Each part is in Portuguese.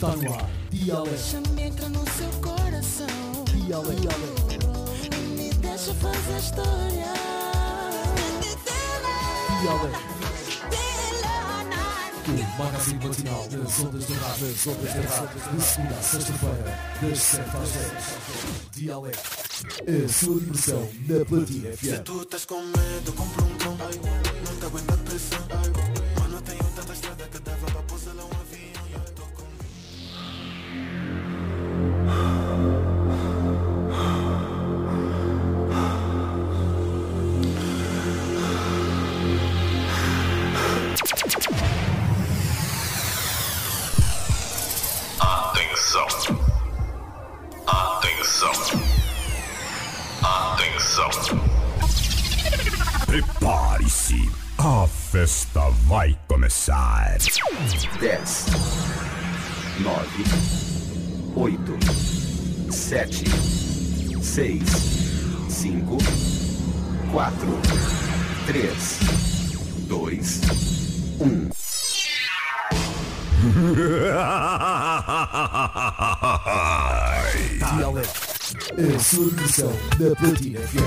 Está no ar, Dialeto. Já entra no seu coração. Dialeto. E Me deixa fazer história. Dialeto. O magazine matinal das ondas do rádio, das ondas da rádio, de segunda a sexta-feira, das 7 às 10. Dialeto. A sua diversão na Platina FM. Se tu estás com medo, compra um cão. Não te aguenta a pressão. Dialeto. A solução da Platina FM.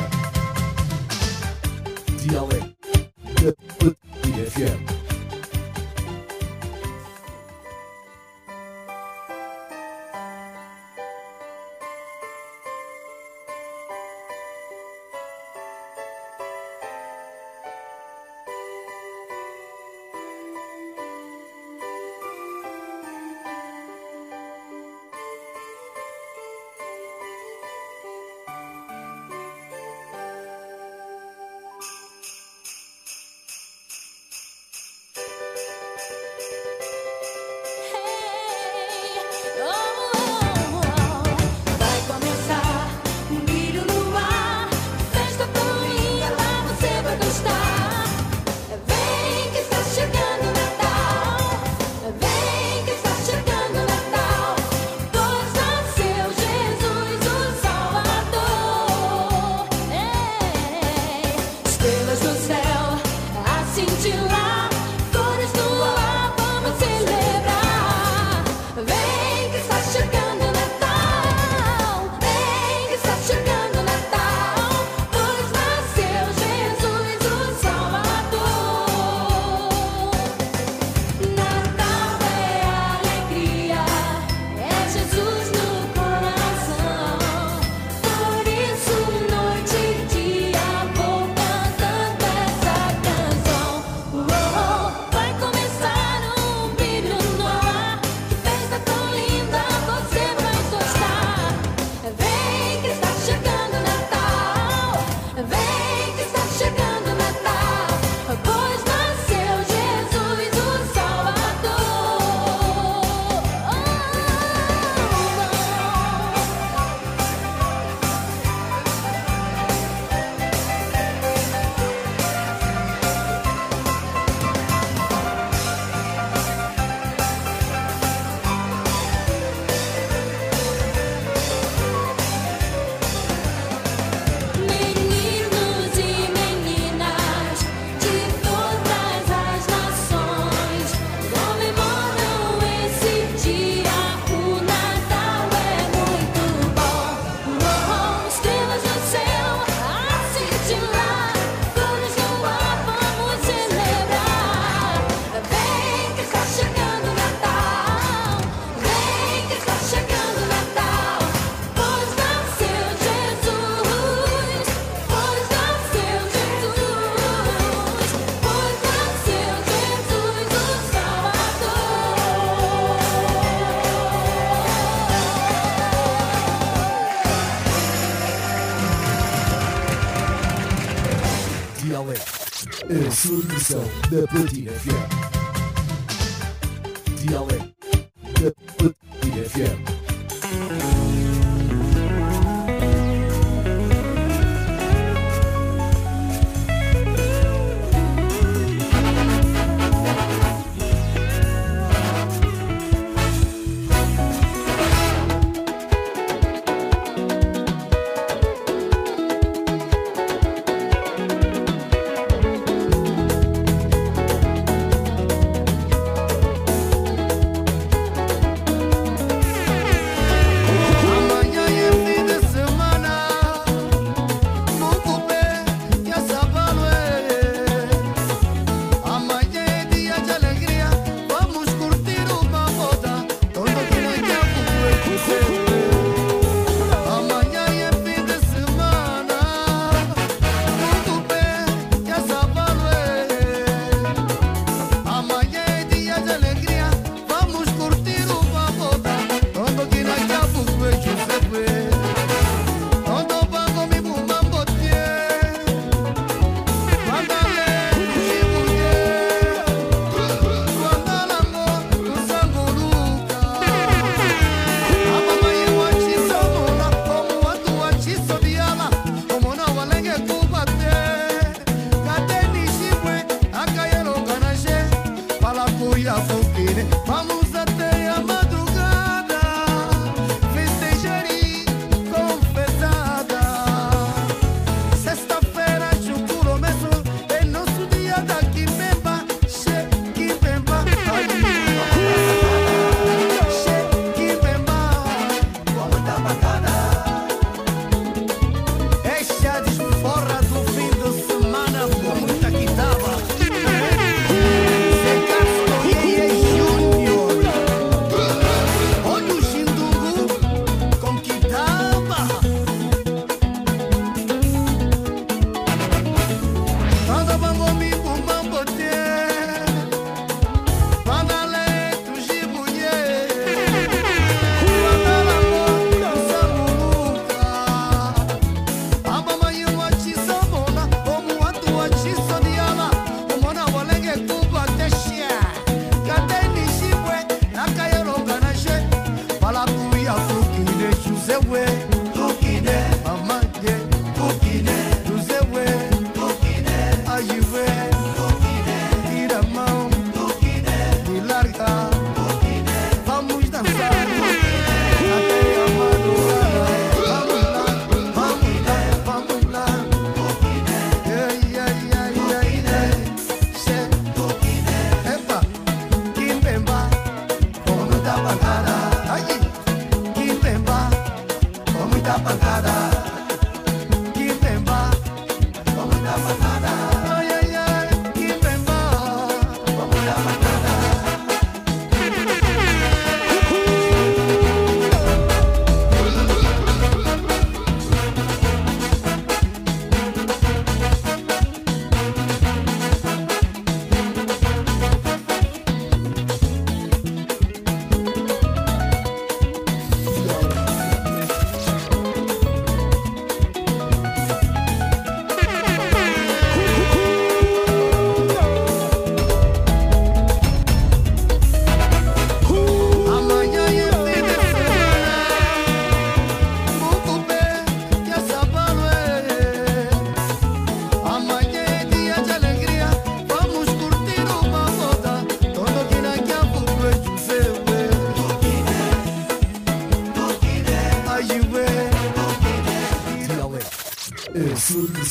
Pixel, the petit fier.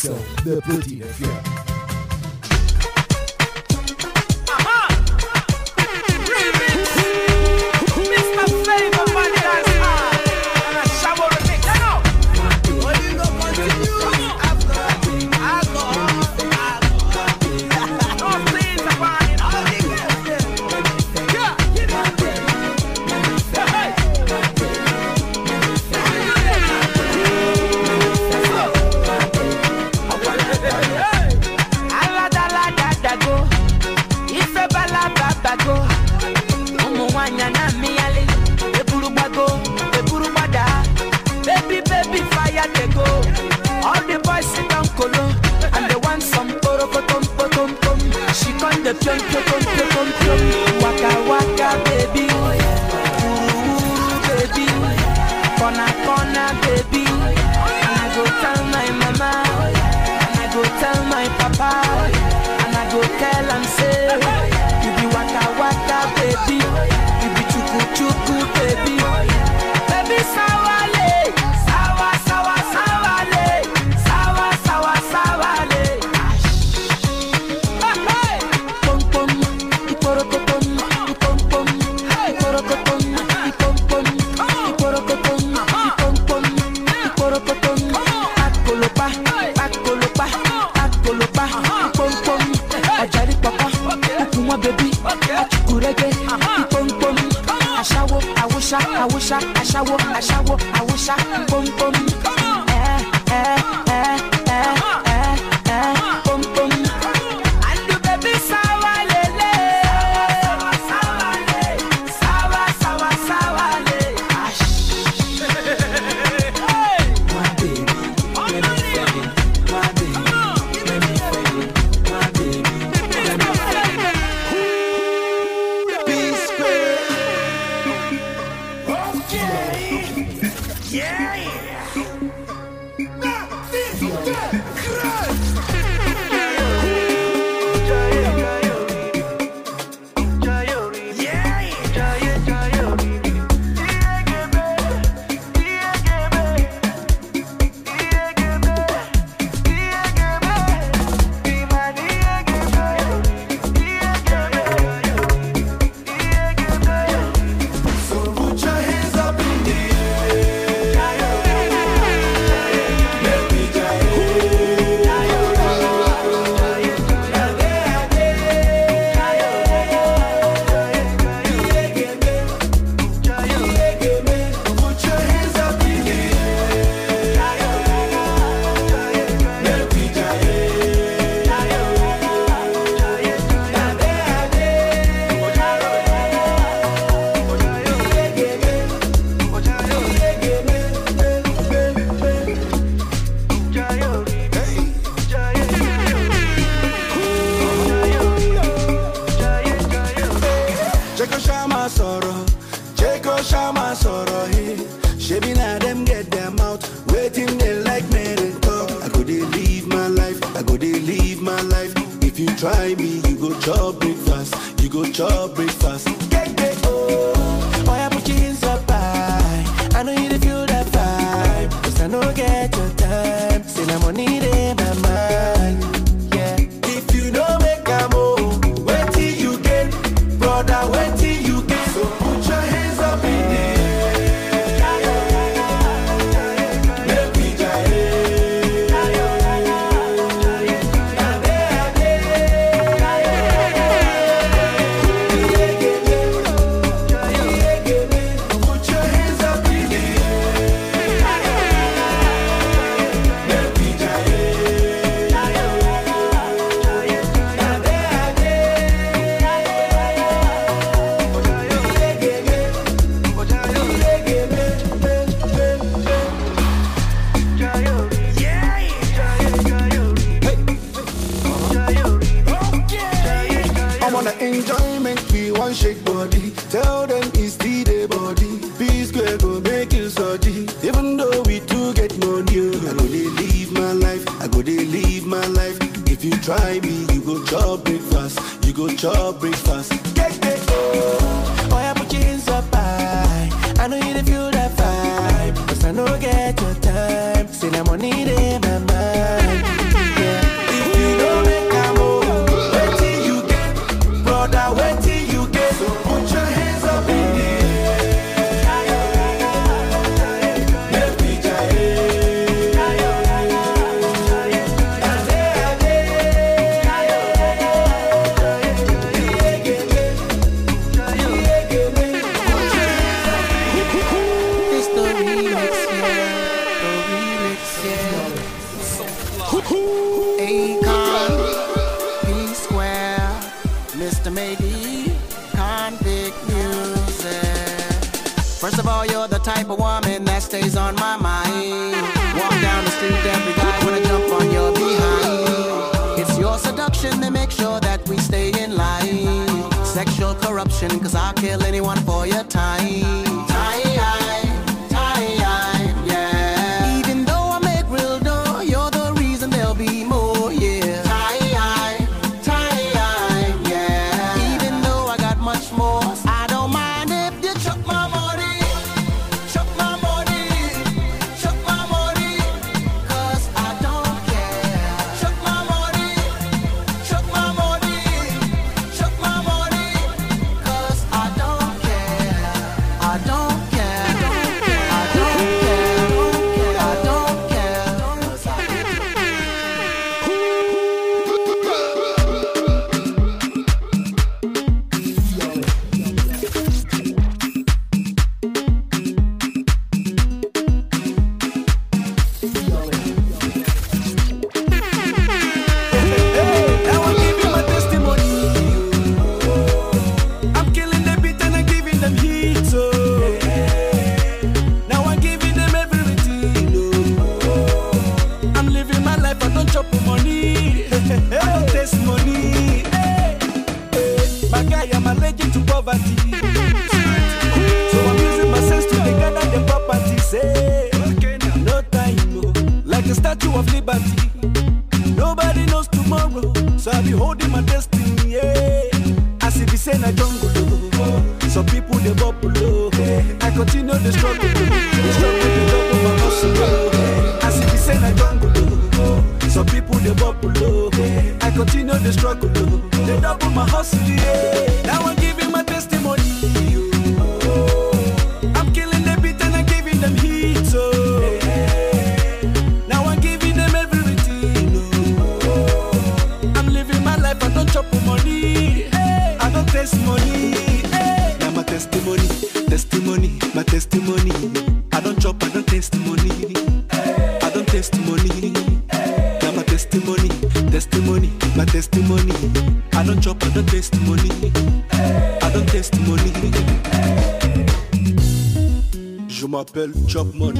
A sua diversão chop Chapman.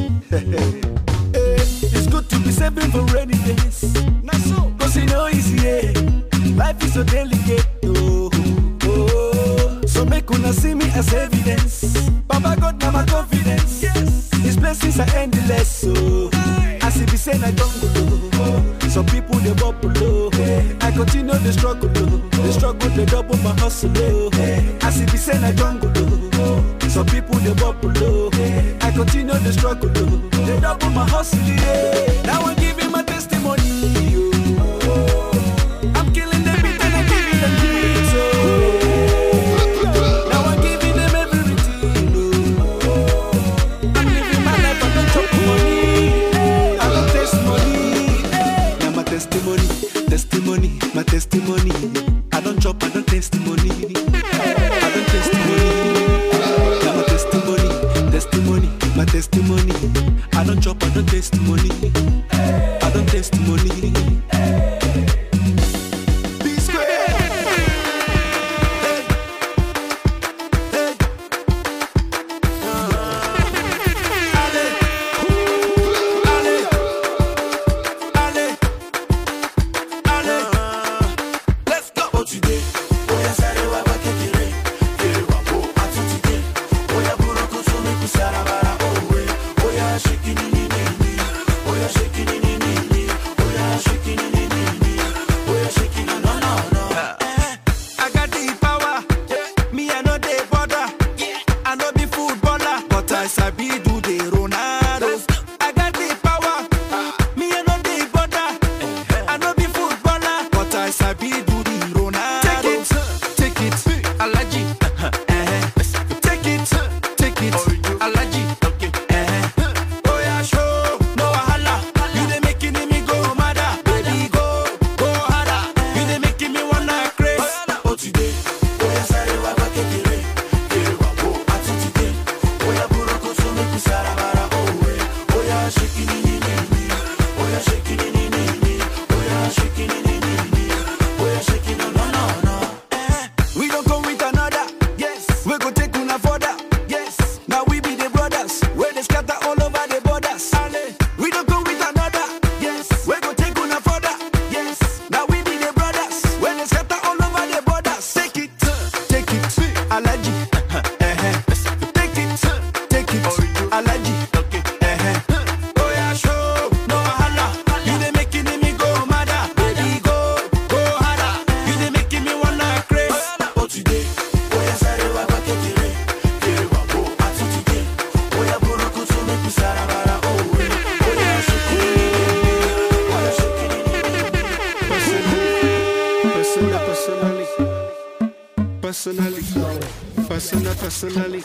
personally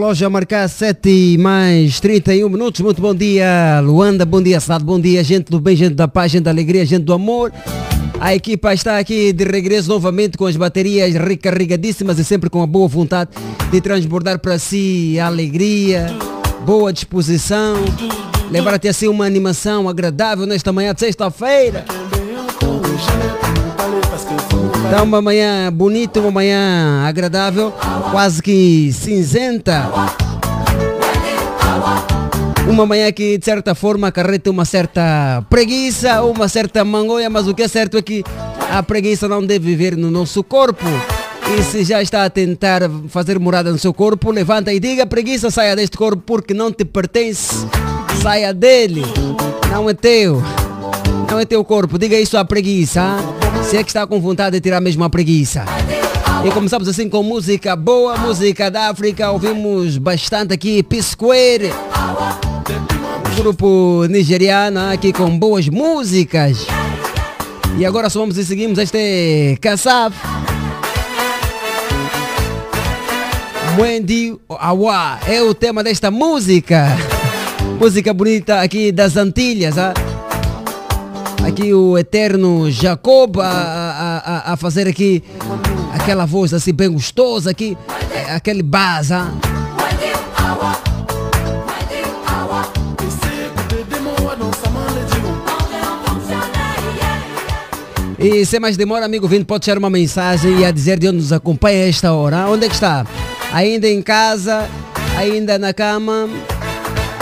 relógio a marcar 7 mais 31 minutos. Muito bom dia, Luanda. Bom dia, cidade. Bom dia, gente do bem, gente da paz, gente da alegria, gente do amor. A equipa está aqui de regresso novamente com as baterias recarregadíssimas e sempre com a boa vontade de transbordar para si a alegria, boa disposição, levar até assim uma animação agradável nesta manhã de sexta-feira. Então, uma manhã bonita, uma manhã agradável, quase que cinzenta. Uma manhã que, de certa forma, acarreta uma certa preguiça, uma certa mangoia, mas o que é certo é que a preguiça não deve viver no nosso corpo. E se já está a tentar fazer morada no seu corpo, levanta e diga: preguiça, saia deste corpo porque não te pertence. Saia dele, não é teu. Não é teu corpo. Diga isso à preguiça. Se é que está com vontade de tirar mesmo a preguiça. E começamos assim com música boa, música da África. Ouvimos bastante aqui P-Square. Grupo nigeriano aqui com boas músicas. E agora somos e seguimos este Kassaf. Mwendi Awa é o tema desta música. Música bonita aqui das Antilhas. ah. Aqui o eterno Jacob a, a, a- a fazer aqui aquela voz assim bem gostosa aqui, é, aquele base. ah. E sem mais demora, amigo vindo, pode deixar uma mensagem e a dizer de onde nos acompanha esta hora. Onde é que está? Ainda em casa? Ainda na cama?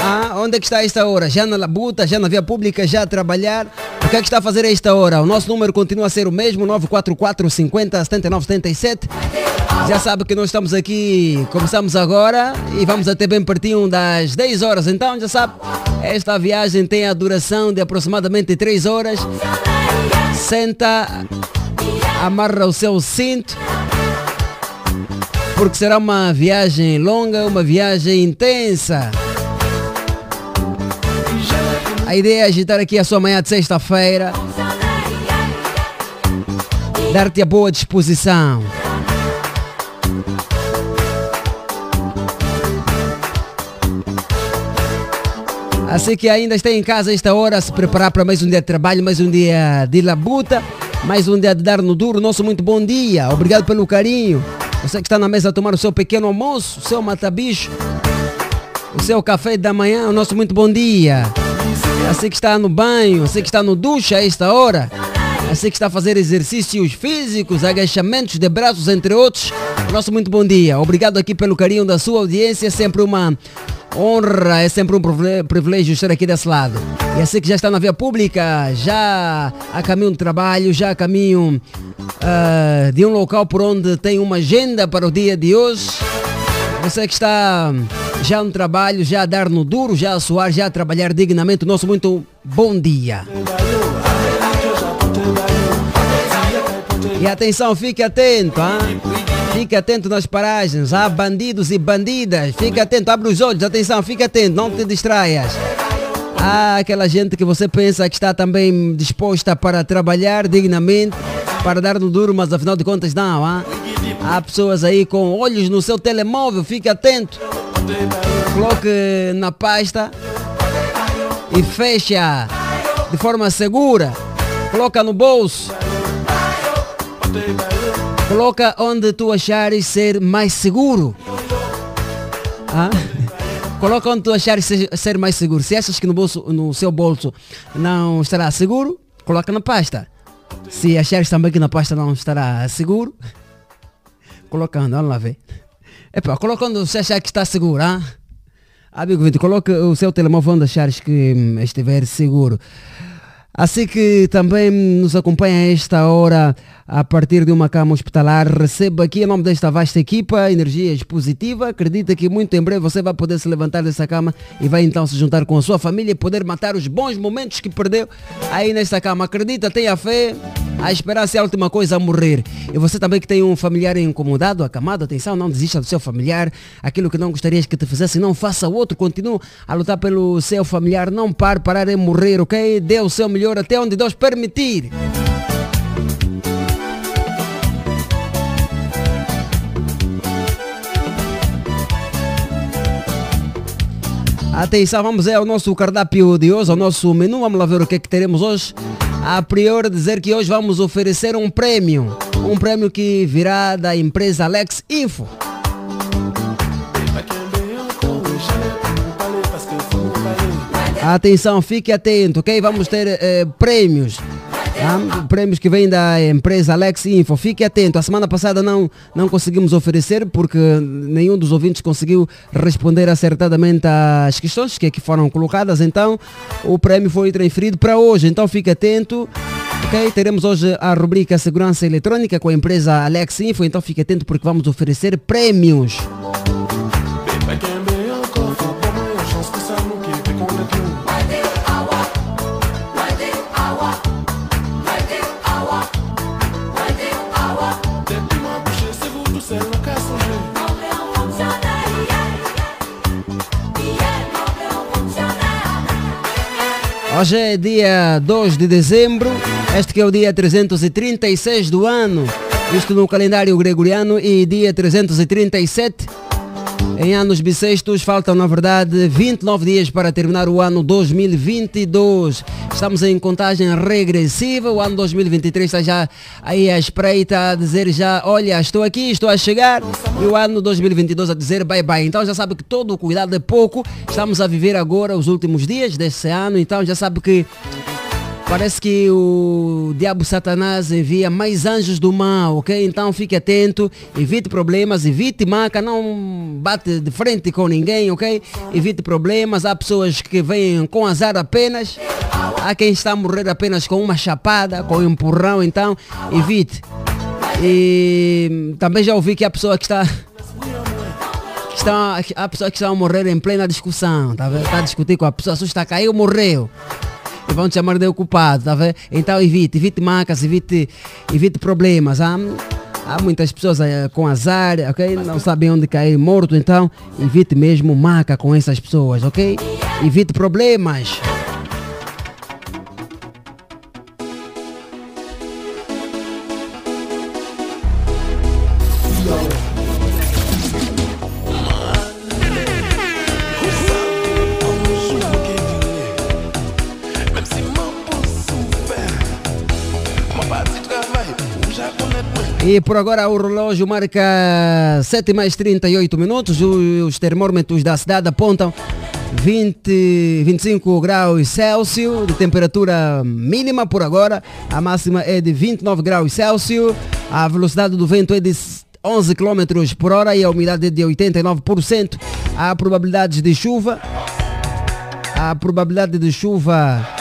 Ah, onde é que está esta hora? Já na labuta, já na via pública, já a trabalhar? O que é que está a fazer a esta hora? O nosso número continua a ser o mesmo, 944 50 79 77. Já sabe que nós estamos aqui, começamos agora e vamos até bem pertinho das 10 horas. Então, já sabe, esta viagem tem a duração de aproximadamente 3 horas. Senta, amarra o seu cinto, porque será uma viagem longa, uma viagem intensa. A ideia é agitar aqui a sua manhã de sexta-feira, dar-te a boa disposição. Assim que ainda está em casa esta hora se preparar para mais um dia de trabalho, mais um dia de labuta, mais um dia de dar no duro. Nosso muito bom dia. Obrigado pelo carinho. Você que está na mesa a tomar o seu pequeno almoço, o seu matabicho, o seu café da manhã, o nosso muito bom dia. Assim que está no banho, assim que está no duche a esta hora, assim que está a fazer exercícios físicos, agachamentos de braços, entre outros. Nosso muito bom dia. Obrigado aqui pelo carinho da sua audiência. É sempre uma honra, é sempre um privilégio estar aqui desse lado. E assim que já está na via pública, já a caminho do trabalho, já a caminho ah, de um local por onde tem uma agenda para o dia de hoje. Você que está já no trabalho, já a dar no duro, já a suar, já a trabalhar dignamente, nosso muito bom dia. E atenção, fique atento, ah? Fique atento nas paragens, há bandidos e bandidas. Fique atento, abre os olhos, atenção, fique atento, não te distraias. Há aquela gente que você pensa que está também disposta para trabalhar dignamente, para dar no duro, mas afinal de contas não. ah? Há pessoas aí com olhos no seu telemóvel, fique atento. Coloque na pasta e fecha de forma segura. Coloca no bolso. Coloca onde tu achares ser mais seguro. Ah? Coloca onde tu achares ser, mais seguro. Se achas que no, bolso, no seu bolso não estará seguro, coloca na pasta. Se achares também que na pasta não estará seguro, coloca onde? Vamos lá ver. Epa, coloca onde você achar que está seguro, ah? Amigo Vitor, coloque o seu telemóvel onde achares que hum, estiver seguro. Assim que também nos acompanha a esta hora a partir de uma cama hospitalar, receba aqui em nome desta vasta equipa energias positiva. Acredita que muito em breve você vai poder se levantar dessa cama e vai então se juntar com a sua família e poder matar os bons momentos que perdeu aí nesta cama. Acredita, tenha fé. A esperança é a última coisa a morrer. E você também que tem um familiar incomodado, acamado, atenção, não desista do seu familiar. Aquilo que não gostarias que te fizesse, não faça outro. Continue a lutar pelo seu familiar. Não pare, parar em morrer, ok? Dê o seu melhor até onde Deus permitir. Atenção, vamos ao nosso cardápio de hoje, ao nosso menu. Vamos lá ver o que é que teremos hoje. A priori dizer que hoje vamos oferecer um prêmio. Um prêmio que virá da empresa Alex Info. Atenção, fique atento, ok? Vamos ter eh, prêmios. tá? Prêmios que vêm da empresa Alex Info. Fique atento. A semana passada não, não conseguimos oferecer porque nenhum dos ouvintes conseguiu responder acertadamente às questões que aqui foram colocadas. Então, o prêmio foi transferido para hoje. Então, fique atento. Ok, teremos hoje a rubrica Segurança Eletrônica com a empresa Alex Info, então fique atento porque vamos oferecer prémios. Hoje é dia 2 de dezembro, este que é o dia 336 do ano, isto no calendário gregoriano e dia 337 em anos bissextos. Faltam, na verdade, 29 dias para terminar o ano 2022. Estamos em contagem regressiva, o ano 2023 está já aí à espreita a dizer já, olha, estou aqui, estou a chegar, e o ano 2022 a dizer bye bye. Então já sabe que todo o cuidado é pouco, estamos a viver agora os últimos dias desse ano, então já sabe que Parece que o diabo Satanás envia mais anjos do mal, ok? Então fique atento, evite problemas, evite maca, não bate de frente com ninguém, ok? Evite problemas, há pessoas que vêm com azar apenas, há quem está a morrer apenas com uma chapada, com um empurrão, então evite. E também já ouvi que a pessoa que está que está, a pessoa que está a morrer em plena discussão, tá? Está a discutir com a pessoa, a pessoa está caiu, morreu e vão te chamar de ocupado, tá vendo? Então evite, evite macas, evite, evite problemas. Há, há muitas pessoas eh, com azar, ok? Não sabem onde cair morto, então evite mesmo maca com essas pessoas, ok? Evite problemas. E por agora o relógio marca 7 mais 38 minutos. Os termômetros da cidade apontam 20, 25 graus Celsius de temperatura mínima por agora. A máxima é de 29 graus Celsius. A velocidade do vento é de 11 km por hora e a umidade é de 89%. Há probabilidades de chuva. A probabilidade de chuva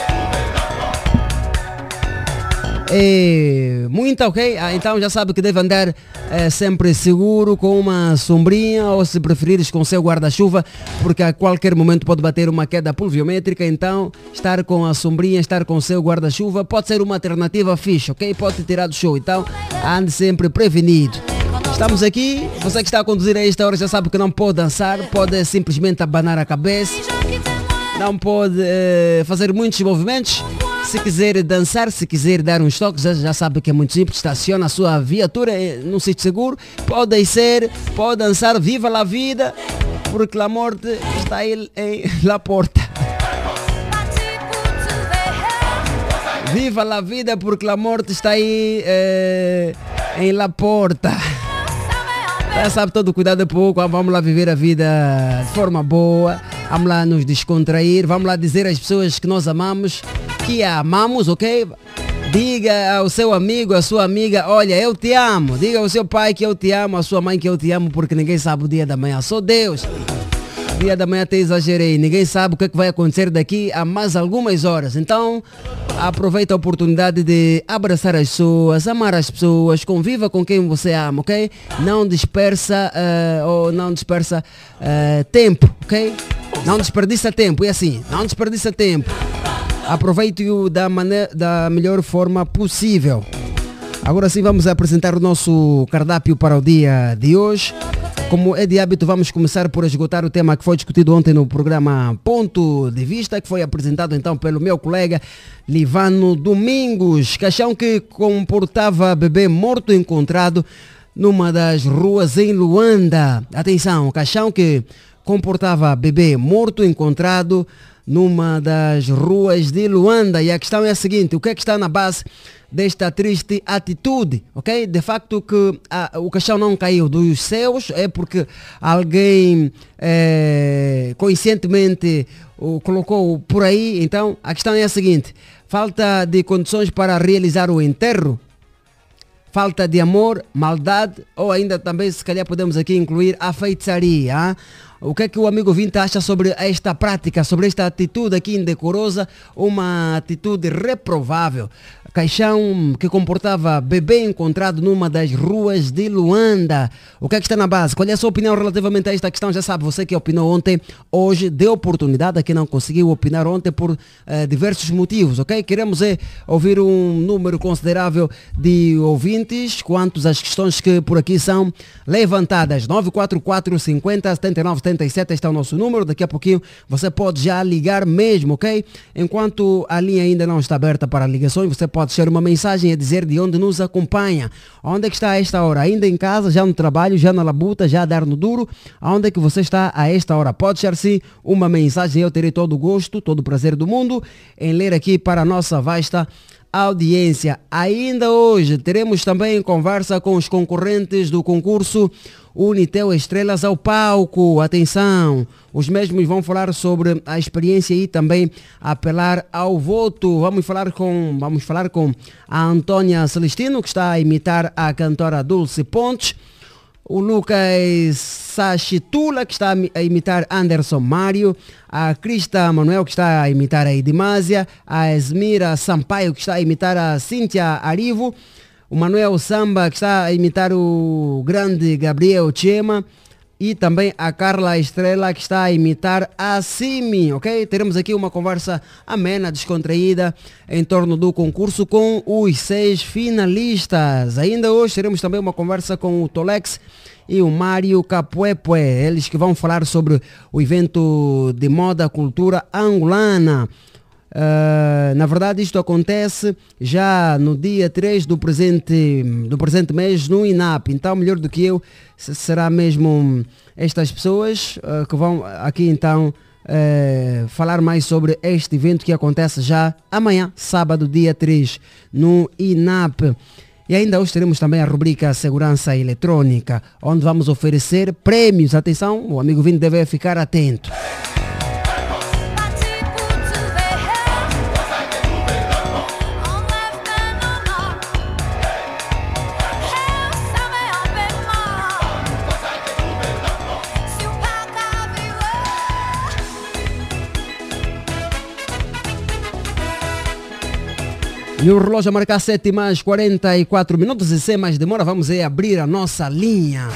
é muita, ok? Ah, Então já sabe que deve andar eh, sempre seguro com uma sombrinha ou se preferires com seu guarda-chuva, porque a qualquer momento pode bater uma queda pluviométrica, então estar com a sombrinha, estar com seu guarda-chuva pode ser uma alternativa fixe, ok? Pode tirar do show, então ande sempre prevenido. Estamos aqui, você que está a conduzir a esta hora já sabe que não pode dançar, pode simplesmente abanar a cabeça, não pode eh, fazer muitos movimentos. Se quiser dançar, se quiser dar uns toques, já, sabe que é muito simples. Estaciona a sua viatura num sítio seguro. Pode descer, pode dançar, viva a vida, porque a morte está aí em la porta. Viva a vida, porque a morte está aí eh, em la porta. Já sabe, todo cuidado é pouco. Vamos lá viver a vida de forma boa. Vamos lá nos descontrair. Vamos lá dizer às pessoas que nós amamos que amamos, ok? Diga ao seu amigo, à sua amiga, olha, eu te amo. Diga ao seu pai que eu te amo, à sua mãe que eu te amo, porque ninguém sabe o dia da manhã. Só Deus. Dia da manhã até exagerei. Ninguém sabe o que, é que vai acontecer daqui a mais algumas horas. Então, aproveita a oportunidade de abraçar as pessoas, amar as pessoas, conviva com quem você ama, ok? Não dispersa eh, ou não dispersa eh, tempo, ok? Não desperdiça tempo, é assim, não desperdiça tempo. Aproveite-o da, da melhor forma possível. Agora sim vamos apresentar o nosso cardápio para o dia de hoje. Como é de hábito, vamos começar por esgotar o tema que foi discutido ontem no programa Ponto de Vista, que foi apresentado então pelo meu colega Livano Domingos. Caixão que comportava bebê morto encontrado numa das ruas em Luanda. Atenção, caixão que comportava bebê morto encontrado numa das ruas de Luanda. E a questão é a seguinte, o que é que está na base desta triste atitude, ok? De facto que ah, o caixão não caiu dos céus, é porque alguém eh, conscientemente o colocou por aí. Então a questão é a seguinte, falta de condições para realizar o enterro, falta de amor, maldade ou ainda também se calhar podemos aqui incluir a feitiçaria. ah? O que é que o amigo Vinte acha sobre esta prática, sobre esta atitude aqui indecorosa, uma atitude reprovável? Caixão que comportava bebê encontrado numa das ruas de Luanda. O que é que está na base? Qual é a sua opinião relativamente a esta questão? Já sabe, você que opinou ontem, hoje deu oportunidade a quem não conseguiu opinar ontem por eh, diversos motivos, ok? Queremos é, ouvir um número considerável de ouvintes quanto às questões que por aqui são levantadas. 944 50 79 77, este é o nosso número. Daqui a pouquinho você pode já ligar mesmo, ok? Enquanto a linha ainda não está aberta para ligações, você pode deixar uma mensagem a dizer de onde nos acompanha. Onde é que está a esta hora? Ainda em casa, já no trabalho, já na labuta, já a dar no duro? Onde é que você está a esta hora? Pode deixar sim uma mensagem, eu terei todo o gosto, todo o prazer do mundo em ler aqui para a nossa vasta audiência. Ainda hoje teremos também conversa com os concorrentes do concurso Unitel Estrelas ao Palco. Atenção! Os mesmos vão falar sobre a experiência e também apelar ao voto. Vamos falar com, vamos falar com a Antônia Celestino, que está a imitar a cantora Dulce Pontes o Lucas Sachitula, que está a imitar Anderson Mário, a Crista Manuel, que está a imitar a Edimásia, a Esmira Sampaio, que está a imitar a Cíntia Arivo, o Manuel Samba, que está a imitar o grande Gabriel Chema, e também a Carla Estrela que está a imitar a Simi, ok? Teremos aqui uma conversa amena, descontraída em torno do concurso com os seis finalistas. Ainda hoje teremos também uma conversa com o Tolex e o Mário Capuepue, eles que vão falar sobre o evento de moda cultura angolana. Uh, na verdade, isto acontece já no dia 3 do presente, do presente mês no INAP. Então, melhor do que eu, se- será mesmo estas pessoas uh, que vão aqui então uh, falar mais sobre este evento que acontece já amanhã, sábado, dia 3, no INAP. E ainda hoje teremos também a rubrica Segurança Eletrônica, onde vamos oferecer prêmios. Atenção, o amigo Vini deve ficar atento. E o relógio a marcar 7 mais 44 minutos e sem mais demora, vamos aí abrir a nossa linha.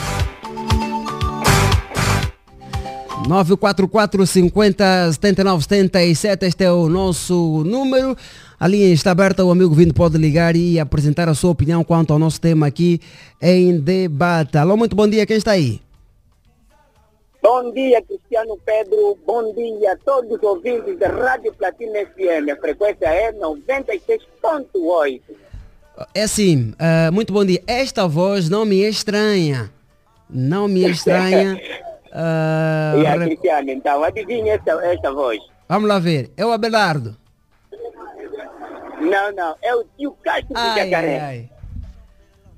944 50 79 77, este é o nosso número. A linha está aberta, o amigo vindo pode ligar e apresentar a sua opinião quanto ao nosso tema aqui em debate. Alô, muito bom dia, quem está aí? Bom dia, Cristiano Pedro. Bom dia a todos os ouvintes da Rádio Platina FM. A frequência é 96.8. É assim, ah, muito bom dia. Esta voz não me estranha. Não me estranha. Ah, E a re- Cristiano, então, adivinha esta, esta voz? Vamos lá ver. É o Abelardo. Não, não, é o tio Castro Ai, Jacaré. ai, ai.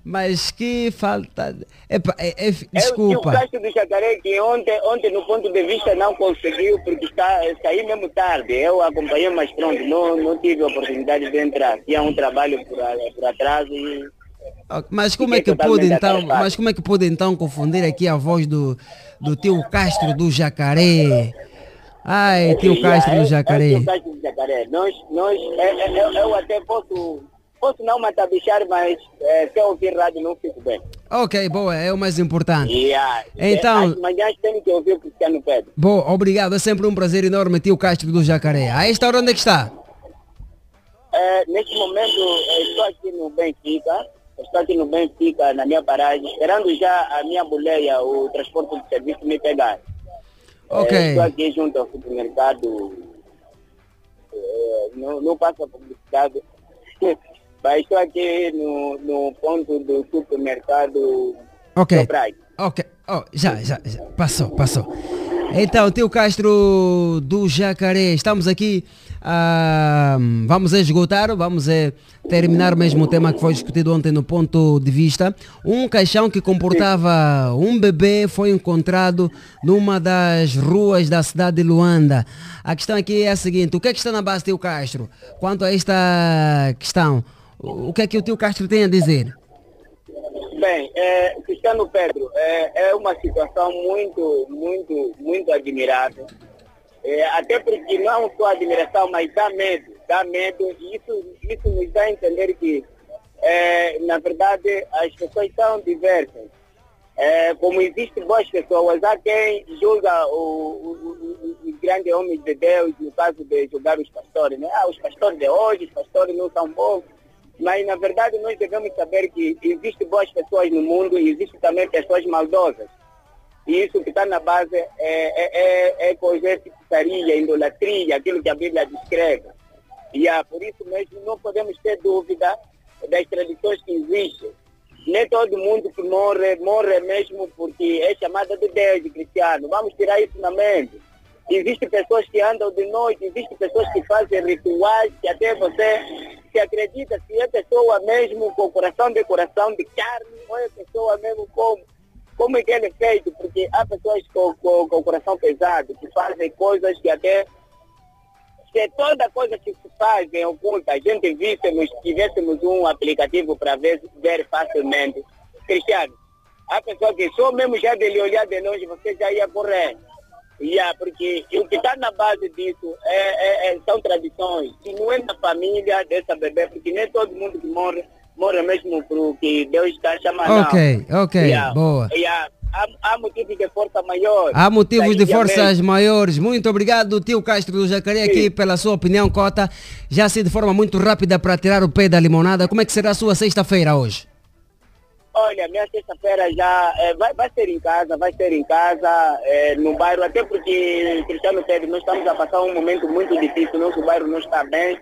Mas que falta. Epa, é, é, É o tio desculpa. Castro do Jacaré que ontem, ontem, no ponto de vista, não conseguiu porque está, saí mesmo tarde. Eu acompanhei, mas pronto, não, não tive a oportunidade de entrar. Tinha um trabalho por, por atrás e Ah, Mas como é que pôde totalmente então, mas como é que pôde então confundir aqui a voz do, do tio Castro do Jacaré? Ai, tio Castro do é- É o Castro do Jacaré. Nós, nós, é, é, eu até posso, posso não matabichar, mas é, se eu ouvir rádio não fico bem. Ok, boa, é o mais importante. E, ah, Então- As manhãs tenho que ouvir o Cristiano Pedro. Bom, obrigado, é sempre um prazer enorme, tio Castro do Jacaré. A esta hora onde é que está? É, neste momento, eu estou aqui no Benfica. Estou aqui no Benfica, na minha paragem, esperando já a minha boleia, o transporte de serviço me pegar. Ok. É, estou aqui junto ao supermercado. É, não, não passa publicidade. Estou aqui no, no ponto do supermercado Ok. Shoprite. Ok, oh, já, já, já, passou, passou. Então, tio Castro do Jacaré, estamos aqui, ah, vamos esgotar, vamos eh, terminar mesmo o tema que foi discutido ontem no ponto de vista. Um caixão que comportava um bebê foi encontrado numa das ruas da cidade de Luanda. A questão aqui é a seguinte, o que é que está na base, tio Castro? Quanto a esta questão, o que é que o tio Castro tem a dizer? Bem, é, Cristiano Pedro, é, é uma situação muito, muito, muito admirável. É, até porque não só admiração, mas dá medo, dá medo, e isso, isso nos dá a entender que, é, na verdade, as pessoas são diversas. É, como existem boas pessoas, há quem julga os grandes homens de Deus, no caso de julgar os pastores. Né? Ah, os pastores de hoje, os pastores não são bons. Mas, na verdade, nós devemos saber que existem boas pessoas no mundo e existem também pessoas maldosas. E isso que está na base é, é, é, é coisa putaria, idolatria, aquilo que a Bíblia descreve. E ah, por isso mesmo não podemos ter dúvida das tradições que existem. Nem todo mundo que morre, morre mesmo porque é chamada de Deus, de cristiano. Vamos tirar isso na mente. Existem pessoas que andam de noite, existem pessoas que fazem rituais que até você se acredita se é pessoa mesmo com coração de coração de carne ou é pessoa mesmo como como é que ele é feito, porque há pessoas com, com, com coração pesado que fazem coisas que até se toda coisa que se faz em oculta, a gente víssemos, tivéssemos um aplicativo para ver, ver facilmente. Cristiano, há pessoa que só mesmo já de lhe olhar de longe você já ia correr. Yeah, porque o que está na base disso é, é- é- são tradições. E não é na família dessa bebê, porque nem todo mundo que morre, morre mesmo por que Deus está chamando. Ok, ok, Yeah, boa. yeah. Há, há motivos de força maior. Há motivos de forças maiores. Muito obrigado, tio Castro do Jacaré, aqui pela sua opinião, Cota. Já se de forma muito rápida para tirar o pé da limonada. Como é que será a sua sexta-feira hoje? Olha, minha sexta-feira já eh, vai, vai ser em casa, vai ser em casa, eh, no bairro, até porque, Cristiano Pedro, nós estamos a passar um momento muito difícil, nosso bairro não está bem.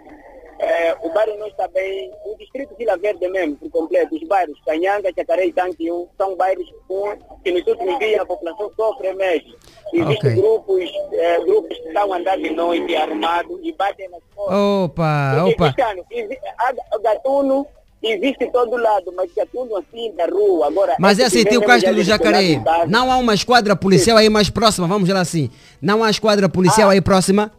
Eh, o bairro não está bem, o distrito Vila Verde mesmo, por completo, os bairros Canhanga, Chacaré e Tanquium, são bairros com- que nos últimos dias a população sofre mesmo. Existem Ok. grupos, eh, grupos que estão andando de noite armados e batem nas portas. Opa, Porque, opa. Cristiano, há gatuno existe todo lado, mas gatuno assim da rua. Agora, Mas é assim, vem Castro mesmo do casa. Não há uma esquadra policial aí mais próxima, vamos lá assim. Não há esquadra policial Ah. aí próxima?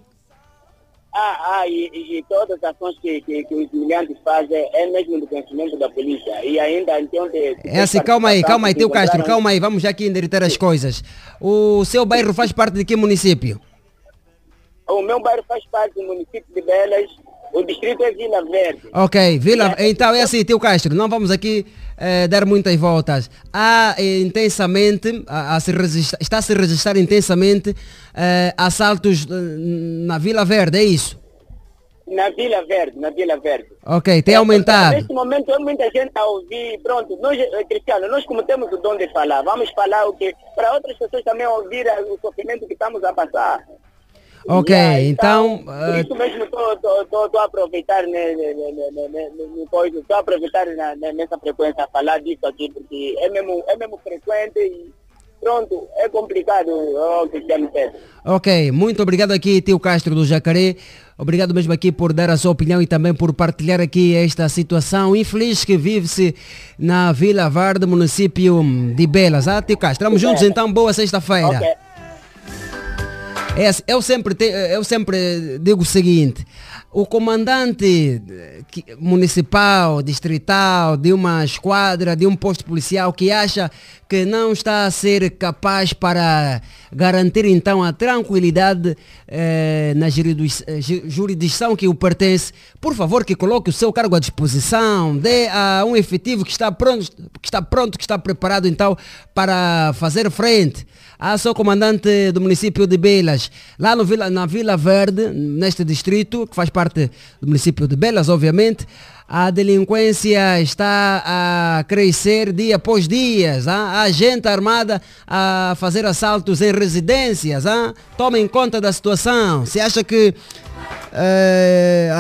Ah, ah, e, e- todas as ações que, que, que os militantes fazem é mesmo do conhecimento da polícia. E ainda então de, É assim, calma aí, calma aí, tio Castro, calma aí, vamos já aqui endireitar as coisas. O seu bairro faz parte de que município? O meu bairro faz parte do município de Belas, o distrito é Vila Verde. Ok, Vila, então é assim, tio Castro, não vamos aqui eh, dar muitas voltas. Há eh, intensamente, a, a se está a se registrar intensamente eh, assaltos na Vila Verde, é isso? Na Vila Verde, na Vila Verde. Ok, tem É, aumentado. Neste momento, há muita gente a ouvir, pronto, nós, Cristiano, nós como temos o dom de falar, vamos falar o que, para outras pessoas também ouvir o sofrimento que estamos a passar. Ok, Yeah, então, por eh, isso mesmo estou a aproveitar, né, né, né, né, né, né, coisa, estou a aproveitar na- né, nessa frequência a falar disso aqui, porque é mesmo, é mesmo frequente e pronto, é complicado, oh, Cristiano Pedro. Ok, muito obrigado aqui, tio Castro do Jacaré. Obrigado mesmo aqui por dar a sua opinião e também por partilhar aqui esta situação infeliz que vive-se na Vila Verde, município de Belas. Ah, tio Castro, estamos juntos então, boa sexta-feira. Ok. É eu, sempre te- eu sempre digo o seguinte, o comandante eh, municipal, distrital, de uma esquadra, de um posto policial que acha que não está a ser capaz para garantir então a tranquilidade eh, na eh, ju- jurisdição que o pertence, por favor que coloque o seu cargo à disposição, dê a um efetivo que está pronto, que está pronto, que está preparado então para fazer frente a seu comandante do município de Belas, lá no Vila, na Vila Verde, neste distrito, que faz parte do município de Belas, obviamente, a delinquência está a crescer dia após dia. ah? Há gente armada a fazer assaltos em residências. ah? Tomem conta da situação. Se acha que eh,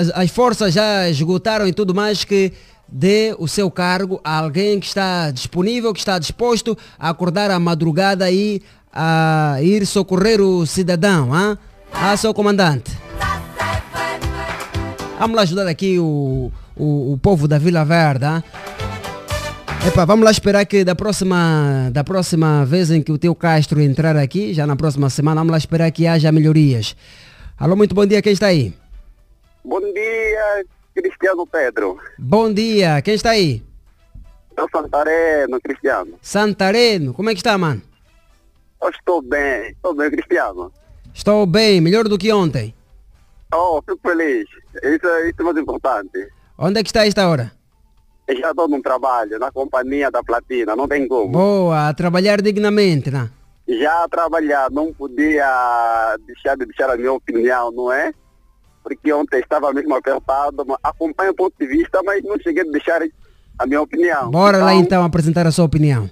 as, as forças já esgotaram e tudo mais que dê o seu cargo a alguém que está disponível, que está disposto a acordar à madrugada e a ir socorrer o cidadão, ah? Ah, seu comandante. Vamos lá ajudar aqui o, o, o povo da Vila Verde, ah? Epa, vamos lá esperar que da próxima, da próxima vez em que o teu Castro entrar aqui, já na próxima semana, vamos lá esperar que haja melhorias. Alô, muito bom dia, quem está aí? Bom dia, Cristiano Pedro. Bom dia, quem está aí? É o Santareno, Cristiano. Santareno, como é que está, mano? Eu estou bem, estou bem, Cristiano. Estou bem, melhor do que ontem. Oh, fico feliz. Isso, é- isso é mais importante. Onde é que está esta hora? Eu já estou num trabalho, na companhia da Platina, não tem como. Boa, a trabalhar dignamente, né? Já a trabalhar, não podia deixar de deixar a minha opinião, não é? Porque ontem estava mesmo apertado, acompanho o ponto de vista, mas não cheguei a deixar a minha opinião. Bora lá então apresentar a sua opinião.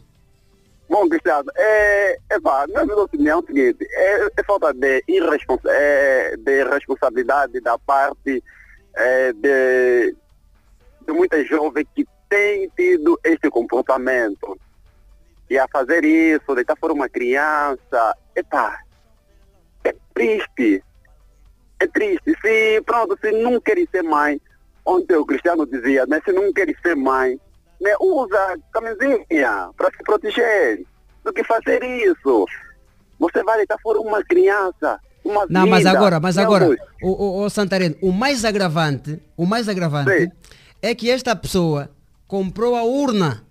Bom, Cristiano, é, é pá, na minha opinião é o seguinte, é, é falta de, irresponsa é, de responsabilidade da parte é, de, de muitas jovens que têm tido este comportamento. E a fazer isso, deitar fora uma criança, epá, é triste. É triste. Se, pronto, se não querem ser mãe, ontem o Cristiano dizia, né, se não querem ser mãe, né, usa camisinha para se proteger. Do que fazer isso. Você vai deitar fora uma criança, uma Não, mas vida. agora, mas agora, o, o, o Santareno, o mais agravante, o mais agravante é que esta pessoa comprou a urna.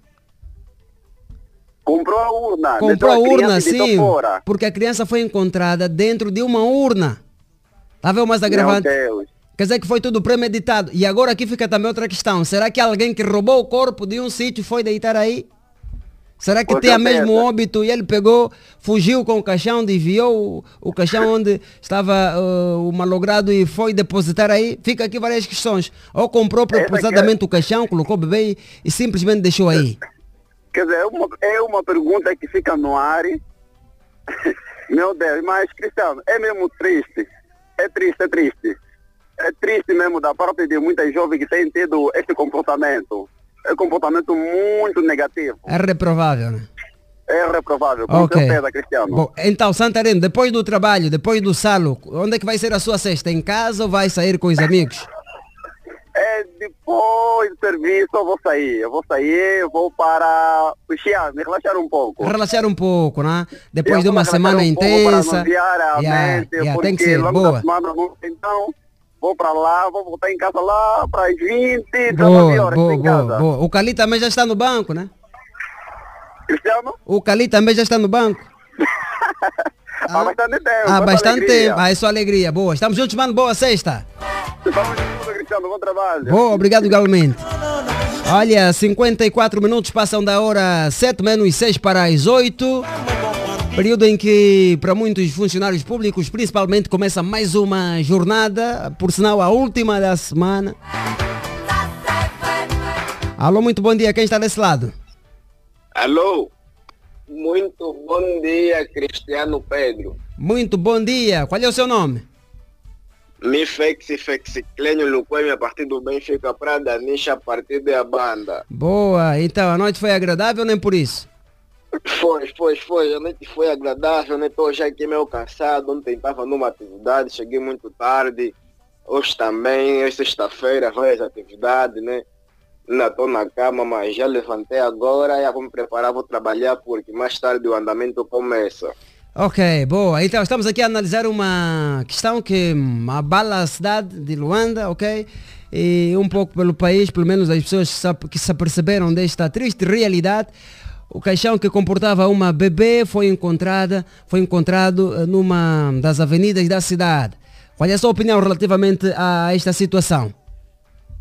Comprou a urna. Comprou a deitou urna, criança e deitou sim, fora. porque a criança foi encontrada dentro de uma urna. Ver o mais Meu agravante? Deus. Quer dizer que foi tudo premeditado. E agora aqui fica também outra questão. Será que alguém que roubou o corpo de um sítio foi deitar aí? Será que tem certeza. mesmo óbito e ele pegou, fugiu com o caixão, desviou o, o caixão onde estava uh, o malogrado e foi depositar aí? Fica aqui várias questões. Ou comprou propositadamente o caixão, colocou o bebê e, e simplesmente deixou aí. Quer dizer, é uma, é uma pergunta que fica no ar. Meu Deus, mas Cristiano, é mesmo triste. É triste, é triste. É triste mesmo da parte de muitas jovens que têm tido este comportamento. É um comportamento muito negativo. É reprovável, né? É reprovável, com Ok. certeza, Cristiano. Bom, então, Santareno, depois do trabalho, depois do salo, onde é que vai ser a sua sexta? Em casa ou vai sair com os amigos? É, depois do serviço eu vou sair. Eu vou sair, eu vou para puxar, me relaxar um pouco. Relaxar um pouco, né? Depois Eu de uma semana um intensa. Para Yeah, mente, yeah, tem que ser, boa. semana, então, vou para lá, vou voltar em casa lá para as 20, 19 Boa, horas boa, em boa, casa. boa. O Cali também já está no banco, né? Cristiano? O Cali também já está no banco. Há bastante tempo. Há muita bastante alegria. tempo. Ah, é só alegria. Boa. Estamos juntos, mano. Boa sexta. Cristiano, bom trabalho. Boa, obrigado igualmente. Olha, 54 minutos passam da hora 7 menos 6 para as 8. Período em que, para muitos funcionários públicos, principalmente, começa mais uma jornada, por sinal, a última da semana. Alô, muito bom dia. Quem está desse lado? Alô? Muito bom dia, Cristiano Pedro. Muito bom dia. Qual é o seu nome? Me fexe, fexe, clenho, luqueme a partir do Benfica para Danisha a partir da banda. Boa. Então, a noite foi agradável nem por isso? Foi, foi, foi. A noite foi agradável, né? Estou já aqui meio cansado. Ontem estava numa atividade, cheguei muito tarde. Hoje também, é sexta-feira, várias atividades, né? Ainda estou na cama, mas já levantei agora, já vou me preparar, vou trabalhar, porque mais tarde o andamento começa. Ok, boa. Então estamos aqui a analisar uma questão que hum, abala a cidade de Luanda, ok? E um pouco pelo país, pelo menos as pessoas que se, aperceberam desta triste realidade. O caixão que comportava uma bebê foi encontrada, foi encontrado eh, numa das avenidas da cidade. Qual é a sua opinião relativamente a esta situação?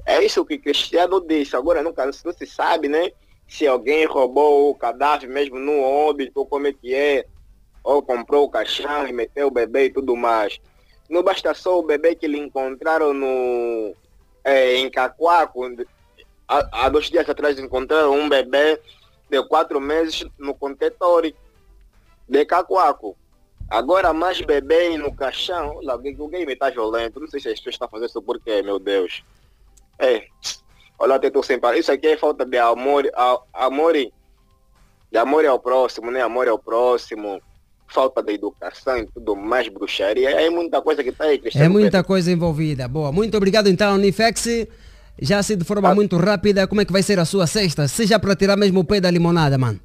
É isso que Cristiano disse. Agora nunca não se sabe, né? Se alguém roubou o cadáver mesmo no óbito, ou como é que é. Ou comprou o caixão e meteu o bebê e tudo mais. Não basta só o bebê que lhe encontraram no, é, em Cacoaco. Há, há dois dias atrás encontraram um bebê de quatro meses no contentor de Cacoaco. Agora mais bebê no caixão. Olha, o game está violento. Não sei se as pessoas estão fazendo isso por quê, meu Deus. É. Olha, tô sem palavras. Isso aqui é falta de amor, a- amor, de amor ao próximo, né? Amor ao próximo, falta de educação e tudo mais, bruxaria. É muita coisa que tá aí, Cristiano. É muita coisa envolvida. Boa, muito obrigado então, Nifex. Já assim de forma muito rápida, como é que vai ser a sua sexta? Seja para tirar mesmo o pé da limonada, mano.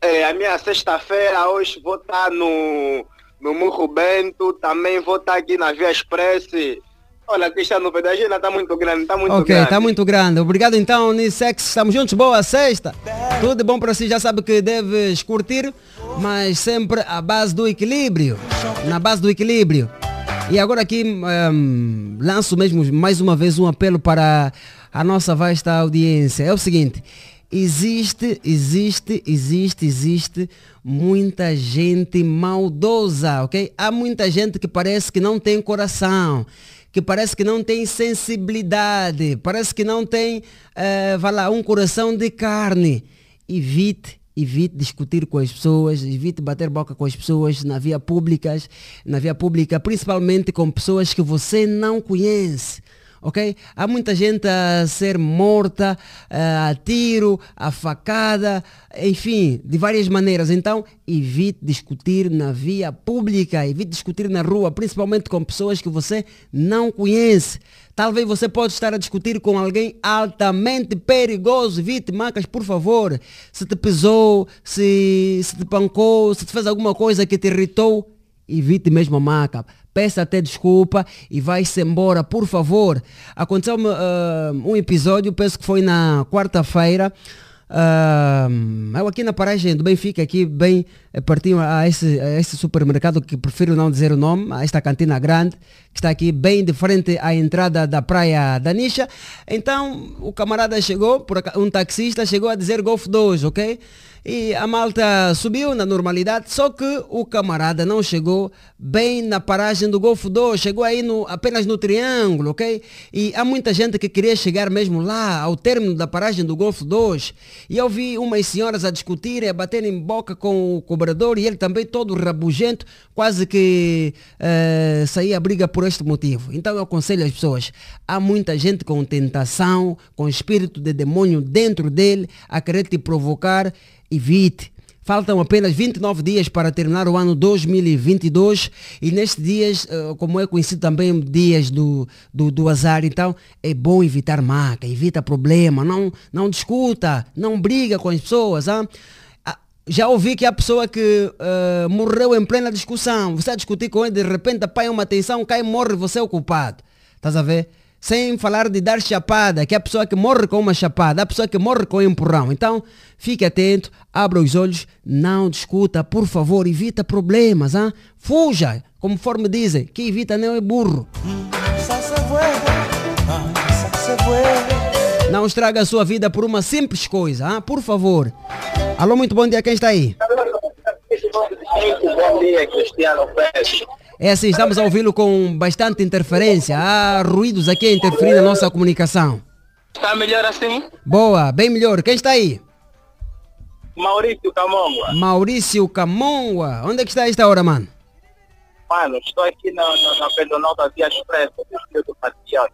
É, a minha sexta-feira hoje vou estar no, no Murro Bento, também vou estar aqui na Via Express Olha, Cristiano, o pedaço ainda está muito grande, está muito ok, grande. está muito grande. Obrigado então, Nissex. Estamos juntos. Boa sexta. Tudo de bom para si. Já sabe que deves curtir, mas sempre à base do equilíbrio. Na base do equilíbrio. E agora aqui hum, lanço mesmo mais uma vez um apelo para a nossa vasta audiência. É o seguinte. Existe, existe, existe, existe muita gente maldosa, ok? Há muita gente que parece que não tem coração, que parece que não tem sensibilidade, parece que não tem, vai lá, um coração de carne. Evite, evite discutir com as pessoas, evite bater boca com as pessoas na via pública, na via pública, principalmente com pessoas que você não conhece ok? Há muita gente a ser morta, eh, a tiro, a facada, enfim, de várias maneiras. Então, evite discutir na via pública, evite discutir na rua, principalmente com pessoas que você não conhece. Talvez você pode estar a discutir com alguém altamente perigoso. Evite macas, por favor. Se te pisou, se, se te pancou, se te fez alguma coisa que te irritou, evite mesmo a maca. Peça até desculpa e vai-se embora, por favor. Aconteceu uh, um episódio, penso que foi na quarta-feira. Uh, eu aqui na paragem do Benfica, aqui bem eh, pertinho a esse, a esse supermercado que prefiro não dizer o nome, a esta cantina grande, que está aqui bem de frente à entrada da praia da Nisha. Então o camarada chegou, um taxista chegou a dizer Golf 2, ok? E a malta subiu na normalidade, só que o camarada não chegou bem na paragem do Golfo 2, chegou aí no, apenas no triângulo, ok? E há muita gente que queria chegar mesmo lá, ao término da paragem do Golfo 2. E eu vi umas senhoras a discutirem, a baterem boca com o cobrador e ele também todo rabugento, quase que eh, saía a briga por este motivo. Então eu aconselho as pessoas, há muita gente com tentação, com espírito de demônio dentro dele, a querer te provocar, evite. Faltam apenas 29 dias para terminar o ano 2022 e nestes dias, eh, como é conhecido também dias do, do, do azar, então é bom evitar marca, evita problema, não, não discuta, não briga com as pessoas. ah. Ah, Já ouvi que há pessoa que eh, morreu em plena discussão, você a discutir com ele, de repente apanha uma tensão, cai e morre, você é o culpado. Estás a ver? Sem falar de dar chapada, que é a pessoa que morre com uma chapada, a pessoa que morre com um empurrão. Então, fique atento, abra os olhos, não discuta, por favor, evita problemas, ah? Fuja, conforme dizem, que evita não é burro. Não estraga a sua vida por uma simples coisa, ah? Por favor. Alô, muito bom dia, quem está aí? Muito bom dia, Cristiano Pérez. É assim, estamos a ouvi-lo com bastante interferência. Há ruídos aqui a interferir na nossa comunicação. Está melhor assim? Boa, bem melhor. Quem está aí? Maurício Camongua. Maurício Camongua. Onde é que está a esta hora, mano? Mano, estou aqui na, na, na Pedonal da Via Expressa, do Patriota.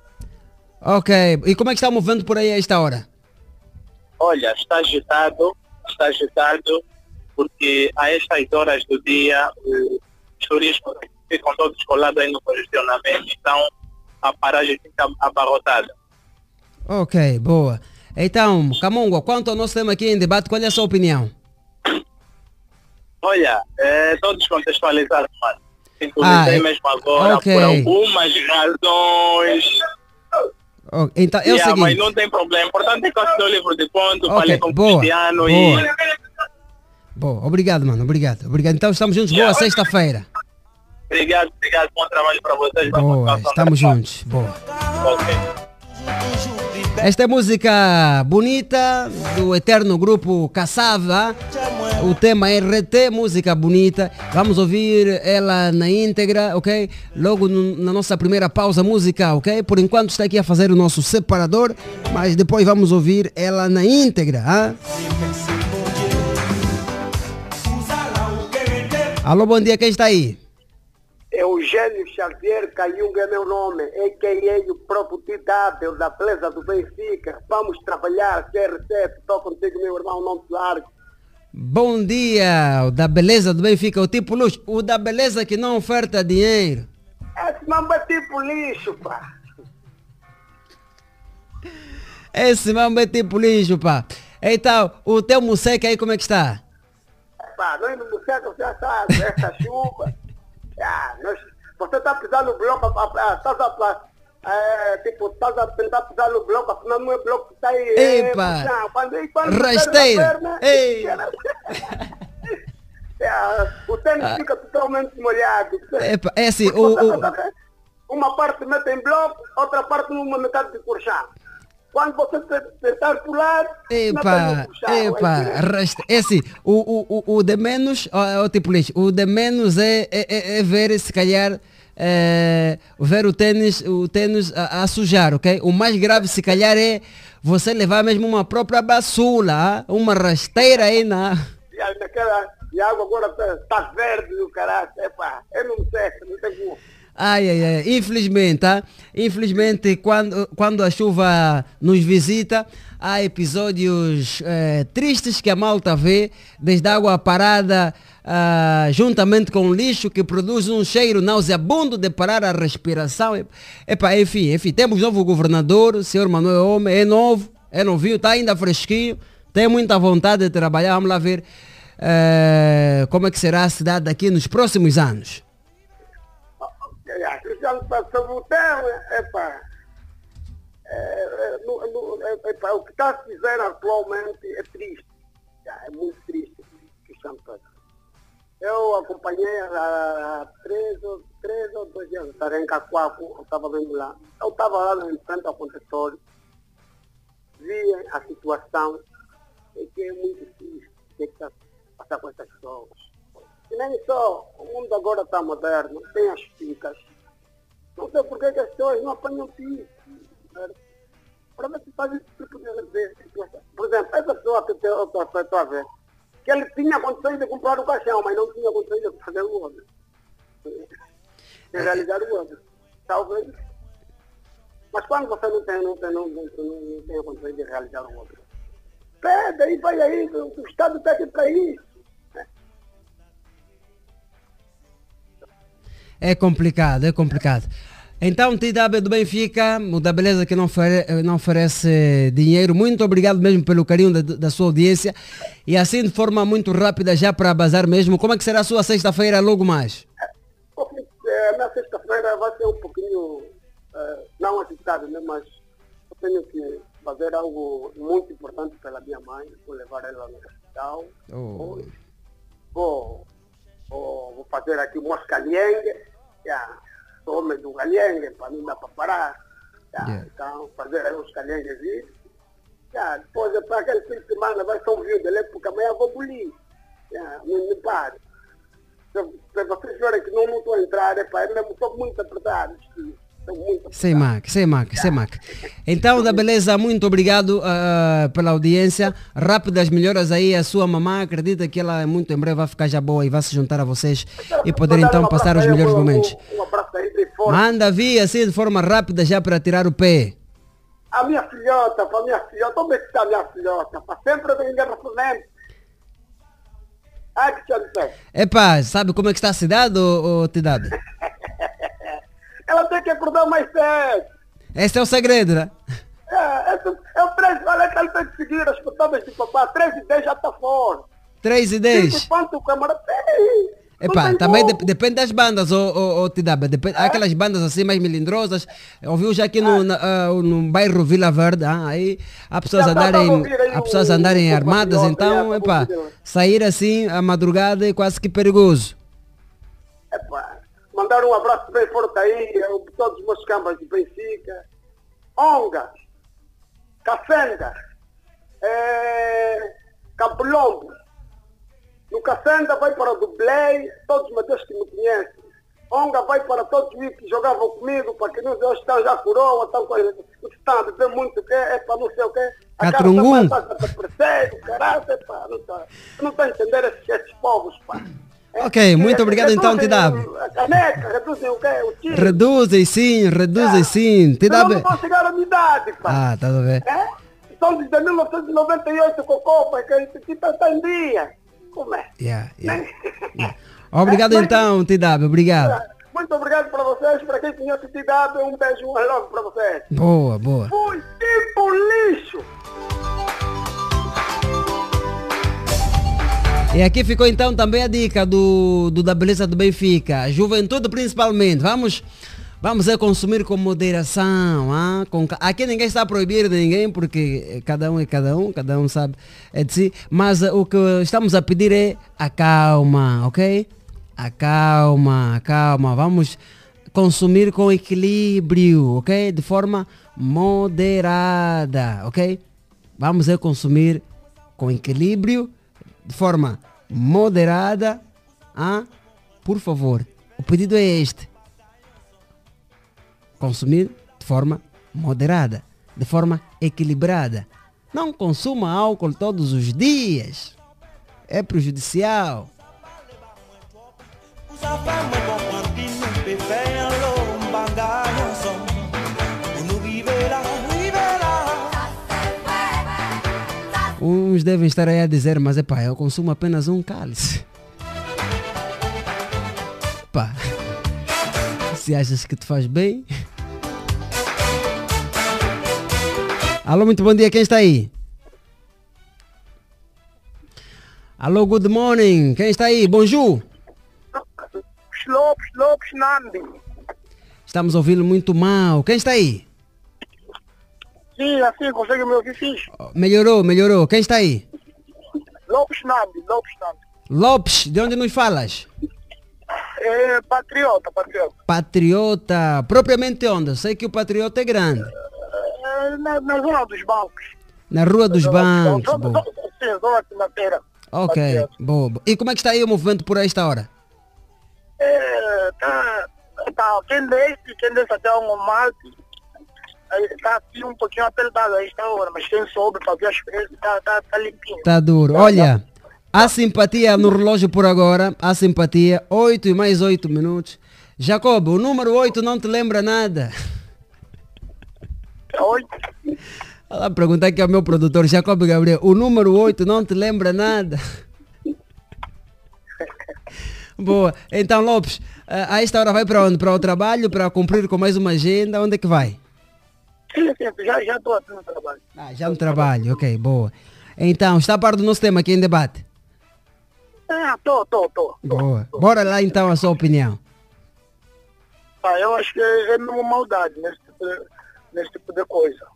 Ok. E como é que está movendo por aí a esta hora? Olha, está agitado, está agitado, porque a estas horas do dia os turistas ficam todos colados aí no congestionamento, então a paragem fica abarrotada. Ok, boa. Então, Camongua, quanto ao nosso tema aqui em debate, qual é a sua opinião? Olha, estou descontextualizado, mano. Sintonizei Ah, é- mesmo agora ok. por algumas razões. Oh, então, é o Yeah, mas seguinte. não tem problema. O importante é que eu o livro de ponto, Ok, falei com o boa, Cristiano boa. e Boa, obrigado, mano. Obrigado. Obrigado. Então, estamos juntos. Boa sexta-feira. Obrigado, obrigado, bom trabalho para vocês. boa continuação estamos juntos. Boa. Ok. Esta é música bonita do eterno grupo Caçava. O tema é RT, música bonita. Vamos ouvir ela na íntegra, ok? Logo no- na nossa primeira pausa musical, ok? Por enquanto está aqui a fazer o nosso separador, mas depois vamos ouvir ela na íntegra. ah? Alô, bom dia, quem está aí? Eugênio Xavier Cayunga é meu nome, a.k.a. o próprio TW da beleza do Benfica. Vamos trabalhar, CR7, estou contigo, meu irmão, não te largo. Bom dia, o da beleza do Benfica, o tipo luxo. O da beleza que não oferta dinheiro. Esse mambo é tipo lixo, pá. Esse mambo é tipo lixo, pá. Então, o teu museca aí como é que está? Pá, nós no museu, você já sabe, essa chuva. Ah, nós, você está pisando no bloco, está É, tipo, estás a tentar pisar no bloco, afinal não é bloco que está aí. Epa! É, quando, e quando a perna, Ei. é, o tênis Ah. fica totalmente molhado. Epa, é assim, o- o- tá- Uma parte mete em bloco, outra parte numa metade de colchão. Quando você te- tentar pular, Epa, colchão. epa, é, raste- é assim, o, o, o, o de menos, ó, ó, tipo lixo, o de menos é, é, é- é ver se calhar, é, ver o tênis, o tênis a, a sujar, ok? O mais grave se calhar é você levar mesmo uma própria basula, ah, uma rasteira aí na... E a água agora está tá verde do caralho. Epa, eu não sei, não tem como. Ai, ai, ai, infelizmente, tá? Infelizmente, quando, quando a chuva nos visita, há episódios eh, tristes que a malta vê, desde água parada, ah, juntamente com o lixo que produz um cheiro nauseabundo de parar a respiração. Epa, enfim, enfim, temos novo governador, o senhor Manuel Homem, é novo, é novinho, está ainda fresquinho, tem muita vontade de trabalhar, vamos lá ver eh, como é que será a cidade daqui nos próximos anos. É, Cristiano sobre o tema, epa, é, é, no- no- é, o que está a se dizer atualmente é triste. Já, É muito triste, Cristiano Pedro. Eu acompanhei há três, ou- três ou dois dias, estava em Cacoaco, eu estava vendo lá. Eu estava lá em frente ao contentor, via a situação, e que é muito triste o que está a passar com essas pessoas. E nem só, o mundo agora está moderno, tem as ficas. Não sei por que que as pessoas não apanham certo? Para ver se faz esse tipo de. Por exemplo, essa pessoa que eu estou a ver, que ele tinha condições de comprar o caixão, mas não tinha condições de fazer o outro. De realizar o outro. Talvez. Mas quando você não tem, não tem, não, não, não, não tem condições de realizar o outro. Pede aí, vai aí, o Estado está aqui para isso. É complicado, é complicado. Então, TW do Benfica, o da Beleza que não, ofere- não oferece dinheiro, muito obrigado mesmo pelo carinho da, da sua audiência. E assim, de forma muito rápida, já para bazar mesmo, como é que será a sua sexta-feira logo mais? É, na sexta-feira vai ser um pouquinho, é, não agitado, né, mas eu tenho que fazer algo muito importante pela minha mãe, vou levar ela no hospital. Oh. Vou, vou, vou fazer aqui umas calhengue, já, sou homem do calhengue, para não dar para parar. já. Yeah. Então, fazer aí uns calhengues e já, depois é para aquele fim de semana vai ser um vídeo dele, porque amanhã vou bulir. Já, não me pare. Se, se vocês verem que não estou a entrar, é para mesmo estou muito apertado. Muito Sem mac, sem mac, sem mac. Então, da beleza, muito obrigado ah, pela audiência. Rápidas melhoras aí. A sua mamã acredita que ela muito em breve vai ficar já boa e vai se juntar a vocês e poder então passar os melhores momentos. Um. Manda vir assim de forma rápida já para tirar o pé. A minha filhota, para minha filhota, onde é que está a minha filhota? Para sempre vem garrafamento. Ai, que. Epá, sabe como é que está a cidade, ô, ô Tidado? Ela tem que acordar mais cedo. Esse é o segredo, né? É, esse, é o 3, olha que ela tem que seguir as putadas de papá. 3 e 10 já está fora. 3 e Cinco 10. e quanto o camarada tem? Epá, também dep- depende das bandas, ô, ô, ô Tidaba. Depende, há aquelas bandas assim mais melindrosas. Ouviu já aqui no, na, ah, no bairro Vila Verde, ah, aí há pessoas Já tá andarem, há pessoas andarem o armadas, patriota, então, tá epá, ouvindo. sair assim à madrugada é quase que perigoso. Epá, mandar um abraço bem forte aí, a todos os meus cambas de Benfica. Onga, Cacenda, é, Capulombo. No Cacenda vai para o Dublei, todos os meus que me conhecem. Onga vai para todos os que jogavam comigo, para que não estão já coroa, estão com estão a beber muito, que é para não sei o quê. A cara Catrungum. está a persegue, caralho, pá, não está tá a entender esses, esses povos, pá. Ok, muito obrigado então, Reduzem Tidaba. A caneca, reduzem o quê? O tiro. Reduzem sim, reduzem sim. Senão Tidaba. não vão chegar à minha idade, pá. Ah, tá a ver. É? São desde 1998 com Copa, que a gente está tá em dia. Como é? Yeah, yeah. Obrigado então, Tidaba, obrigado. Muito obrigado para vocês, para quem conhece TW, um beijo, um hello para vocês. Boa, boa. Fui tipo lixo. E aqui ficou então também a dica do, do da beleza do Benfica. Juventude principalmente. Vamos, Vamos é consumir com moderação. ah, com Aqui ninguém está a proibir ninguém, porque eh, cada um é cada um, cada um sabe é de si. Mas eh, o que estamos a pedir é a calma, ok? A calma, a calma. Vamos consumir com equilíbrio, ok? De forma moderada, ok? Vamos é consumir com equilíbrio, de forma moderada. Ah, por favor, o pedido é este consumir de forma moderada, de forma equilibrada. Não consuma álcool todos os dias. É prejudicial. Uns devem estar aí a dizer, mas é pá, eu consumo apenas um cálice. Pá, se achas que te faz bem. Alô, muito bom dia, quem está aí? Alô, good morning, quem está aí? Bonjour. Lopes, Lopes Nambi. Estamos ouvindo muito mal. Quem está aí? Sim, assim, consegue me ouvir fixe? Melhorou, melhorou. Quem está aí? Lopes Nambi, Lopes Nambi. Lopes, de onde nos falas? É patriota, patriota. Patriota, propriamente onde? Sei que o Patriota é grande. É, na, na zona dos bancos. Na Rua dos Bancos. Zona- Boa. zona- Sim, zona financeira. Ok, Patriota. boa. E como é que está aí o movimento por esta hora? É, tá, tá, quem desce, quem desce até o aí tá assim um pouquinho apertado aí esta hora, mas quem soube fazer as coisas tá, tá, tá limpinho. Tá duro. Olha, há simpatia no relógio por agora. Há simpatia. 8 e mais 8 minutos. Jacob, o número 8 não te lembra nada. Oito. Olha lá perguntar aqui ao meu produtor, Jacob Gabriel. O número 8 não te lembra nada. Boa. Então, Lopes, a a esta hora vai para onde? Para o trabalho, para cumprir com mais uma agenda? Onde é que vai? Sim, sim, já já estou aqui no trabalho. Ah, já no trabalho, ok, boa. Então, está a par do nosso tema aqui em debate? É, tô, tô, tô. Boa. Bora lá então a sua opinião. Ah, eu acho que é, é mesmo maldade nesse tipo de, nesse tipo de coisa.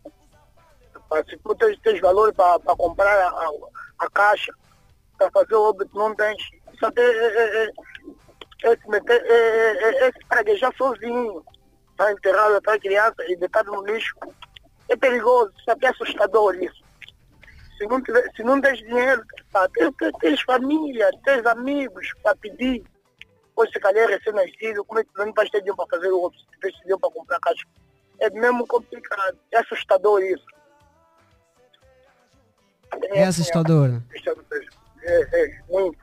Ah, se tu tens, tens valor para comprar a, a, a caixa, para fazer o óbito, não tens. Isso até é, é, é, é, é, é, é, é sozinho. Está enterrado atrás da criança e deitado no lixo. É perigoso, até é assustador isso. Se não, tiver, se não tens dinheiro, pá, tens, tens, família, tens amigos para pedir. Pois se calhar é recém-nascido, como é que não vais ter dinheiro para fazer o outro? Se tens dinheiro para comprar caixa. É mesmo complicado, é assustador isso. É assustador. né? É, é, muito.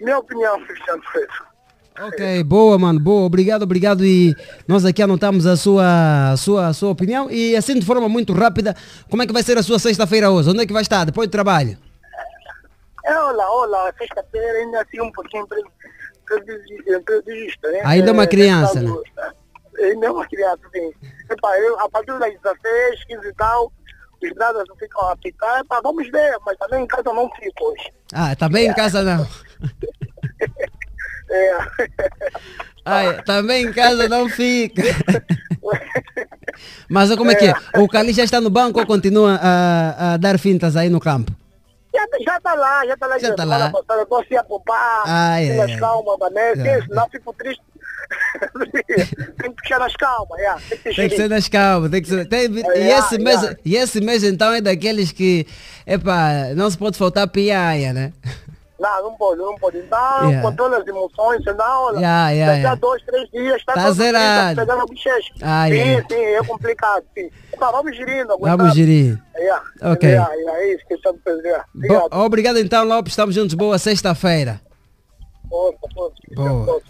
Minha opinião, Cristiano Pedro. Ok, boa, mano, boa, obrigado, obrigado. E nós aqui anotamos a sua, a sua, a sua opinião. E assim, de forma muito rápida, como é que vai ser a sua sexta-feira hoje? Onde é que vai estar? Depois do trabalho? É, olá, olá, sexta-feira ainda assim um pouquinho pre- previsi- prevista, né? Ainda é uma criança, caso, é, Ainda é uma criança, sim. Epá, eu, a partir das 16, 15 e tal, os não ficam a ficar, epá, vamos ver, mas também em casa não fico hoje. Ah, também em casa não. É. Ai, também em casa não fica. Mas como é que é? O Cali já está no banco ou continua a, a dar fintas aí no campo? Já, já tá lá, já tá lá. Já tá lá. Passada, eu tô assim a poupar, Ai, tem ai, as ai. calmas, É. que senão fico triste. tem que puxar nas calmas, yeah, tem que Tem que ser nas calmas, tem que ser. tem- e, É, esse é, mês, é. e esse mês então é daqueles que, epá, não se pode faltar piaia, né? Não, não pode, não pode. Então, Yeah. controla as emoções, senão, Yeah, yeah, daqui a dois, três dias está Tá zerado. dia pegando bochecha. Ah, sim, yeah. sim, é complicado, sim. Epá, vamos gerindo, aguentando. Vamos gerir. Yeah. Ok. Yeah, yeah, é isso que estamos fazendo. Bo- obrigado então, Lopes. Estamos juntos. Boa sexta-feira. Força, força. Boa.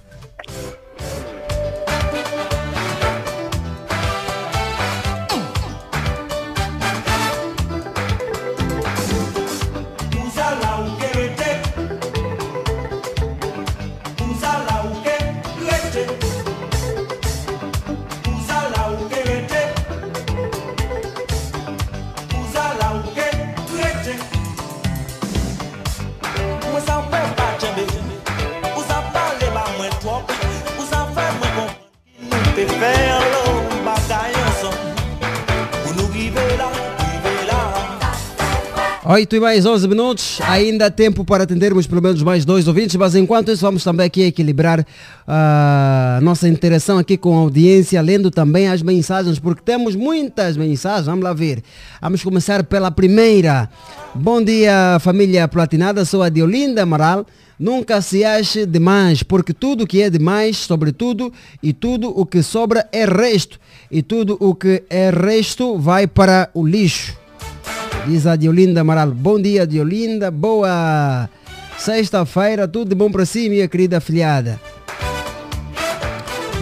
faire 8 e mais 11 minutos, ainda há tempo para atendermos pelo menos mais dois ouvintes, mas enquanto isso vamos também aqui equilibrar ah, a nossa interação aqui com a audiência, lendo também as mensagens, porque temos muitas mensagens, vamos lá ver. Vamos começar pela primeira. Bom dia família platinada, sou a Diolinda Amaral. Nunca se ache demais, porque tudo que é demais, sobretudo, e tudo o que sobra é resto, e tudo o que é resto vai para o lixo. Diz a Diolinda Amaral. Bom dia, Diolinda. Boa sexta-feira. Tudo de bom para si, minha querida afilhada.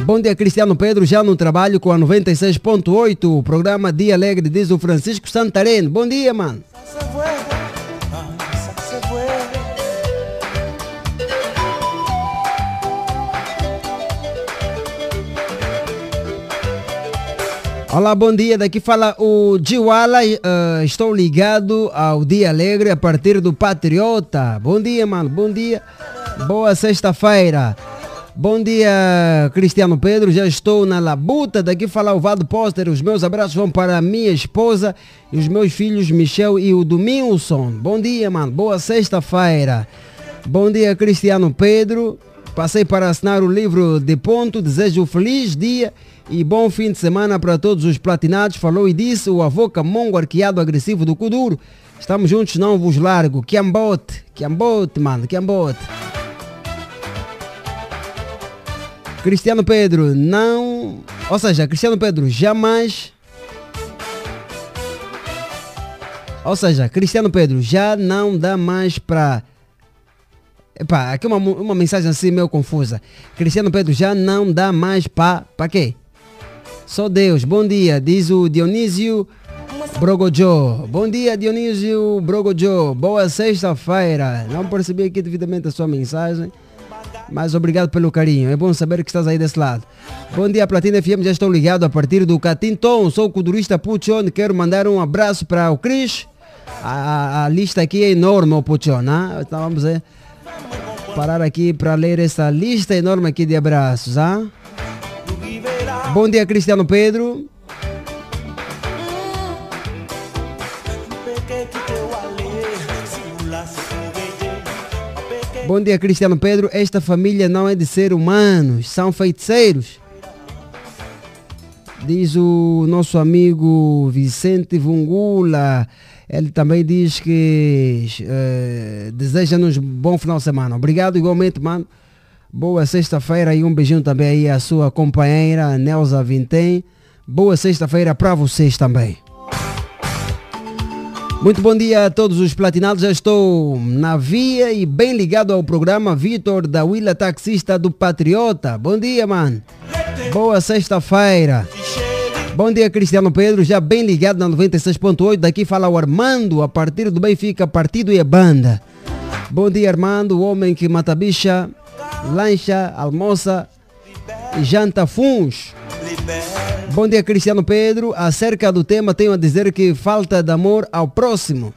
Bom dia, Cristiano Pedro. Já no trabalho com a 96.8. Programa Dia Alegre, diz o Francisco Santareno. Bom dia, mano. Olá, bom dia. Daqui fala o Jiwala. Uh, estou ligado ao Dia Alegre a partir do Patriota. Bom dia, mano. Bom dia. Boa sexta-feira. Bom dia, Cristiano Pedro. Já estou na labuta. Daqui fala o Vado Póster. Os meus abraços vão para a minha esposa e os meus filhos Michel e o Domingson. Bom dia, mano. Boa sexta-feira. Bom dia, Cristiano Pedro. Passei para assinar o livro de ponto. Desejo um feliz dia e bom fim de semana para todos os platinados. Falou e disse o avô Camongo arqueado agressivo do Kuduro. Estamos juntos, não vos largo. Quiambote, Quiambote, mano, Quiambote. Cristiano Pedro, não. Ou seja, Cristiano Pedro jamais. Ou seja, Cristiano Pedro já não dá mais para. Epá, aqui uma, uma mensagem assim meio confusa. Cristiano Pedro já não dá mais para. Para quê? Só Deus. Bom dia, diz o Dionísio Brogojo. Bom dia, Dionísio Brogojo. Boa sexta-feira. Não percebi aqui devidamente a sua mensagem, mas obrigado pelo carinho. É bom saber que estás aí desse lado. Bom dia, Platina FM. Já estou ligado a partir do Catinton. Sou o culturista Puchon. Quero mandar um abraço para o Cris. A, a, a, lista aqui é enorme, o. Né? Então vamos é, parar aqui para ler essa lista enorme aqui de abraços. Hein? Bom dia, Cristiano Pedro. Bom dia, Cristiano Pedro. Esta família não é de ser humanos, são feiticeiros. Diz o nosso amigo Vicente Vungula. Ele também diz que uh, deseja-nos bom final de semana. Obrigado igualmente, mano. Boa sexta-feira e um beijinho também aí à sua companheira Nelza Vintem. Boa sexta-feira para vocês também. Muito bom dia a todos os platinados. Já estou na via e bem ligado ao programa Vitor da Willa Taxista do Patriota. Bom dia, mano. Boa sexta-feira. Bom dia, Cristiano Pedro. Já bem ligado na 96.8. Daqui fala o Armando, a partir do Benfica, partido e a banda. Bom dia, Armando, o homem que mata bicha, lancha, almoça e janta funs. Bom dia, Cristiano Pedro. Acerca do tema, tenho a dizer que falta de amor ao próximo.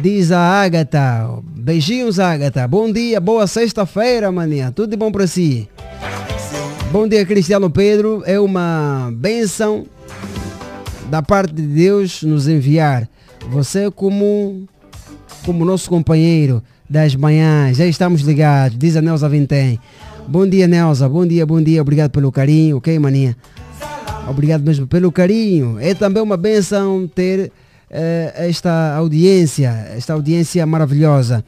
Diz a Ágata. Beijinhos, Ágata. Bom dia, boa sexta-feira, maninha. Tudo de bom para si. Bom dia, Cristiano Pedro. É uma benção da parte de Deus nos enviar. Você como, como nosso companheiro das manhãs. Já estamos ligados, diz a Nelza Vintem. Bom dia, Nelza. Bom dia, bom dia. Obrigado pelo carinho, ok, maninha? Obrigado mesmo pelo carinho. É também uma benção ter eh, esta audiência, esta audiência maravilhosa.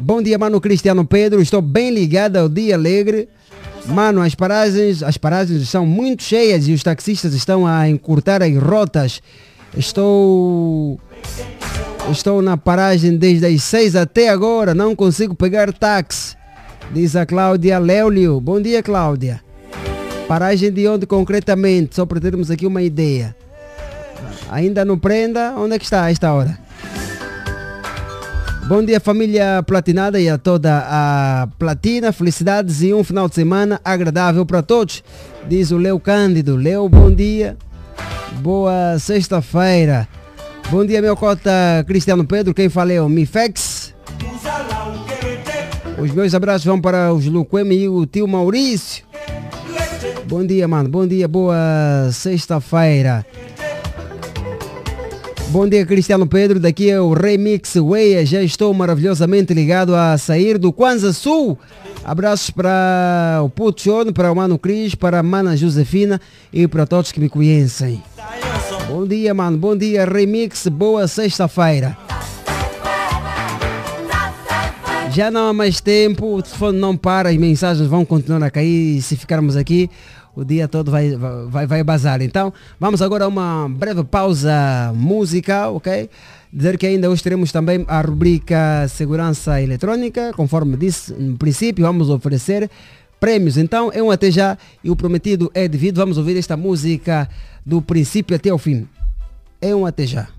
Bom dia, mano Cristiano Pedro. Estou bem ligado ao Dia Alegre. Mano, as paragens, as paragens são muito cheias e os taxistas estão a encurtar as rotas. Estou Estou na paragem desde as 6 até agora, não consigo pegar táxi. Diz a Cláudia Léolio. Bom dia, Cláudia. Paragem de onde concretamente? Só para termos aqui uma ideia. Ainda não prenda? Onde é que está a esta hora? Bom dia, família platinada e a toda a platina. Felicidades e um final de semana agradável para todos. Diz o Leo Cândido. Leo, bom dia. Boa sexta-feira. Bom dia, meu cota Cristiano Pedro. Quem fala é o Mifex. Os meus abraços vão para os Luquemi e o tio Maurício. Bom dia, mano. Bom dia, boa sexta-feira. Bom dia, Cristiano Pedro. Daqui é o Remix Weia. Já estou maravilhosamente ligado a sair do Kwanza Sul. Abraços para o Puchon, para o Mano Cris, para a Mana Josefina e para todos que me conhecem. Bom dia, mano. Bom dia, Remix. Boa sexta-feira. Já não há mais tempo, o telefone não para, as mensagens vão continuar a cair. Se ficarmos aqui, o dia todo vai, vai, vai bazar. Então, vamos agora a uma breve pausa musical, ok? Dizer que ainda hoje teremos também a rubrica Segurança Eletrônica, conforme disse no princípio, vamos oferecer prêmios. Então, é um até já e o prometido é devido. Vamos ouvir esta música do princípio até o fim. É um até já.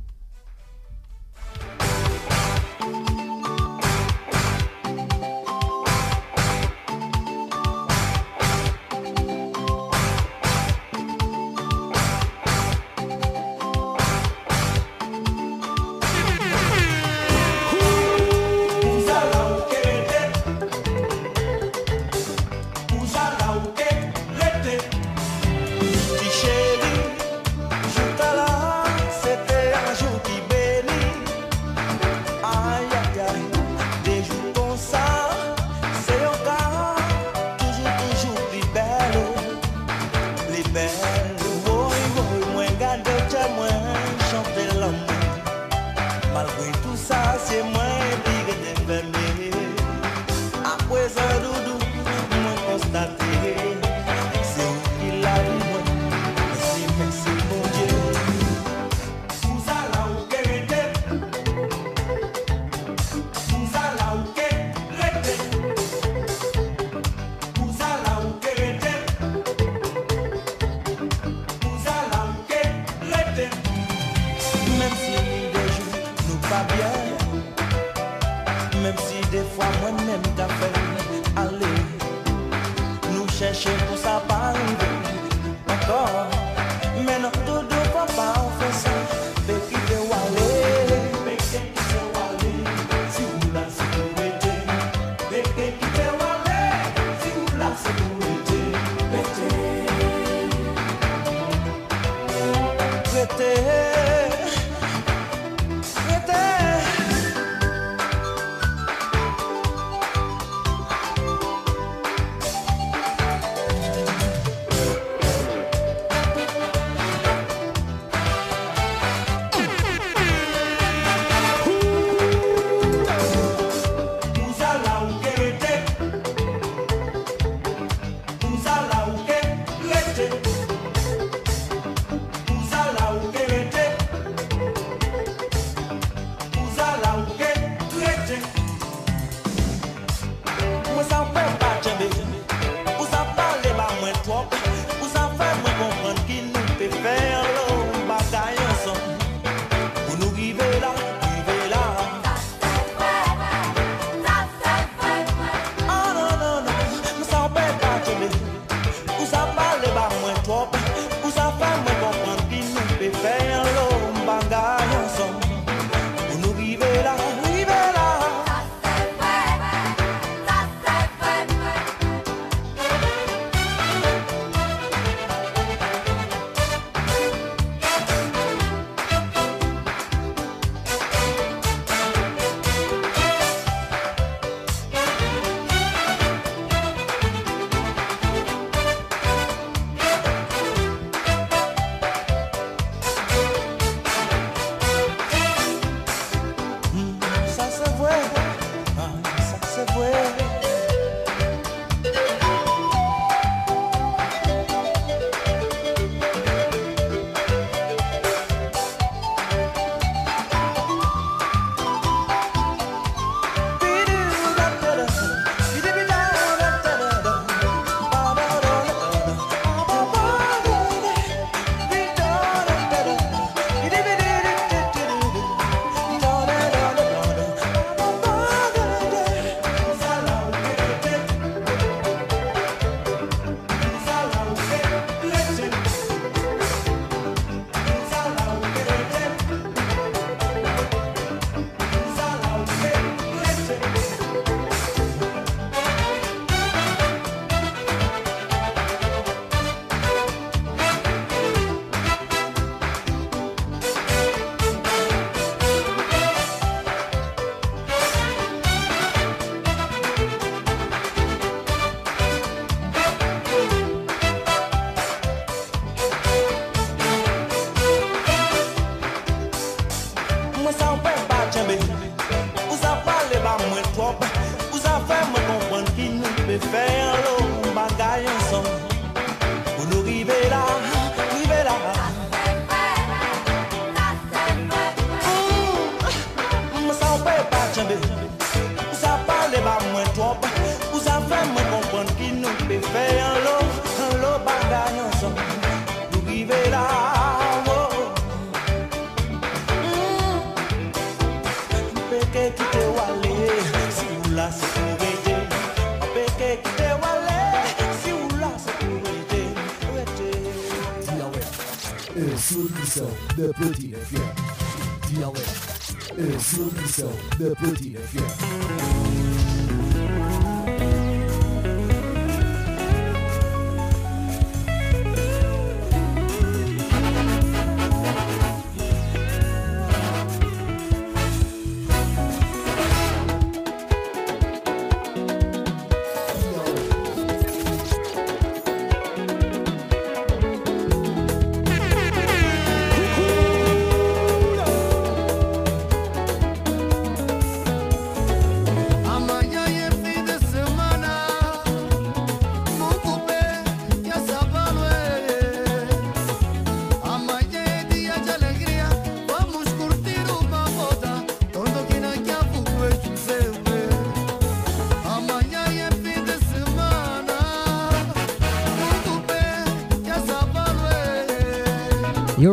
A sua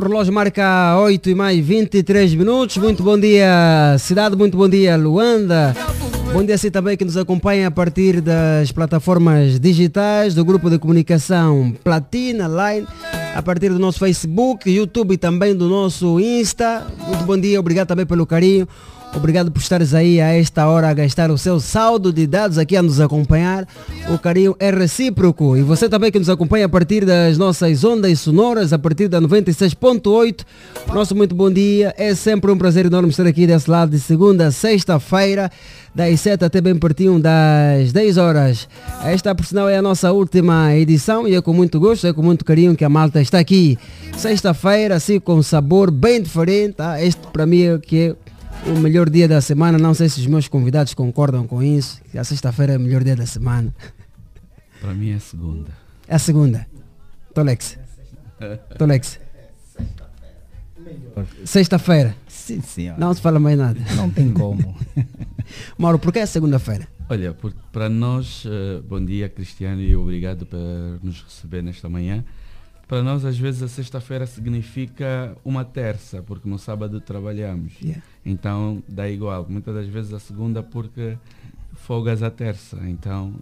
relógio marca 8 e mais 23 minutos. Muito bom dia, cidade. Muito bom dia, Luanda. Bom dia a si também que nos acompanha a partir das plataformas digitais do grupo de comunicação Platina Line, a partir do nosso Facebook, YouTube e também do nosso Insta. Muito bom dia, obrigado também pelo carinho. Obrigado por estares aí a esta hora a gastar o seu saldo de dados aqui a nos acompanhar. O carinho é recíproco. E você também que nos acompanha a partir das nossas ondas sonoras, a partir da 96.8. Nosso muito bom dia. É sempre um prazer enorme estar aqui desse lado de segunda a sexta-feira, das 7 até bem pertinho das 10 horas. Esta, por sinal, é a nossa última edição e é com muito gosto, é com muito carinho que a malta está aqui. Sexta-feira, assim, com sabor bem diferente. Tá? Este, para mim, é que é o melhor dia da semana. Não sei se os meus convidados concordam com isso. Que a sexta-feira é o melhor dia da semana. Para mim é segunda. É a segunda. Tolex. Tolex. Sexta-feira. Sim, senhor. Não se fala mais nada. Não tem como. Mauro, por que é segunda-feira? Olha, por- para nós, eh, bom dia Cristiano e obrigado por nos receber nesta manhã. Para nós, às vezes, a sexta-feira significa uma terça, porque no sábado trabalhamos. Yeah. Então, dá igual. Muitas das vezes a segunda, porque folgas a terça. Então,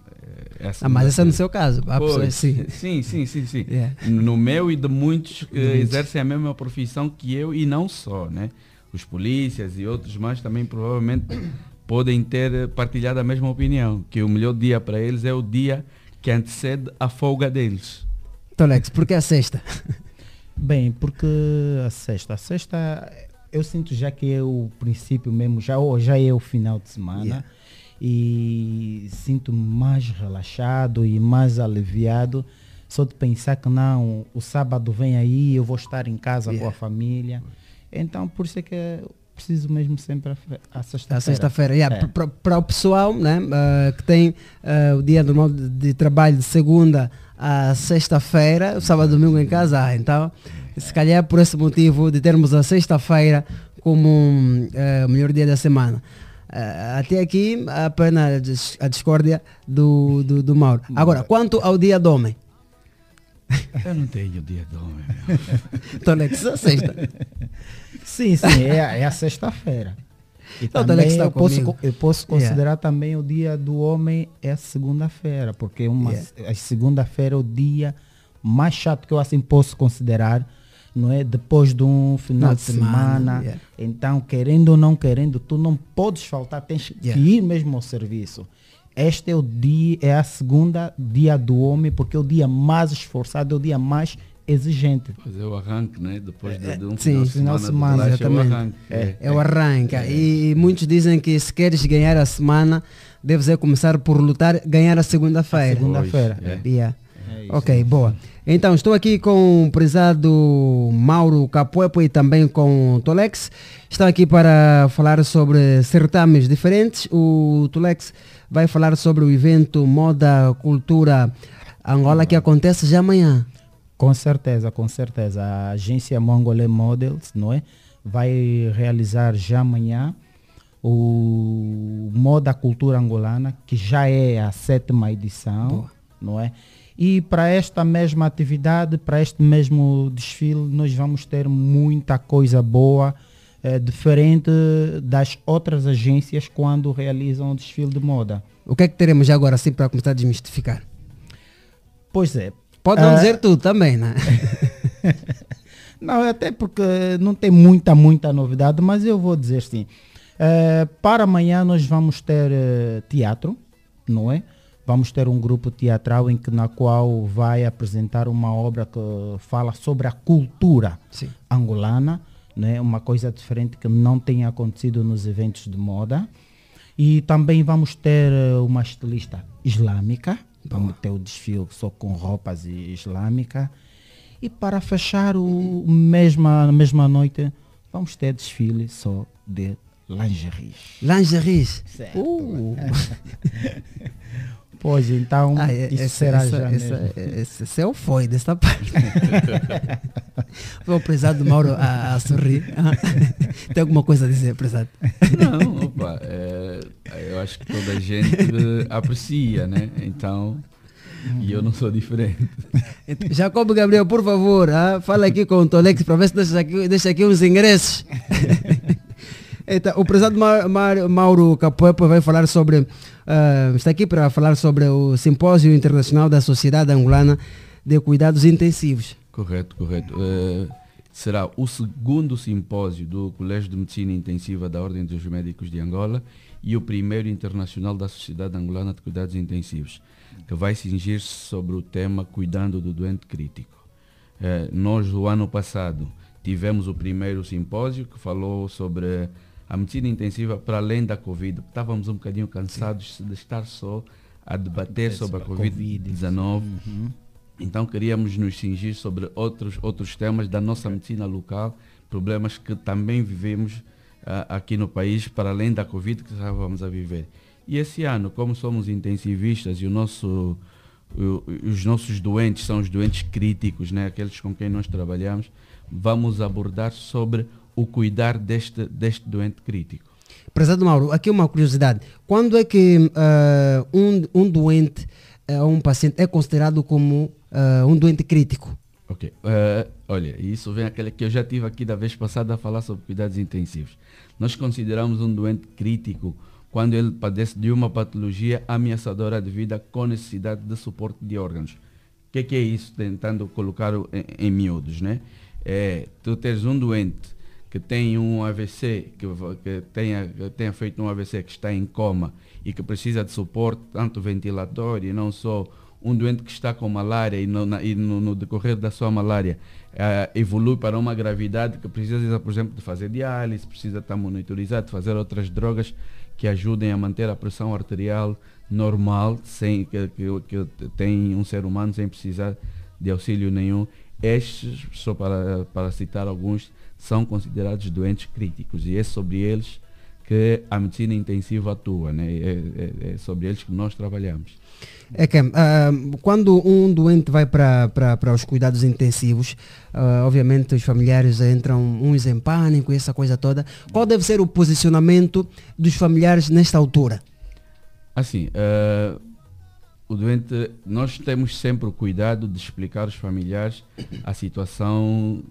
é a Ah, mas esse é no seu caso. Há Pois, pessoas sim. sim, sim, sim, sim. Yeah. No meu e de muitos que De exercem a mesma profissão que eu e não só, né? Os polícias e outros mais também provavelmente podem ter partilhado a mesma opinião, que o melhor dia para eles é o dia que antecede a folga deles. Tolex, por que a sexta? Bem, porque a sexta, a sexta eu sinto já que é o princípio mesmo, já, ou já é o final de semana Yeah. e sinto mais relaxado e mais aliviado só de pensar que não, o sábado vem aí, eu vou estar em casa com Yeah. a família. Então por isso é que eu preciso mesmo sempre a, fe- a sexta-feira. A sexta-feira. Yeah, É. Para- o pessoal né, ah, que tem ah, o dia normal de, de trabalho de segunda a sexta-feira, sábado e domingo em casa, ah, então se calhar é por esse motivo de termos a sexta-feira como um, eh, o melhor dia da semana. Ah, até aqui apenas a dis- a discórdia do, do, do Mauro. Agora, quanto ao dia do homem? Eu não tenho dia de homem. meu. Tolex, a sexta. Sim, sim, é, é a sexta-feira. E também Alex está eu, posso, eu posso Yeah. considerar também o dia do homem é a segunda-feira, porque uma, Yeah. a segunda-feira é o dia mais chato que eu assim posso considerar, não é? Depois de um final de semana, semana. yeah. Então, querendo ou não querendo, tu não podes faltar, tens Yeah. que ir mesmo ao serviço. Este é o dia, é a segunda dia do homem, porque é o dia mais esforçado, é o dia mais exigente. Pois é o arranque, né? Depois de, de um Sim, final de semana, final de semana, de relaxa, é o exatamente. arranque. É. É o arranque. E muitos dizem que se queres ganhar a semana, deves é começar por lutar, ganhar a segunda-feira. Segunda-feira. É. Yeah. É isso. Ok, boa. Então, estou aqui com o prezado Mauro Capuepo e também com o Tolex. Estão aqui para falar sobre certames diferentes. O Tolex vai falar sobre o evento Moda Cultura Angola que acontece já amanhã. Com certeza, com certeza. A agência Mongolê Models, não é? Vai realizar já amanhã o Moda Cultura Angolana, que já é a sétima edição, Boa. não é? E para esta mesma atividade, para este mesmo desfile, nós vamos ter muita coisa boa, eh, diferente das outras agências quando realizam o desfile de moda. O que é que teremos agora assim para começar a desmistificar? Pois é. Pode não Ah, dizer tudo também, né? Não, até porque não tem muita, muita novidade, mas eu vou dizer sim. Eh, para amanhã nós vamos ter eh, teatro, não é? Vamos ter um grupo teatral em que, na qual vai apresentar uma obra que fala sobre a cultura angolana, né? uma coisa diferente que não tem acontecido nos eventos de moda. E também vamos ter eh, uma estilista islâmica, vamos ter o desfile só com roupas islâmicas. E para fechar o mesma, a mesma noite, vamos ter desfile só de lingeries. Lingeries? Certo. Uh. Pois então, Ah, é- isso essa- será essa- já essa- mesmo. esse, esse é o foi desta parte. Foi o prezado Mauro a, a sorrir. Tem alguma coisa a dizer, prezado? Não, opa, é, eu acho que toda a gente aprecia, né? Então, e eu não sou diferente. Então, Jacob Gabriel, por favor, ah, fala aqui com o Tolex para ver se deixa aqui, deixa aqui uns ingressos. Então, o prezado Ma- Ma- Mauro Capoepa vai falar sobre, ah, está aqui para falar sobre o Simpósio Internacional da Sociedade Angolana de Cuidados Intensivos. Correto, correto. Eh, será o segundo simpósio do Colégio de Medicina Intensiva da Ordem dos Médicos de Angola e o primeiro internacional da Sociedade Angolana de Cuidados Intensivos, que vai cingir-se sobre o tema Cuidando do Doente Crítico. Eh, nós, o ano passado, tivemos o primeiro simpósio que falou sobre a medicina intensiva para além da Covid. Estávamos um bocadinho cansados de estar só a debater sobre a Covid-19. Então queríamos nos cingir sobre outros, outros temas da nossa medicina local, problemas que também vivemos ah, aqui no país, para além da Covid que estávamos a viver. E esse ano, como somos intensivistas e o nosso, o- os nossos doentes são os doentes críticos, né, aqueles com quem nós trabalhamos, vamos abordar sobre o cuidar deste, deste doente crítico. Prezado Mauro, aqui uma curiosidade. Quando é que ah, um, um doente ou um paciente é considerado como ah, um doente crítico? Ok. Eh, olha, isso vem aquele que eu já tive aqui da vez passada a falar sobre cuidados intensivos. Nós consideramos um doente crítico quando ele padece de uma patologia ameaçadora de vida com necessidade de suporte de órgãos. O que, é que é isso? Tentando colocar em, em miúdos, né? É, tu teres um doente que tem um AVC, que, que tenha, tenha feito um AVC, que está em coma e que precisa de suporte, tanto ventilatório e não só um doente que está com malária e no, na- e no- no decorrer da sua malária eh, evolui para uma gravidade que precisa, por exemplo, de fazer diálise, precisa estar monitorizado, fazer outras drogas que ajudem a manter a pressão arterial normal, sem que, que, que tem um ser humano sem precisar de auxílio nenhum. Estes, só para, para citar alguns, são considerados doentes críticos e é sobre eles que a medicina intensiva atua, né? é, é- é sobre eles que nós trabalhamos. É que ah, quando um doente vai para os cuidados intensivos, ah, obviamente os familiares entram uns em pânico e essa coisa toda. Qual deve ser o posicionamento dos familiares nesta altura? Assim, eh, o doente, nós temos sempre o cuidado de explicar aos familiares a situação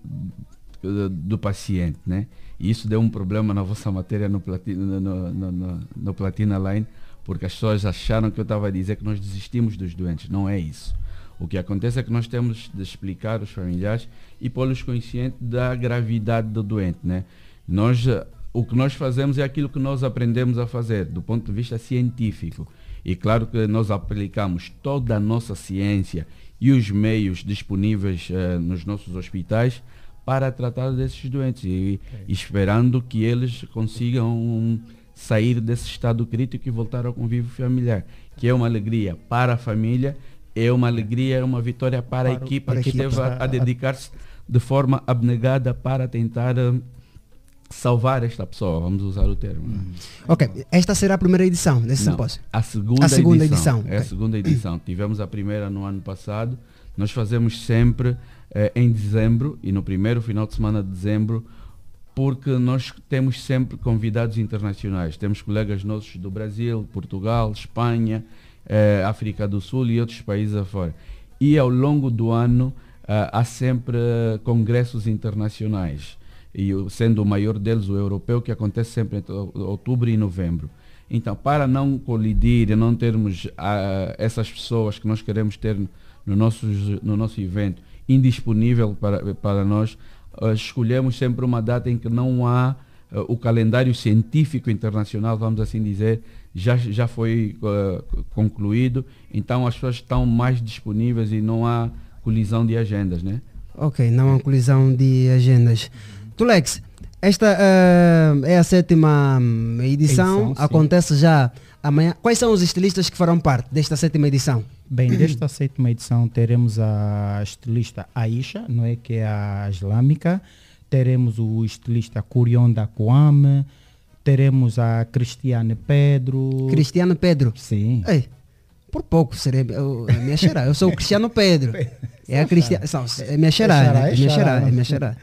do paciente, né? E isso deu um problema na vossa matéria no Platina, no, no, no- no Platina Line, porque as pessoas acharam que eu estava a dizer que nós desistimos dos doentes. Não é isso. O que acontece é que nós temos de explicar aos familiares e pô-los conscientes da gravidade do doente, né? Nós, eh, o que nós fazemos é aquilo que nós aprendemos a fazer, do ponto de vista científico. E claro que nós aplicamos toda a nossa ciência e os meios disponíveis eh, nos nossos hospitais para tratar desses doentes e, e esperando que eles consigam sair desse estado crítico e voltar ao convívio familiar, que é uma alegria para a família, é uma alegria, é uma vitória para, a Para o- equipa para a que equipa. esteve a, a dedicar-se de forma abnegada para tentar eh, salvar esta pessoa, vamos usar o termo. né? Ok, esta será a primeira edição desse Não, simpósio. A segunda, A segunda edição. edição, É a ok. segunda edição. Tivemos a primeira no ano passado. Nós fazemos sempre eh, em dezembro e no primeiro final de semana de dezembro, porque nós temos sempre convidados internacionais. Temos colegas nossos do Brasil, Portugal, Espanha, eh, África do Sul e outros países afora. E ao longo do ano ah, há sempre eh, congressos internacionais. E sendo o maior deles o europeu, que acontece sempre entre outubro e novembro. Então, para não colidir e não termos ah, essas pessoas que nós queremos ter no nosso, no nosso evento indisponível para, para nós, eh, escolhemos sempre uma data em que não há eh, o calendário científico internacional, vamos assim dizer, já, já foi eh, concluído, então as pessoas estão mais disponíveis e não há colisão de agendas, né? Ok, não há colisão de agendas. Tulex, esta é a sétima hum, edição, Edição, sim. acontece já amanhã. Quais são os estilistas que farão parte desta sétima edição? Bem, desta sétima edição teremos a estilista Aisha, não é que é a islâmica, teremos o estilista Curion da Coame, teremos a Cristiane Pedro. Cristiano Pedro. Sim. Ei, por pouco serei eu, é minha. Eu sou o Cristiano Pedro. É a Cristiano. É minha xerá, né? É minha xerá, é minha.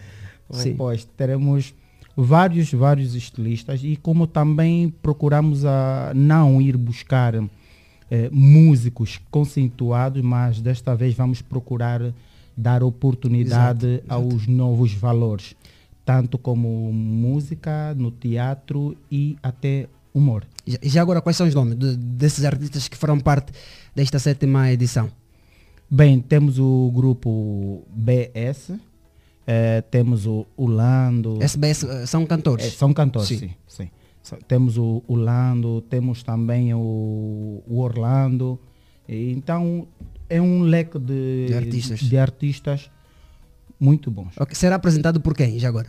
Sim. Pois teremos vários, vários estilistas e como também procuramos a não ir buscar eh, músicos conceituados, mas desta vez vamos procurar dar oportunidade Exato, aos novos valores, tanto como música, no teatro e até humor. Já, já agora, quais são os nomes de- desses artistas que farão parte desta sétima edição? Bem, temos o grupo BS, eh, temos o Ulando. SBS eh, são cantores? É, são cantores, Sim. sim. sim, Temos o Ulando, temos também o, o Orlando. E Então é um leque de, De artistas. de artistas muito bons. Ok, Será apresentado por quem, já agora?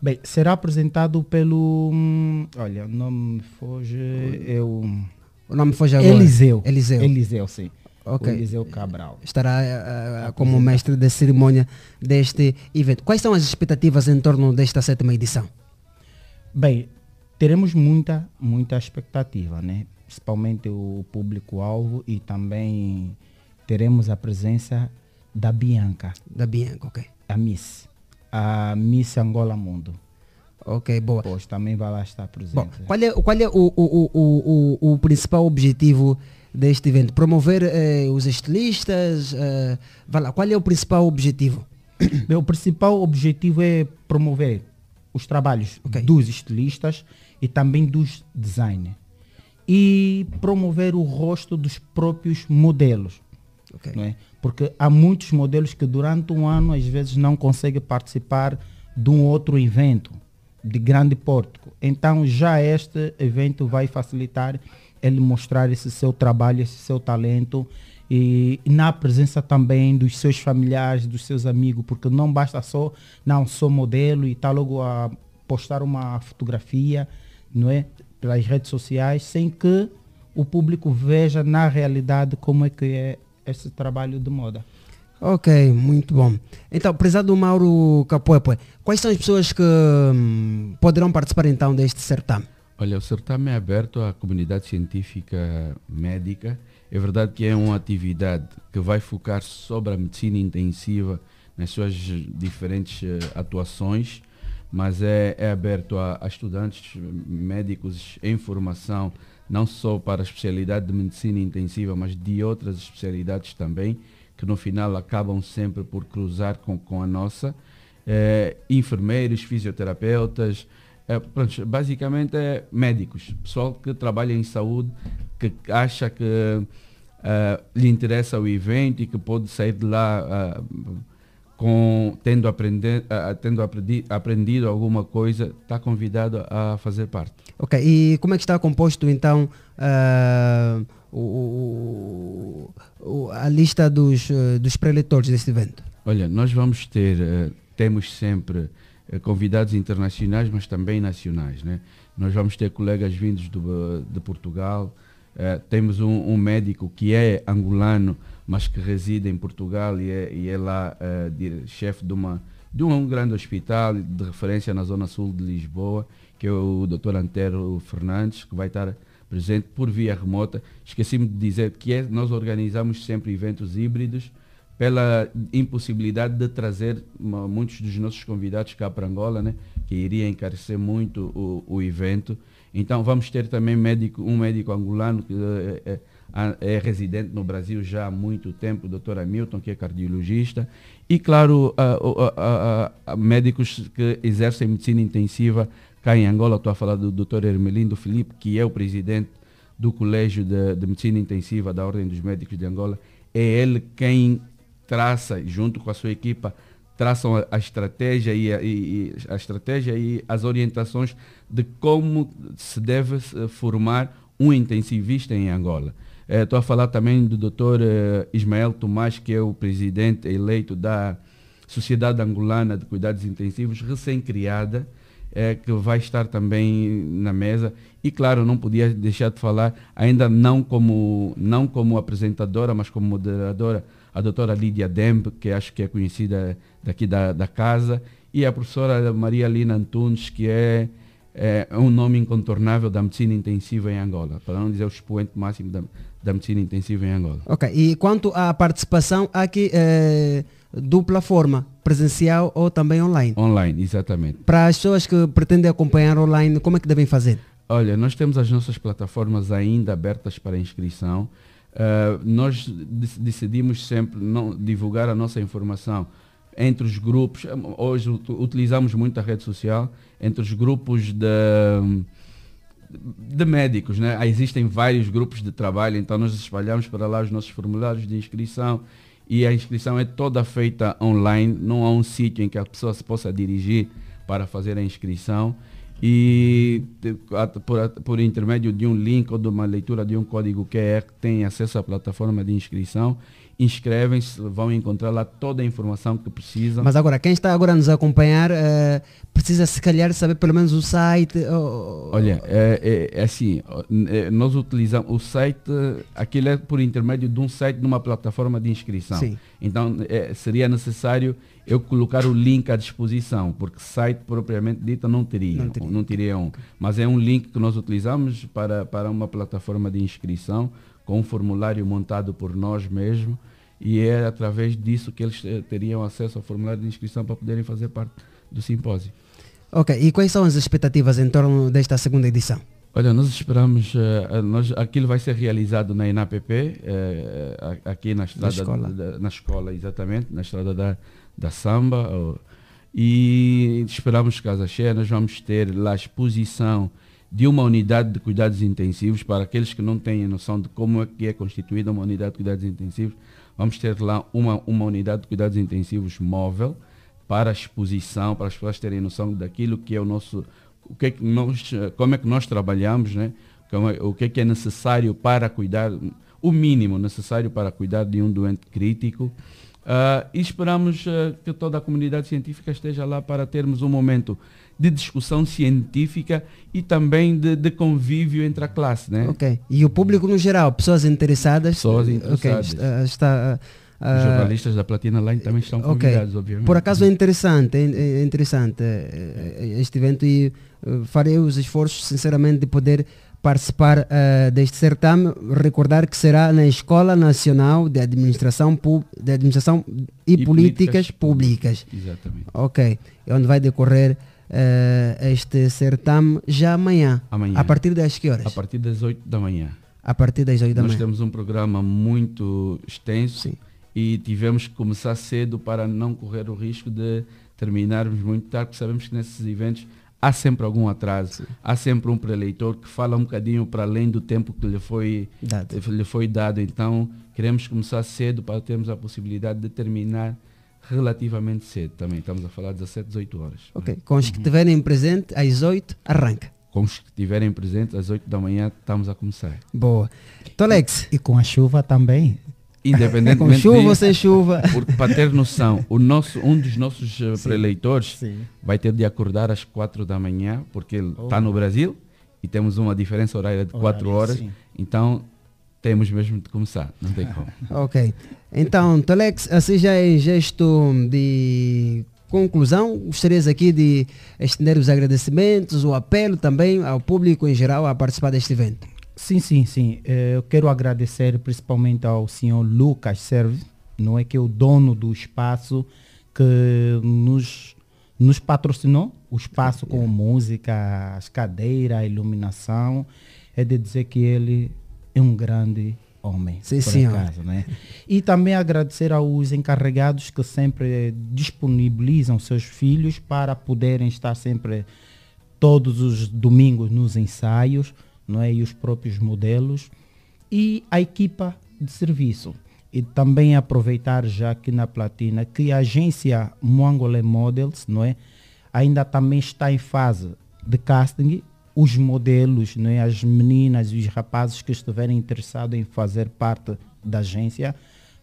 Bem, será apresentado pelo. hum, Olha, o nome me foge. É o. O nome foge agora. Eliseu. Eliseu. Eliseu, sim. Ok. O Eliseu Cabral. Estará ah, como mestre da cerimônia deste evento. Quais são as expectativas em torno desta sétima edição? Bem, teremos muita, muita expectativa, né? Principalmente o público-alvo e também teremos a presença da Bianca. Da Bianca, ok. A Miss. A Miss Angola Mundo. Ok, boa. Pois também vai lá estar presente. Bom, qual é, qual é o, o, o, o, o principal objetivo deste evento? Promover eh, os estilistas? eh, lá, qual é o principal objetivo? Bem, o principal objetivo é promover os trabalhos dos estilistas e também dos designers. E promover o rosto dos próprios modelos. não é? Porque há muitos modelos que durante um ano às vezes não conseguem participar de um outro evento de grande porte. Então já este evento vai facilitar ele mostrar esse seu trabalho, esse seu talento e na presença também dos seus familiares, dos seus amigos, porque não basta só, não, sou modelo e está logo a postar uma fotografia, não é, pelas redes sociais, sem que o público veja na realidade como é que é esse trabalho de moda. Ok, muito bom. Então, prezado Mauro Capoepoe, quais são as pessoas que hum, poderão participar então deste certame? Olha, o certame é aberto à comunidade científica médica. É verdade que é uma atividade que vai focar sobre a medicina intensiva nas suas diferentes eh, atuações, mas é, é aberto a, a estudantes médicos em formação, não só para a especialidade de medicina intensiva, mas de outras especialidades também, que no final acabam sempre por cruzar com, com a nossa. Eh, enfermeiros, fisioterapeutas, é, pronto, basicamente é médicos, pessoal que trabalha em saúde, que acha que eh, lhe interessa o evento e que pode sair de lá ah, com, tendo, aprender, ah, tendo aprendi, aprendido alguma coisa, está convidado a fazer parte. Ok, e como é que está composto então o, o- a lista dos, eh, dos preletores deste evento? Olha, nós vamos ter, eh, temos sempre eh, convidados internacionais, mas também nacionais. Né? Nós vamos ter colegas vindos do, de Portugal, eh, temos um, um médico que é angolano, mas que reside em Portugal e é, e é lá eh, dire- chefe de, uma, de um grande hospital de referência na zona sul de Lisboa, que é o Dr. Antero Fernandes, que vai estar presente por via remota. Esqueci-me de dizer que é, nós organizamos sempre eventos híbridos, pela impossibilidade de trazer muitos dos nossos convidados cá para Angola, né, que iria encarecer muito o, o evento. Então vamos ter também médico, um médico angolano que é, é- é residente no Brasil já há muito tempo, o Dr. Hamilton, que é cardiologista, e claro, a- a- a- médicos que exercem medicina intensiva cá em Angola. Estou a falar do Dr. Hermelindo Felipe, que é o presidente do Colégio de, de Medicina Intensiva da Ordem dos Médicos de Angola. É ele quem traça, junto com a sua equipa, traçam a, a estratégia e a, e- a estratégia e as orientações de como se deve eh, formar um intensivista em Angola. Eh, Estou a falar também do Dr. eh, Ismael Tomás, que é o presidente eleito da Sociedade Angolana de Cuidados Intensivos, recém-criada, eh, que vai estar também na mesa. E claro, não podia deixar de falar, ainda não como, não como apresentadora, mas como moderadora, a doutora Lídia Dembe, que acho que é conhecida daqui da, da casa, e a professora Maria Lina Antunes, que é, é um nome incontornável da medicina intensiva em Angola, para não dizer o expoente máximo da, da medicina intensiva em Angola. Ok, e quanto à participação, aqui eh, dupla forma, presencial ou também online. Online, exatamente. Para as pessoas que pretendem acompanhar online, como é que devem fazer? Olha, nós temos as nossas plataformas ainda abertas para inscrição. Uh, nós dec- decidimos sempre não divulgar a nossa informação entre os grupos. Hoje ut- utilizamos muito a rede social entre os grupos de, de médicos, né? Ah, Existem vários grupos de trabalho, então nós espalhamos para lá os nossos formulários de inscrição e a inscrição é toda feita online, não há um sítio em que a pessoa se possa dirigir para fazer a inscrição e de- por, por intermédio de um link ou de uma leitura de um código QR tem acesso à plataforma de inscrição, inscrevem-se, vão encontrar lá toda a informação que precisam. Mas agora, quem está agora a nos acompanhar, eh, precisa se calhar saber pelo menos o site. ou- Olha, é, é- é assim, é, nós utilizamos o site, aquilo é por intermédio de um site numa plataforma de inscrição. Sim. Então é, seria necessário eu colocar o link à disposição, porque site propriamente dito não teria, Não não teria. teria, um. Mas é um link que nós utilizamos para, para uma plataforma de inscrição, com um formulário montado por nós mesmos, e é através disso que eles eh, teriam acesso ao formulário de inscrição para poderem fazer parte do simpósio. Ok, e quais são as expectativas em torno desta segunda edição? Olha, nós esperamos, eh, nós, aquilo vai ser realizado na INAPP, a- aqui na estrada escola. da- na escola, exatamente, na estrada da, da Samba. e esperamos casa cheia, nós vamos ter lá a exposição de uma unidade de cuidados intensivos para aqueles que não têm noção de como é que é constituída uma unidade de cuidados intensivos. Vamos ter lá uma, uma unidade de cuidados intensivos móvel para exposição, para as pessoas terem noção daquilo que é o nosso, o que é que nós, como é que nós trabalhamos, né? É- o que é que é necessário para cuidar, o mínimo necessário para cuidar de um doente crítico. Ah, e esperamos eh, que toda a comunidade científica esteja lá para termos um momento de discussão científica e também de, de convívio entre a classe, né? Ok. E o público no geral, pessoas interessadas? Pessoas interessadas. Ok, está... ah, Os jornalistas da Platina Line também estão convidados, obviamente. Por acaso é interessante, é, é interessante eh, eh, este evento e eh, farei os esforços, sinceramente, de poder participar eh, deste certame. Recordar que será na Escola Nacional de Administração, Pu- de Administração e, E Políticas, Políticas Públicas. Exatamente. Ok. É onde vai decorrer eh, este certame já amanhã. Amanhã. A partir das que horas? A partir das 8 da manhã. A partir das 8 da Nós manhã. temos um programa muito extenso e tivemos que começar cedo para não correr o risco de terminarmos muito tarde, porque sabemos que nesses eventos há sempre algum atraso, há sempre um preleitor que fala um bocadinho para além do tempo que lhe foi Dado. lhe foi dado. Então queremos começar cedo para termos a possibilidade de terminar relativamente cedo também. Estamos a falar de 17, 18 horas. Ok. Com os que estiverem presentes, às 8, arranca. Com os que estiverem presentes, às 8 da manhã estamos a começar. Boa. Tolex. E com a chuva também. Independentemente Com chuva ou sem chuva? Porque para ter noção, o nosso, um dos nossos eh, preleitores sim. vai ter de acordar às 4 da manhã, porque ele está Oh. no Brasil e temos uma diferença horária de 4 Horário, horas. sim. Então temos mesmo de começar, não tem como. Ok. Então, Tolex, assim já em gesto de conclusão, gostarias aqui de estender os agradecimentos, o apelo também ao público em geral a participar deste evento. Sim, sim, sim. Eh, Eu quero agradecer principalmente ao senhor Lucas Serve, não é que é o dono do espaço que nos, nos patrocinou, o espaço com música, as cadeiras, a iluminação. É de dizer que ele é um grande homem, Sim, acaso, né? E também agradecer aos encarregados que sempre disponibilizam seus filhos para poderem estar sempre todos os domingos nos ensaios, não é? E os próprios modelos e a equipa de serviço. E também aproveitar já aqui na Platina que a agência Moangole Models, não é? Ainda também está em fase de casting. Os modelos, não é? as meninas e os rapazes que estiverem interessados em fazer parte da agência,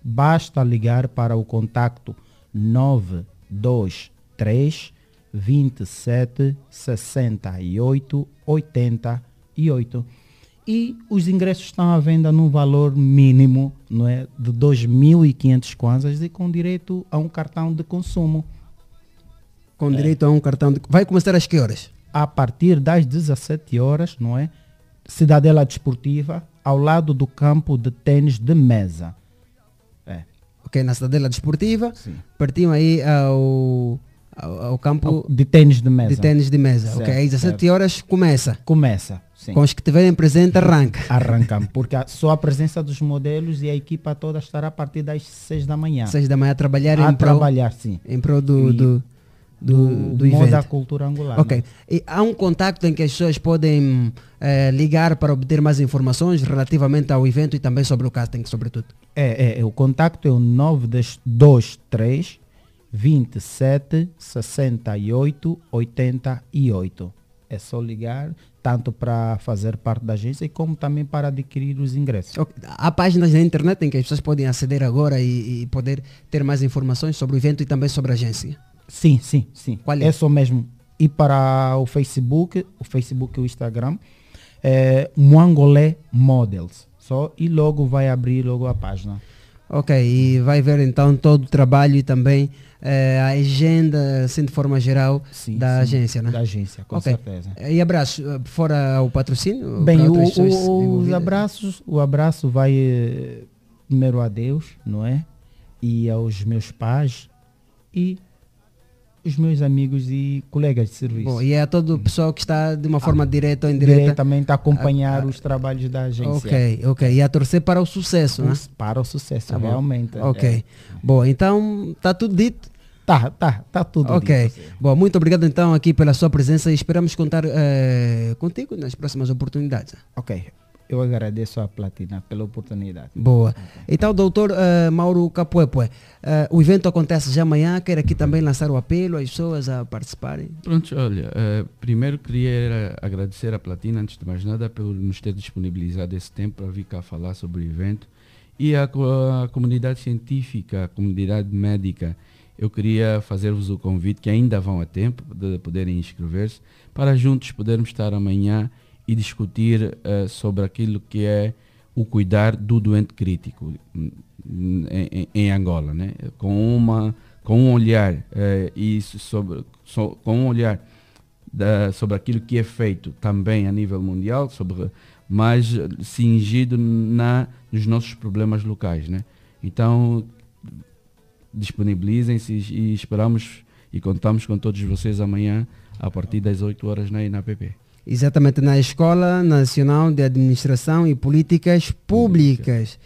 basta ligar para o contacto 923 27 68 88 e os ingressos estão à venda num valor mínimo não é, de 2.500 kwanzas e com direito a um cartão de consumo. Com direito a um cartão de... Vai começar às que horas? A partir das 17 horas, não é? Cidadela Desportiva, ao lado do campo de tênis de mesa. É. Ok, na Cidadela Desportiva, pertinho aí ao, ao, ao campo de tênis de mesa. de tênis de mesa. Certo, ok, às 17 certo. horas começa. Começa, sim. Com os que tiverem presente, arranca. Arrancamos, porque a- só a presença dos modelos e a equipa toda estará a partir das 6 da manhã. 6 da manhã a trabalhar a em prol, trabalhar, sim. em prol do, E do, do, do modo da evento. cultura angular. Ok. né? E há um contacto em que as pessoas podem eh, ligar para obter mais informações relativamente ao evento e também sobre o casting, sobretudo. É, é, é, o contacto é o 923 27 68 88. É só ligar, tanto para fazer parte da agência como também para adquirir os ingressos. Há páginas na internet em que as pessoas podem aceder agora e, e poder ter mais informações sobre o evento e também sobre a agência. Sim, sim, sim. Qual é? é só mesmo ir para o Facebook, o Facebook e o Instagram, é, Moangolé Models. Só e logo vai abrir logo a página. Ok, e vai ver então todo o trabalho e também eh, a agenda, assim de forma geral, da sim, agência, né? da agência, com Ok. certeza. E abraço, eh, fora o patrocínio? Bem, o, o- os abraços, o abraço vai eh, primeiro a Deus, não é? E aos meus pais e os meus amigos e colegas de serviço. Bom, e é a todo o pessoal que está de uma forma direta ou indireta. Diretamente a acompanhar Ah, os trabalhos da agência. Ok, ok. E a torcer para o sucesso, né? Para o sucesso, Tá bom. realmente. Ok. é. Bom, então está tudo dito. Tá, tá, tá tudo Ok. dito. Bom, muito obrigado então aqui pela sua presença e esperamos contar eh, contigo nas próximas oportunidades. Ok. Eu agradeço à Platina pela oportunidade. Boa. Então, doutor eh, Mauro Capuepue, eh, o evento acontece já amanhã. Quero aqui também lançar o apelo às pessoas a participarem. Pronto, olha, eh, primeiro queria agradecer a Platina, antes de mais nada, por nos ter disponibilizado esse tempo para vir cá falar sobre o evento. E a, a comunidade científica, a comunidade médica, eu queria fazer-vos o convite, que ainda vão a tempo de poderem inscrever-se, para juntos podermos estar amanhã e discutir eh, sobre aquilo que é o cuidar do doente crítico hum, em, em- Angola, né? com, uma, com um olhar isso sobre, so- com um olhar da- sobre aquilo que é feito também a nível mundial, sobre, mas cingido na, nos nossos problemas locais. Né? Então, disponibilizem-se e esperamos e contamos com todos vocês amanhã a partir das 8 horas na INAPP. Exatamente na Escola Nacional de Administração e Políticas Públicas.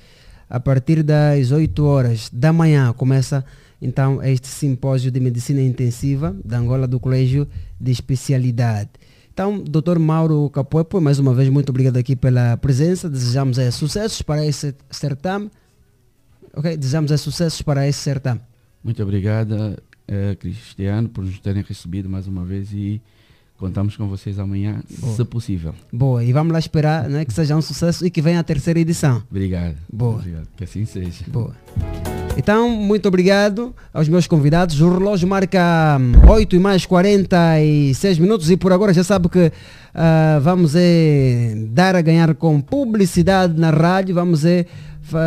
A partir das 8 horas da manhã começa então este simpósio de medicina intensiva da Angola do Colégio de Especialidade. Então, Dr. Mauro Capuepo, mais uma vez muito obrigado aqui pela presença. Desejamos eh, sucessos para esse certame. Ok, desejamos eh, sucessos para esse certame. Muito obrigada, eh, Cristiano, por nos terem recebido mais uma vez e contamos com vocês amanhã, Boa. se possível. Boa, e vamos lá esperar né, que seja um sucesso e que venha a terceira edição. Obrigado. Boa. Obrigado. Que assim seja. Boa. Então, muito obrigado aos meus convidados. O relógio marca hum, 8 e mais 46 minutos e por agora já sabe que ah, vamos é, dar a ganhar com publicidade na rádio, vamos é, fa-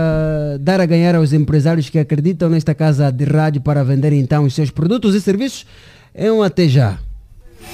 dar a ganhar aos empresários que acreditam nesta casa de rádio para vender então os seus produtos e serviços. É um até já.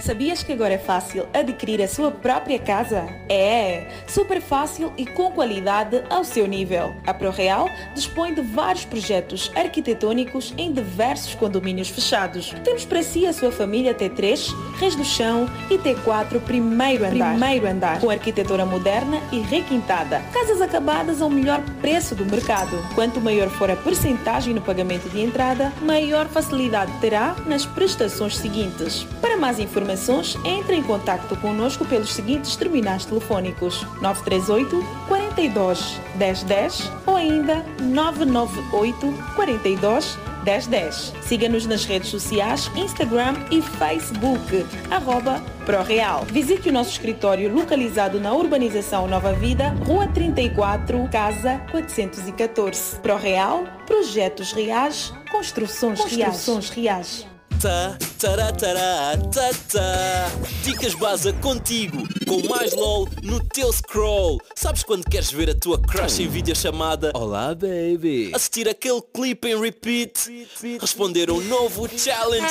Sabias que agora é fácil adquirir a sua própria casa? É, super fácil e com qualidade ao seu nível. A ProReal dispõe de vários projetos arquitetônicos em diversos condomínios fechados. Temos para si a sua família T3, Reis do Chão e T4 primeiro andar. Primeiro andar, com arquitetura moderna e requintada. Casas acabadas ao melhor preço do mercado. Quanto maior for a percentagem no pagamento de entrada, maior facilidade terá nas prestações seguintes. Para mais informações, entre em contato conosco pelos seguintes terminais telefónicos 938 42 1010 ou ainda 998 42 1010. Siga-nos nas redes sociais, Instagram e Facebook, arroba ProReal. Visite o nosso escritório localizado na urbanização Nova Vida, Rua 34, Casa 414. ProReal, projetos reais, construções, construções reais. Tá, tará, tará, tá, tá. Dicas Baza contigo, com mais LOL no teu scroll. Sabes quando queres ver a tua crush em videochamada? Olá, baby. Assistir aquele clipe em repeat? Responder um novo challenge?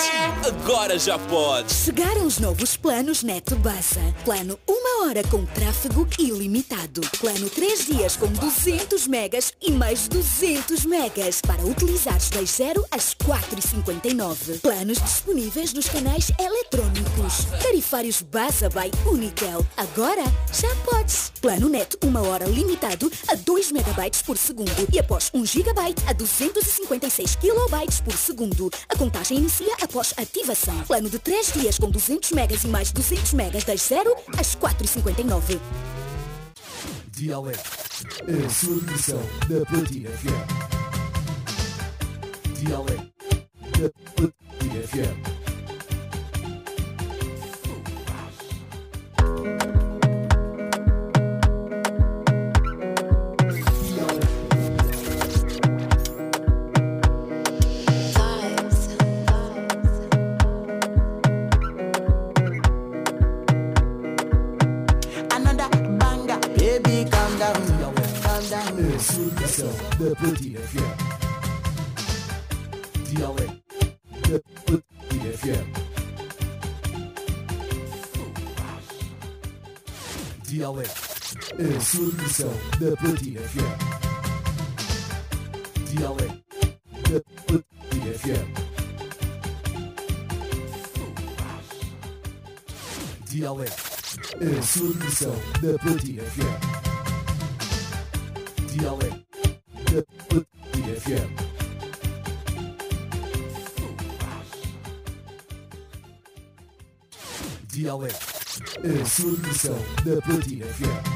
Agora já podes. Chegaram os novos planos Neto Baza. Plano 1 hora com tráfego ilimitado. Plano 3 dias com 200 megas e mais 200 megas para utilizares das 0 às 4h59. Planos disponíveis nos canais eletrônicos. Tarifários Baza by Unitel. Agora já podes. Plano Net 1 hora limitado a 2 megabytes por segundo e após 1 gigabyte a 256 kilobytes por segundo. A contagem inicia após ativação. Plano de 3 dias com 200 megas e mais 200 megas das 0 às 4h59. Dialeto, a sua versão da Platina FM. Dialeto, da FM. Sua versão da Platina FM. Dialeto, da Platina FM. Dialeto, a sua da Platina FM. Dialeto, da Platina FM. A sua da Platina FM.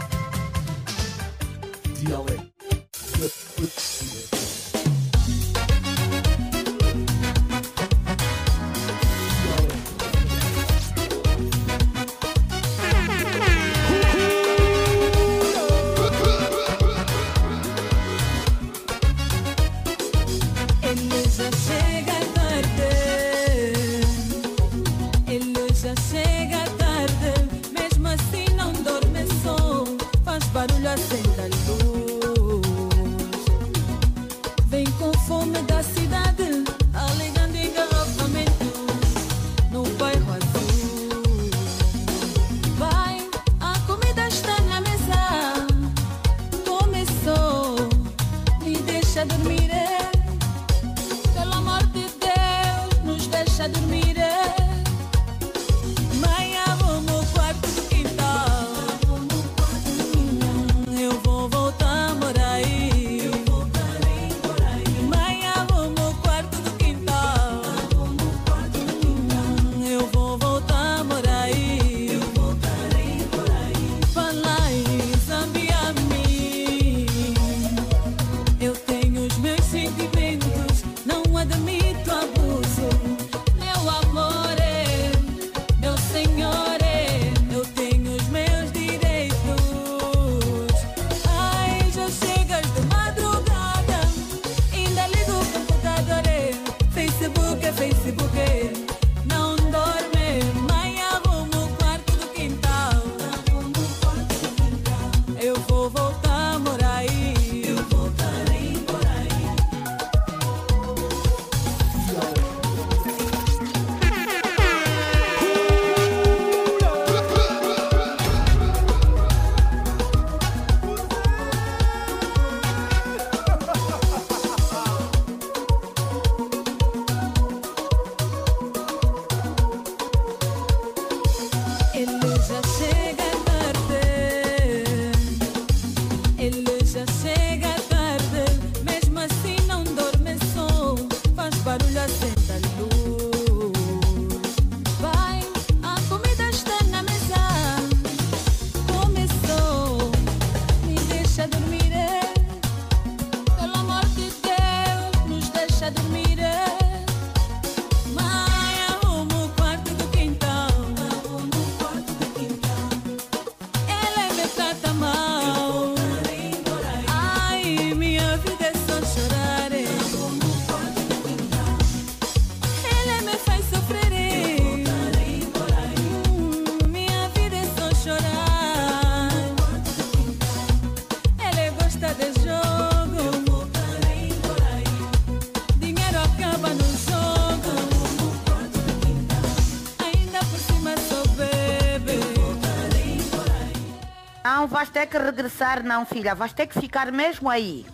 Ter que regressar não, filha. Vais ter que ficar mesmo aí.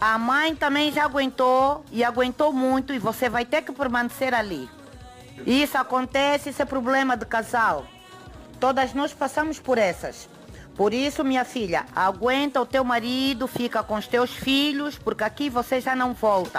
A mãe também já aguentou e aguentou muito e você vai ter que permanecer ali. Isso acontece, isso é problema de casal. Todas nós passamos por essas. Por isso, minha filha, aguenta o teu marido, fica com os teus filhos, porque aqui você já não volta.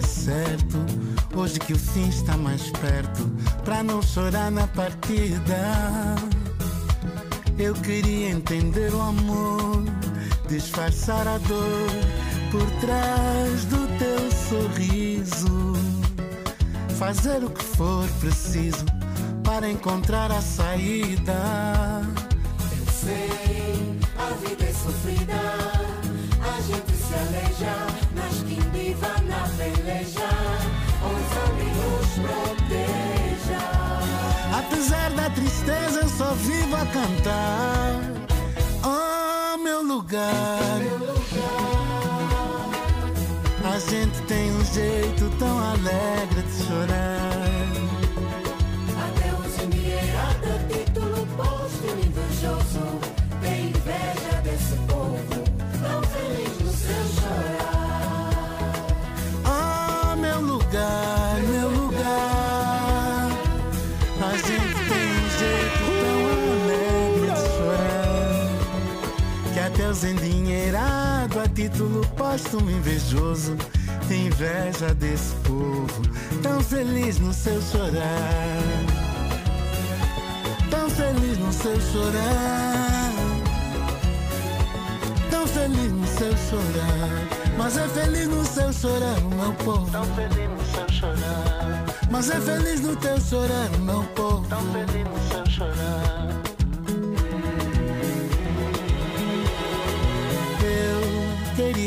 Certo, hoje que o fim está mais perto, pra não chorar na partida. Eu queria entender o amor, disfarçar a dor por trás do teu sorriso fazer o que for preciso para encontrar a saída. Eu sei, a vida é sofrida, se aleja, mas quem viva na peleja, os nos proteja. Apesar da tristeza, eu só vivo a cantar. Oh, meu lugar. A gente tem um jeito tão alegre de chorar. Póstumo invejoso inveja desse povo tão feliz no seu chorar. Tão feliz no seu chorar. Tão feliz no seu chorar. Mas é feliz no seu chorar, meu povo. Tão feliz no seu chorar. Mas é feliz no teu chorar, meu povo. Tão feliz no seu chorar.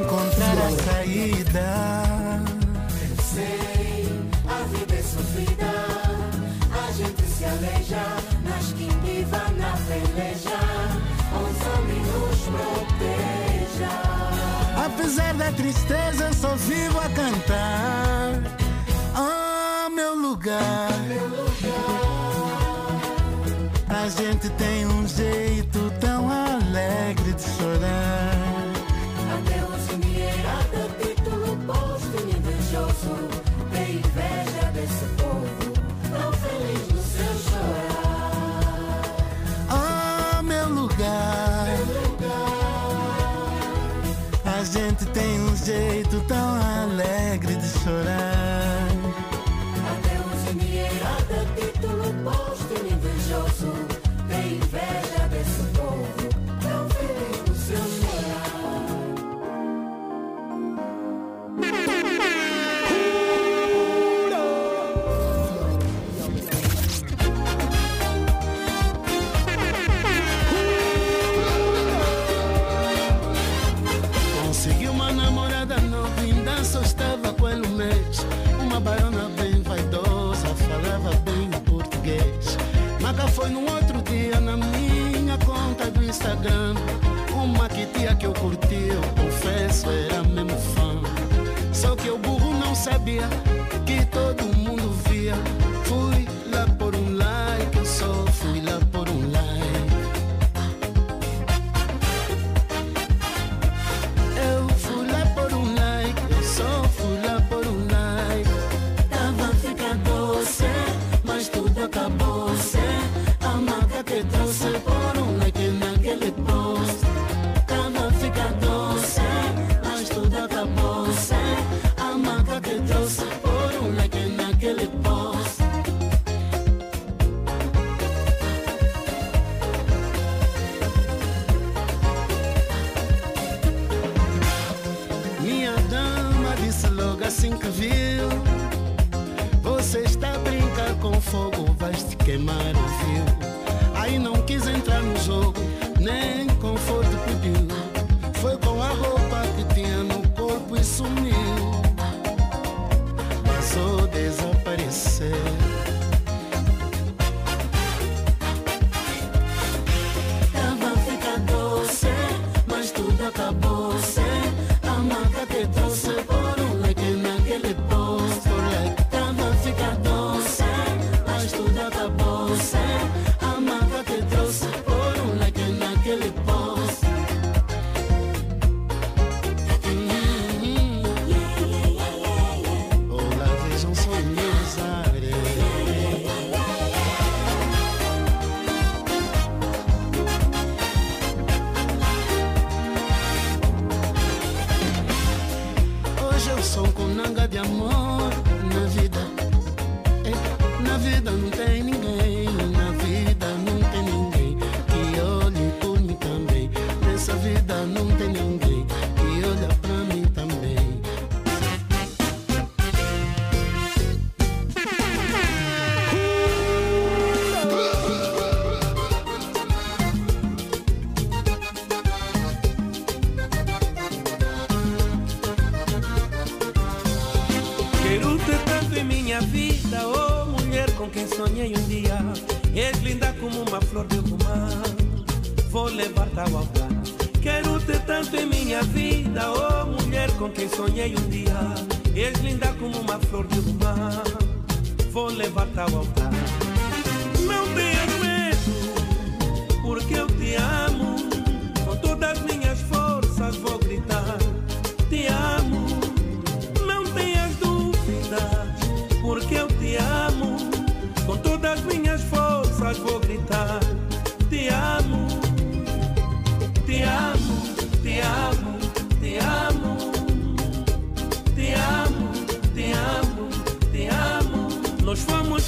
encontrar a saída. Eu sei, a vida é sofrida, a gente se aleja, nas que viva na peleja, os homens nos protejam. Apesar da tristeza, só vivo a cantar. Ah, oh. Meu lugar. A gente tem um jeito tão alegre de chorar. foi no ano Quero-te tanto em minha vida, oh mulher com quem sonhei um dia. És linda como uma flor de romã, vou levar-te altar. Quero-te tanto em minha vida, oh mulher com quem sonhei um dia. És linda como uma flor de romã, vou levar-te altar.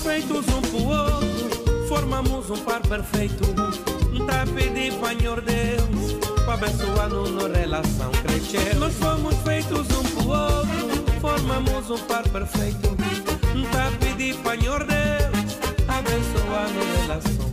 feitos um pro outro, formamos um par perfeito. Tá pedindo, Senhor Deus, para abençoar no, na relação crescer. É. Nós fomos feitos um pro outro, formamos um par perfeito. Tá pedindo, Senhor Deus, abençoar-nos na relação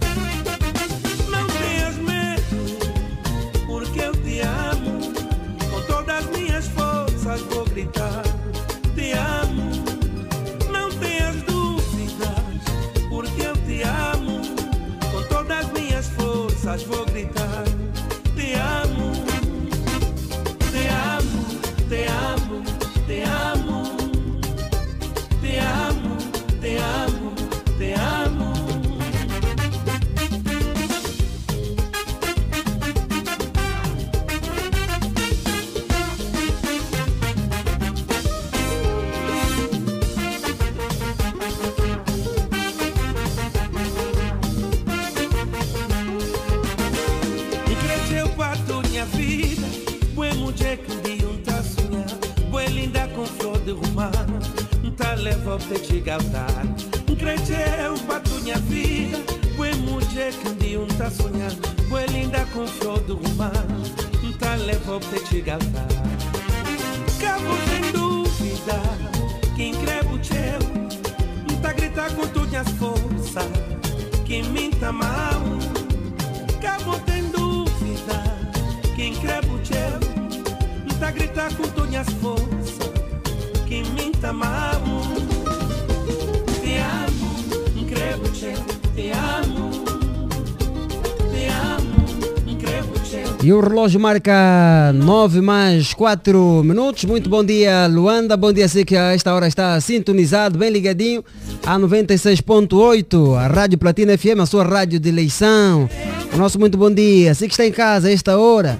o relógio marca 9 mais 4 minutos. Muito bom dia, Luanda. Bom dia, sei que a esta hora está sintonizado, bem ligadinho, a 96.8, a Rádio Platina FM, a sua rádio de eleição. O nosso muito bom dia. Sei que está em casa a esta hora,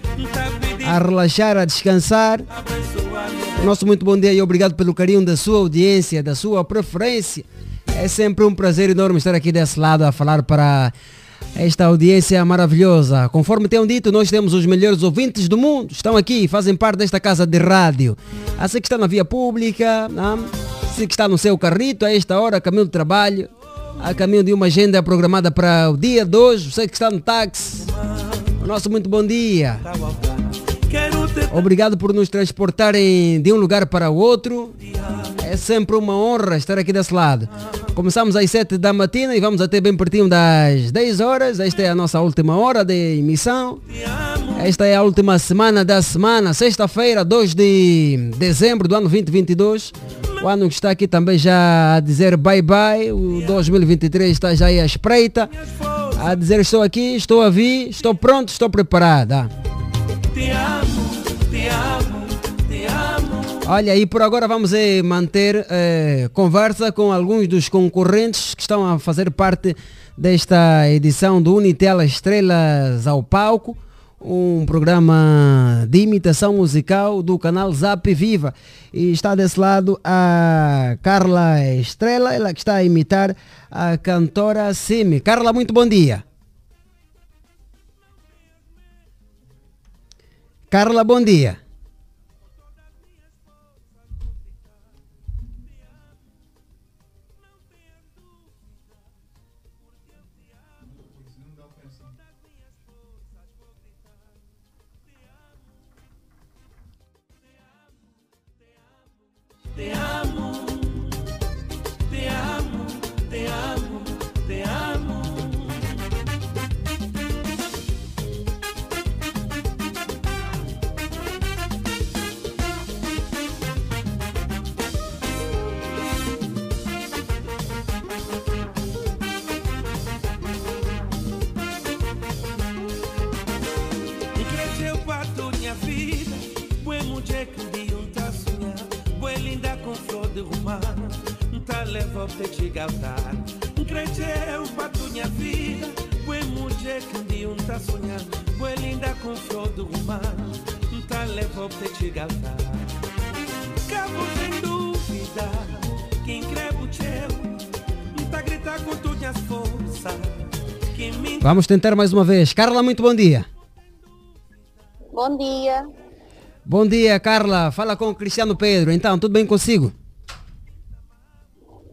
a relaxar, a descansar. O nosso muito bom dia e obrigado pelo carinho da sua audiência, da sua preferência. É sempre um prazer enorme estar aqui desse lado a falar para esta audiência maravilhosa. Conforme tenham dito, nós temos os melhores ouvintes do mundo. Estão aqui, fazem parte desta casa de rádio. A você que está na via pública, você que está no seu carrito a esta hora, a caminho do trabalho, a caminho de uma agenda programada para o dia de hoje, você que está no táxi. O nosso muito bom dia. Obrigado por nos transportarem de um lugar para o outro. É sempre uma honra estar aqui desse lado. Começamos às 7 da matina e vamos até bem pertinho das 10 horas. Esta é a nossa última hora de emissão. Esta é a última semana da semana, sexta-feira, 2 de dezembro do ano 2022. O ano que está aqui também já a dizer bye bye. O 2023 está já aí à espreita. A dizer estou aqui, estou a vir, estou pronto, estou preparada. Olha, e por agora vamos eh, manter eh, conversa com alguns dos concorrentes que estão a fazer parte desta edição do Unitel Estrelas ao Palco, um programa de imitação musical do canal Zap Viva. E está desse lado a Carla Estrela, ela que está a imitar a cantora Simi. Carla, muito bom dia. Carla, bom dia. Te galtar. Cresceu para minha vida, boa mulher que um dia um tá sonhar, boa linda com flor tá leva pra te galtar. Cabo sem dúvida, quem crê o céu, tá gritar com todas as forças, Vamos tentar mais uma vez. Carla, muito bom dia. Bom dia. Bom dia, Carla. Fala com o Cristiano Pedro. Então, tudo bem consigo?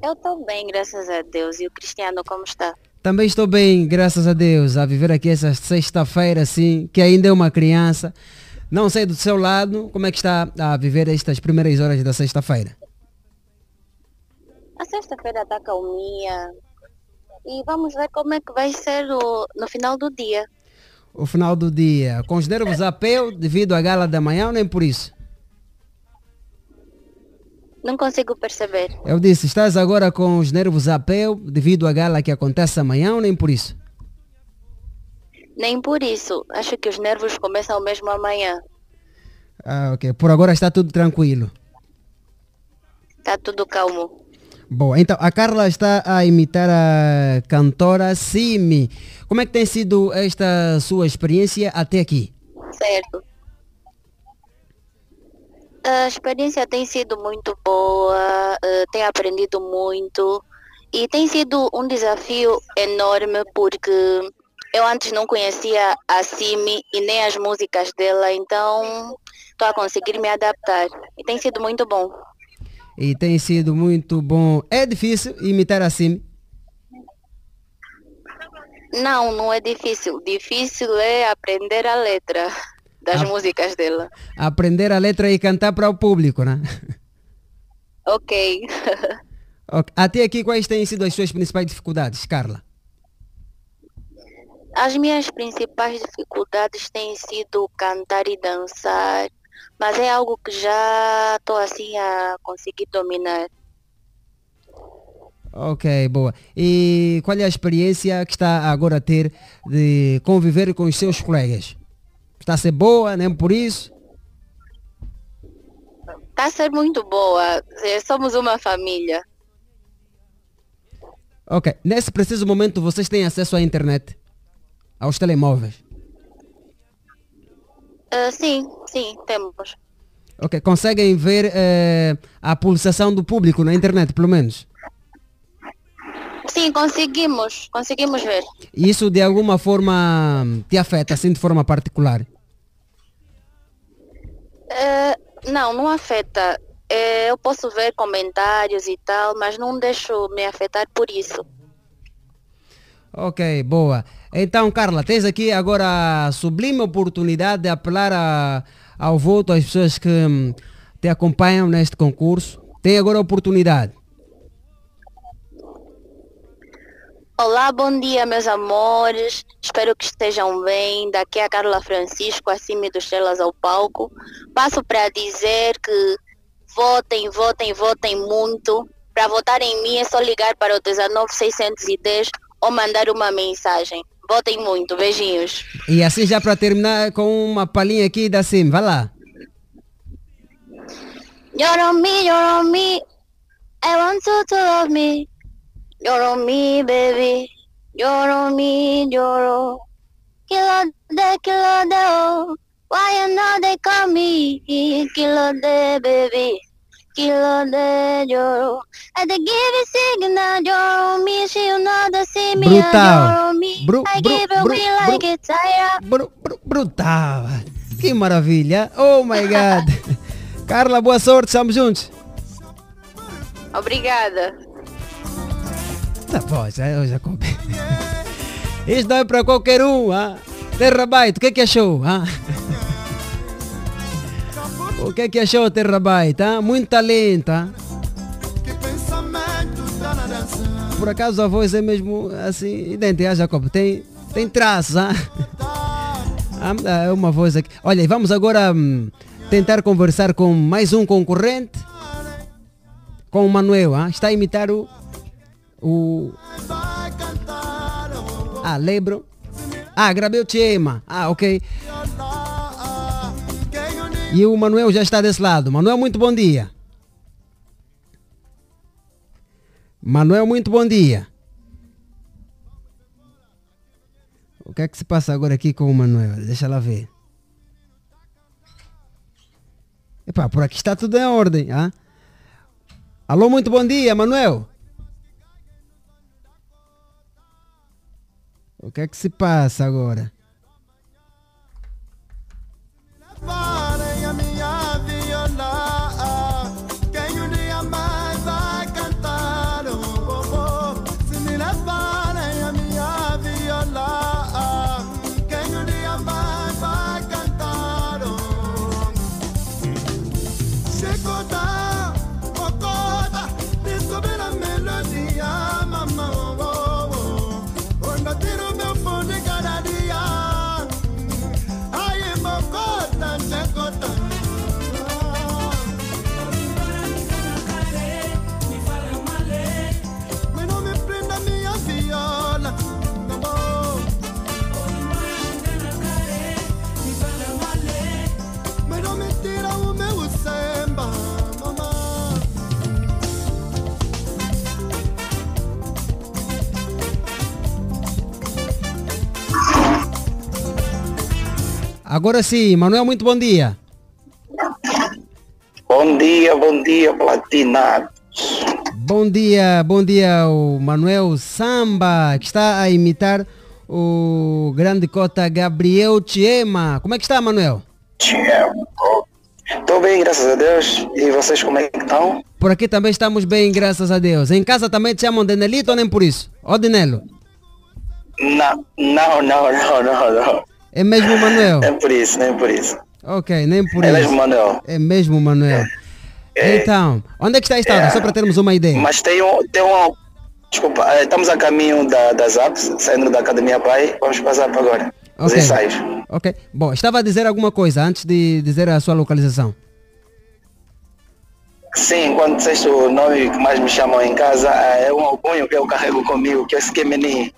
Eu estou bem, graças a Deus. E o Cristiano, como está? Também estou bem, graças a Deus, a viver aqui essa sexta-feira, assim, que ainda é uma criança. Não sei do seu lado, como é que está a viver estas primeiras horas da sexta-feira? sexta-feira está calminha. E vamos ver como é que vai ser o, no final do dia. O final do dia. Com os nervos a pé devido à gala da manhã ou nem por isso? Não consigo perceber. Eu disse, estás agora com os nervos a pé devido à gala que acontece amanhã ou nem por isso? Nem por isso. Acho que os nervos começam mesmo amanhã. Ah, ok. Por agora está tudo tranquilo. Está tudo calmo. Bom, então a Carla está a imitar a cantora Simi. Como é que tem sido esta sua experiência até aqui? Certo. A experiência tem sido muito boa, eh, tenho aprendido muito e tem sido um desafio enorme porque eu antes não conhecia a Simi e nem as músicas dela, então estou a conseguir me adaptar e tem sido muito bom. E tem sido muito bom. É difícil imitar a Simi? Não, não é difícil. Difícil é aprender a letra das Ah. músicas dela. Aprender a letra e cantar para o público, né? Ok. Ok. Até aqui, quais têm sido as suas principais dificuldades, Carla? As minhas principais dificuldades têm sido cantar e dançar, mas é algo que já estou assim a conseguir dominar. Ok, boa. E qual é a experiência que está agora a ter de conviver com os seus colegas? Está a ser boa, nem por isso? Está a ser muito boa. eh, Somos uma família. Ok. Nesse preciso momento, vocês têm acesso à internet? Aos telemóveis? Ah, sim, sim, temos. Ok. Conseguem ver eh, a pulsação do público na internet, pelo menos? Sim, conseguimos, conseguimos ver. E isso de alguma forma te afeta, assim, de forma particular? Eh, não, não afeta. Eh, eu posso ver comentários e tal, mas não deixo me afetar por isso. Ok, boa. Então, Carla, tens aqui agora a sublime oportunidade de apelar a- ao voto às pessoas que hum, te acompanham neste concurso. Tem agora a oportunidade. Olá, bom dia, meus amores. Espero que estejam bem. Daqui é a Carla Francisco, acima dos Estrelas ao palco. Passo para dizer que votem, votem, votem muito. Para votar em mim é só ligar para o 19610 ou mandar uma mensagem. Votem muito. Beijinhos. E assim já para terminar com uma palhinha aqui da Sim, vai lá. You're on me, you're on me. I want you to love me. You're on me, baby. You're on me, you're on. Kilo de, kilo de, oh. Why you know they call me? Kilo de, baby. Kilo de, you're on. I dey give you signal, you're on me. She you know the see me, Brutal. you're on me. Bru- I bru- give you bru- me like it's fire. Bru- bru- brutal. Que maravilha. Oh my God. Carla, boa sorte, estamos juntos. Obrigada. Tá bom, já, eu já comprei. Isso não é para qualquer um, ah. Terra Byte, o que é que achou? Ah? O que é que achou, Terra? Ah? Muito talento, ah? Por acaso a voz é mesmo assim, idêntica, ah, Jacob? Tem, tem traços, ah? Ah, É uma voz aqui. Olha, vamos agora hum, tentar conversar com mais um concorrente. Com o Manuel, ah? Está a imitar o, o. Ah, lembro. Ah, gravei o tema. Ah, ok. E o Manuel já está desse lado. Manuel, muito bom dia. Manuel, muito bom dia. O que é que se passa agora aqui com o Manuel? Deixa lá ver. Epá, por aqui está tudo em ordem. Ah? Alô, muito bom dia, Manuel. O que é que se passa agora? Agora sim, Manuel, muito bom dia. Bom dia, bom dia, platinado. Bom dia, bom dia, o Manuel Samba, que está a imitar o grande cota Gabriel Tiema. Como é que está, Manuel? Estou bem, graças a Deus. E vocês como é que estão? Por aqui também estamos bem, graças a Deus. Em casa também te chamam de Nelito ou nem por isso? Ó Dinelo. Não, não, não, não, não, não. É mesmo o Manuel? Nem por isso, nem por isso. Ok, nem por É isso. mesmo Manuel. É mesmo o Manuel. Então, onde é que está a estrada? É. Só para termos uma ideia. Mas tem um, tem um, desculpa, eh, estamos a caminho da, das apps, saindo da Academia Pai, vamos passar para agora. Os Ok. ensaios. Ok. Bom, estava a dizer alguma coisa antes de dizer a sua localização. Sim, quando disseste o nome que mais me chamam em casa, eh, é um alcunho que eu carrego comigo, que é Skemeni.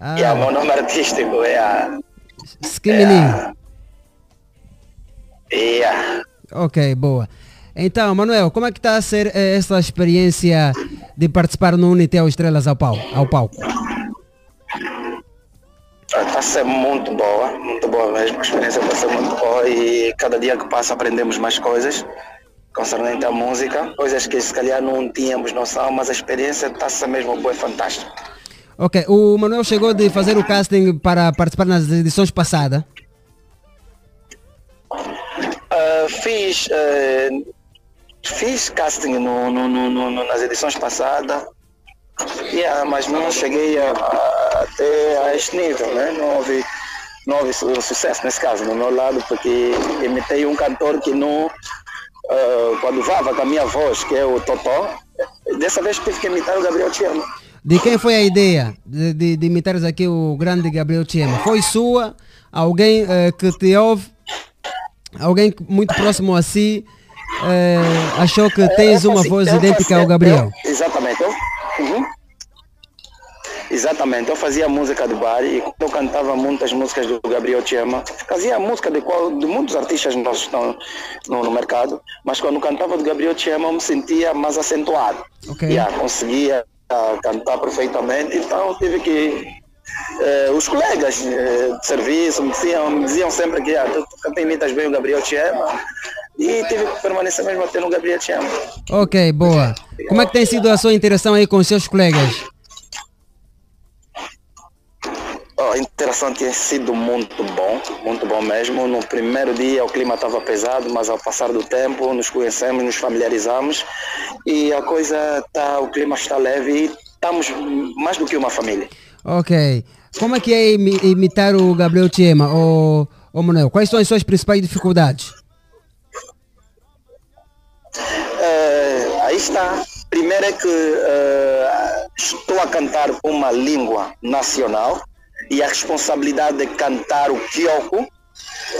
Ah, E é o meu nome artístico, é a... Skimini. É a Ok, boa. Então, Manuel, como é que está a ser eh, essa experiência de participar no Unitel Estrelas ao palco? Ao palco? Está a ser muito boa, muito boa mesmo. A experiência está a ser muito boa e cada dia que passa aprendemos mais coisas concernente à música, coisas que se calhar não tínhamos noção, mas a experiência está a ser mesmo boa e fantástica. Ok, o Manuel chegou de fazer o casting para participar nas edições passadas. Ah, fiz, eh, fiz casting no, no- no- nas edições passadas, yeah, mas não cheguei a- a- até a este nível, né? Não houve, não houve su- sucesso nesse caso, no meu lado, porque imitei um cantor que não, ah, quando vava com a minha voz, que é o Totó, dessa vez tive que imitar o Gabriel Tiama. De quem foi a ideia de, de, de imitares aqui o grande Gabriel Tiema? Foi sua? Alguém eh, que te ouve? Alguém que- muito próximo a si eh, achou que tens Eu uma voz idêntica ao Gabriel? exatamente. Uhum. Exatamente, eu fazia música de bar e quando eu cantava muitas músicas do Gabriel Tiema, fazia música de, qual, de muitos artistas nossos que estão no, no mercado, mas quando cantava do Gabriel Tiema eu me sentia mais acentuado. Ok. Yeah, conseguia ah, cantar perfeitamente, então tive que. eh, os colegas eh, de serviço me diziam, me diziam sempre que ah, tu, imitas bem o Gabriel Tiema e tive que permanecer mesmo até no Gabriel Tiema. Ok, boa. Como é que tem sido a sua interação aí com os seus colegas? A interação tinha sido muito bom, muito bom mesmo. No primeiro dia o clima estava pesado, mas ao passar do tempo nos conhecemos, nos familiarizamos e a coisa tá, o clima está leve e estamos mais do que uma família. Ok. Como é que é imi- imitar o Gabriel Tiema? Ô, ô Manuel, quais são as suas principais dificuldades? Eh, aí está. Primeiro é que eh, estou a cantar uma língua nacional e a responsabilidade de cantar o Kyoko,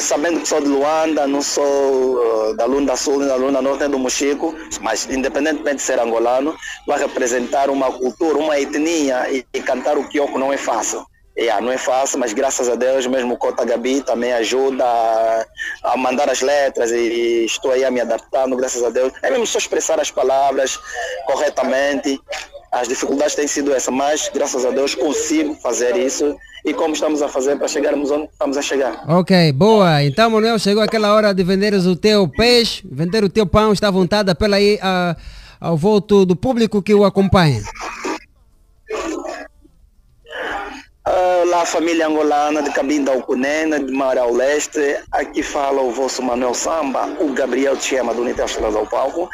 sabendo que sou de Luanda, não sou eh, da Lunda Sul, nem da Lunda Norte, nem do Mochico, mas independentemente de ser angolano, vai representar uma cultura, uma etnia e, e cantar o Kyoko não é fácil. Yeah, não é fácil, mas graças a Deus mesmo o Cota Gabi também ajuda a, mandar as letras e estou aí a me adaptando, graças a Deus. É mesmo só expressar as palavras corretamente. As dificuldades têm sido essa, mas graças a Deus consigo fazer isso e como estamos a fazer para chegarmos onde estamos a chegar. Ok, boa. Então, Manuel, chegou aquela hora de venderes o teu peixe, vender o teu pão, está à vontade, apela aí a- ao voto do público que o acompanha. Ah, lá família angolana de Cabinda ao Cunena, de Marau Leste, aqui fala o vosso Manuel Samba, o Gabriel Chema do Unitel Estrelas ao Palco.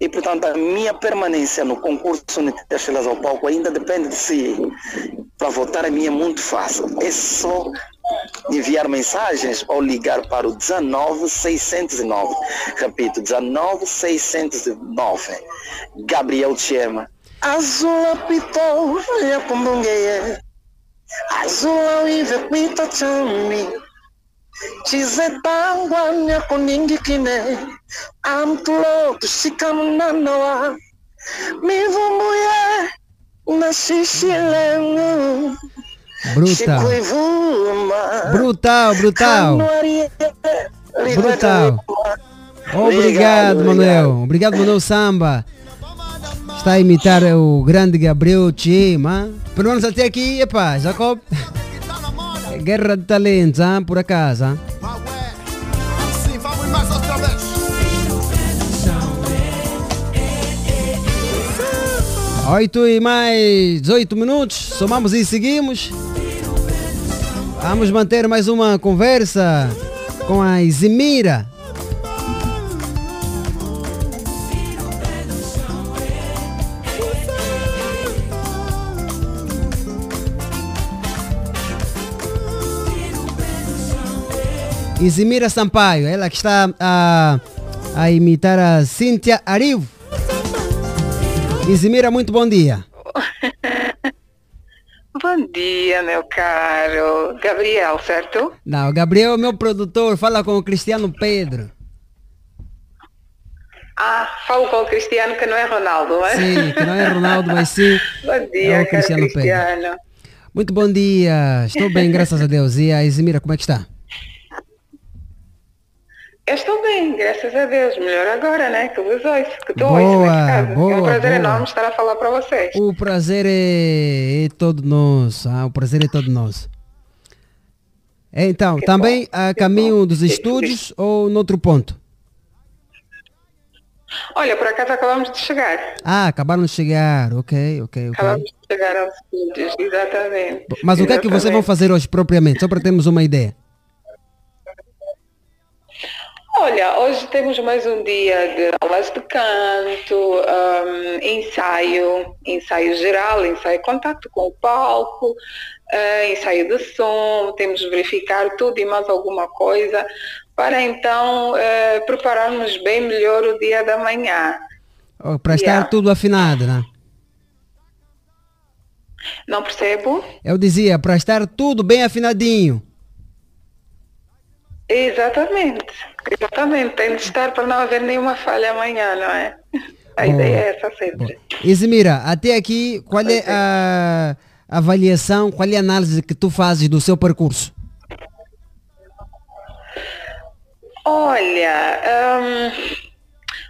E portanto a minha permanência no concurso Unitel Estrelas ao Palco ainda depende de si. Para votar a minha é muito fácil. É só enviar mensagens ou ligar para o 19609. Repito, 19609. Gabriel Chema. Azul apitou, como é. Azul ive kwita chami chizetangwanya kuningi kine amtulo tushikamnanoa mivumbuye na shishilengu Brutal. Brutal, brutal. Brutal. Obrigado, Manuel. Obrigado, Manuel Samba. Está a imitar o grande Gabriel Chima. Pelo menos até aqui, epá, Jacob. Guerra de talentos, hein? por acaso. Hein? Oito e mais oito minutos, somamos e seguimos. Vamos manter mais uma conversa com a Izimira. Izimira Sampaio, ela que está a, a imitar a Cíntia Arivo. Izimira, muito bom dia. Bom dia, meu caro. Gabriel, certo? Não, Gabriel é meu produtor, fala com o Cristiano Pedro. Ah, falo com o Cristiano que não é Ronaldo, não é? Sim, que não é Ronaldo, mas sim Bom dia, é o caro Cristiano Pedro. Cristiano. Muito bom dia, estou bem, graças a Deus. E a Izimira, como é que está? Eu estou bem, graças a Deus. Melhor agora, né? Que vos ouço, que hoje Boa, caso. é um boa, prazer boa. enorme estar a falar para vocês. O prazer é, é todo nosso, ah, o prazer é todo nosso. Então, também a caminho dos estúdios ou noutro ponto? Olha, por acaso acabamos de chegar. Ah, acabaram de chegar, ok, ok, ok. Acabamos de chegar aos estúdios, exatamente. Mas o que é que vocês vão Exatamente. fazer hoje propriamente? Só para termos uma ideia. Olha, hoje temos mais um dia de aulas de canto, hum, ensaio, ensaio geral, ensaio contato com o palco, eh, ensaio de som, temos de verificar tudo e mais alguma coisa para então eh, prepararmos bem melhor o dia da manhã. Oh, Para estar Yeah. tudo afinado, né? Não percebo? Eu dizia, para estar tudo bem afinadinho. Exatamente, exatamente. Tem de estar para não haver nenhuma falha amanhã, não é? A Boa. ideia é essa sempre. Izimira, até aqui, qual é a avaliação, qual é a análise que tu fazes do seu percurso? Olha, hum,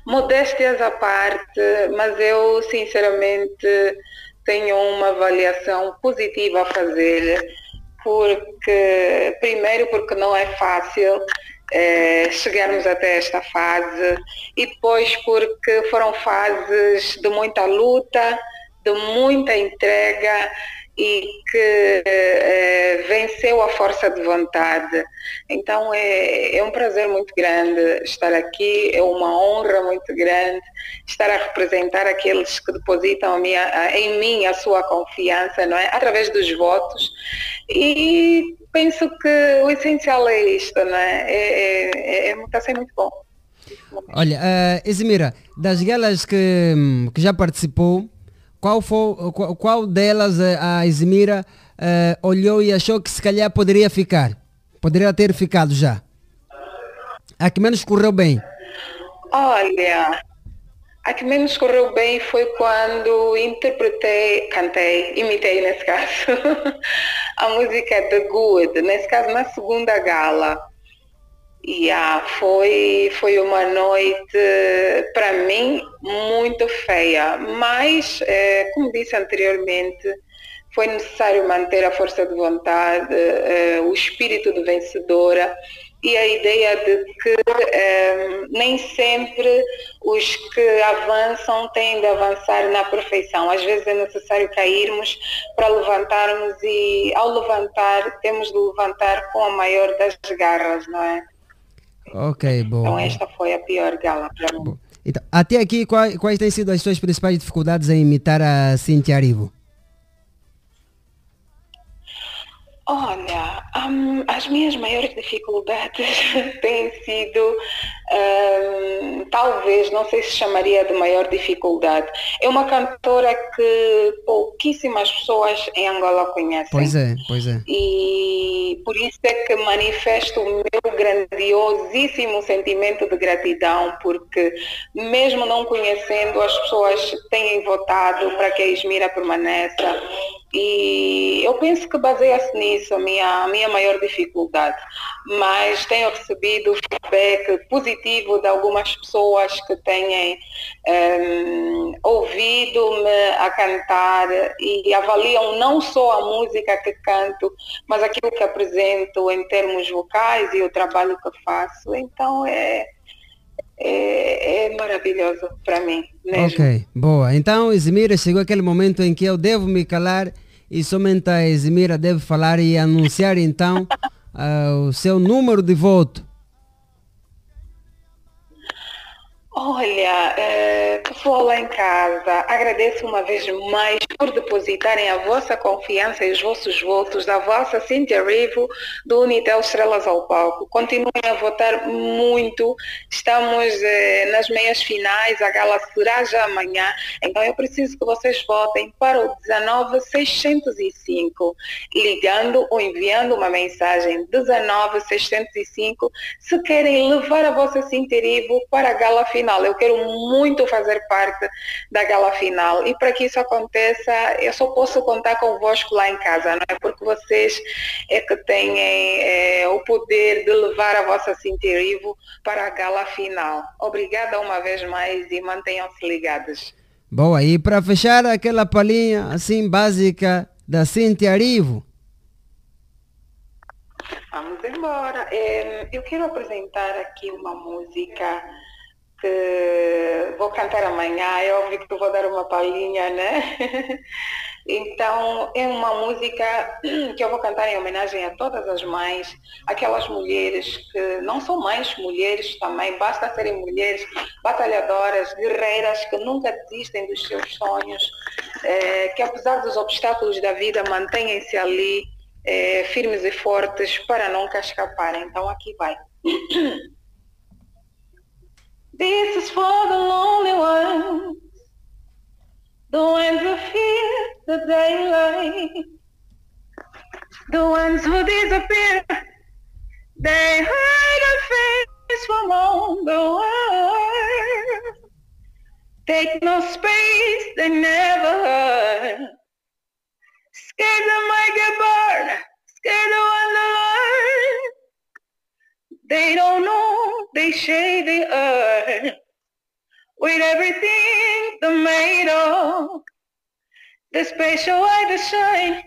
modéstias à parte, mas eu sinceramente tenho uma avaliação positiva a fazer, porque primeiro porque não é fácil eh, chegarmos até esta fase e depois porque foram fases de muita luta, de muita entrega e que eh, venceu a força de vontade. Então é, é um prazer muito grande estar aqui, é uma honra muito grande estar a representar aqueles que depositam minha, a- em mim a sua confiança, não é? Através dos votos. E penso que o essencial é isto, não é? É, é, é, está a ser muito bom. Olha, uh, das galas que, que já participou, qual, foi, qual, qual delas eh, a Izimira eh, olhou e achou que se calhar poderia ficar? Poderia ter ficado já? A que menos correu bem. Olha, a que menos correu bem foi quando interpretei, cantei, imitei nesse caso, a música The Good, nesse caso na segunda gala. E ah, foi, foi uma noite, para mim, muito feia. Mas, eh, como disse anteriormente, foi necessário manter a força de vontade, eh, o espírito de vencedora e a ideia de que eh, nem sempre os que avançam têm de avançar na perfeição. Às vezes é necessário cairmos para levantarmos e ao levantar temos de levantar com a maior das garras, não é? Ok, Então bom. esta foi a pior gala para mim. Então, até aqui, quais, quais têm sido as suas principais dificuldades em imitar a Cintia Arivo? Olha, hum, as minhas maiores dificuldades têm sido, hum, talvez, não sei se chamaria de maior dificuldade. É uma cantora que pouquíssimas pessoas em Angola conhecem. Pois é, pois é. E por isso é que manifesto o meu grandiosíssimo sentimento de gratidão, porque mesmo não conhecendo, as pessoas têm votado para que a Ismira permaneça. E eu penso que baseia-se nisso a minha, a minha maior dificuldade. Mas tenho recebido feedback positivo de algumas pessoas que têm ehm, ouvido-me a cantar e avaliam não só a música que canto, mas aquilo que apresento em termos vocais e o trabalho que faço. Então é, é, é maravilhoso para mim mesmo. Ok, boa. Então, Eximira, chegou aquele momento em que eu devo me calar e somente a Eximira deve falar e anunciar então ah, o seu número de voto. Olha, eh, lá em casa, agradeço uma vez mais por depositarem a vossa confiança e os vossos votos da vossa Cynthia Rivo do Unitel Estrelas ao Palco. Continuem a votar muito, estamos eh, nas meias finais, a gala será já amanhã, então eu preciso que vocês votem para o 19605, ligando ou enviando uma mensagem 19605 se querem levar a vossa Cynthia Rivo para a gala final. Eu quero muito fazer parte da gala final e para que isso aconteça, eu só posso contar convosco lá em casa, não é? Porque vocês é que têm eh, o poder de levar a vossa Cintia Rivo para a gala final. Obrigada uma vez mais e mantenham-se ligados. Boa, e para fechar aquela palhinha assim básica da Cintia Arivo. Vamos embora. Eu quero apresentar aqui uma música que vou cantar amanhã, é óbvio que vou dar uma palhinha, né? Então, é uma música que eu vou cantar em homenagem a todas as mães, aquelas mulheres que não são mães, mulheres também, basta serem mulheres batalhadoras, guerreiras, que nunca desistem dos seus sonhos, eh, que apesar dos obstáculos da vida mantêm-se ali eh, firmes e fortes para nunca escaparem. Então, aqui vai. This is for the lonely ones, the ones who fear the daylight, the ones who disappear. They hide a face from all the world. Take no space, they never hurt. Scared they might get burned, scared want to learn. They don't know they share the earth with everything they're made of. The special light that shine,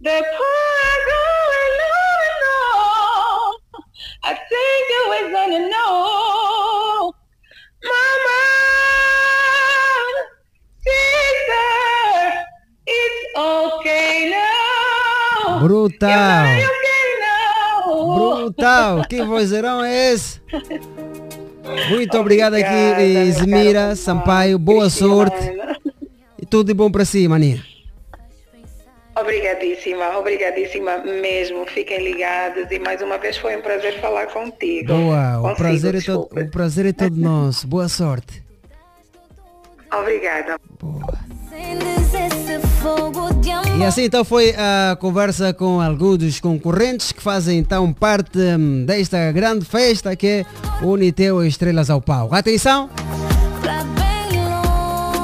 the power going on and on. I think you was gonna know, Mama, sister, it's okay now. Brutal. Brutal! Que vozeirão é esse? Muito obrigado aqui, Ismira Sampaio. Boa sorte. E tudo de bom para si, maninha. Obrigadíssima, obrigadíssima mesmo. Fiquem ligados e mais uma vez foi um prazer falar contigo. Boa, o Consigo, prazer, é todo, o prazer é todo nosso. Boa sorte. Obrigada. Acendes E assim então foi a conversa com alguns dos concorrentes que fazem então parte hum, desta grande festa que é o Uniteu Estrelas ao Pau. Atenção!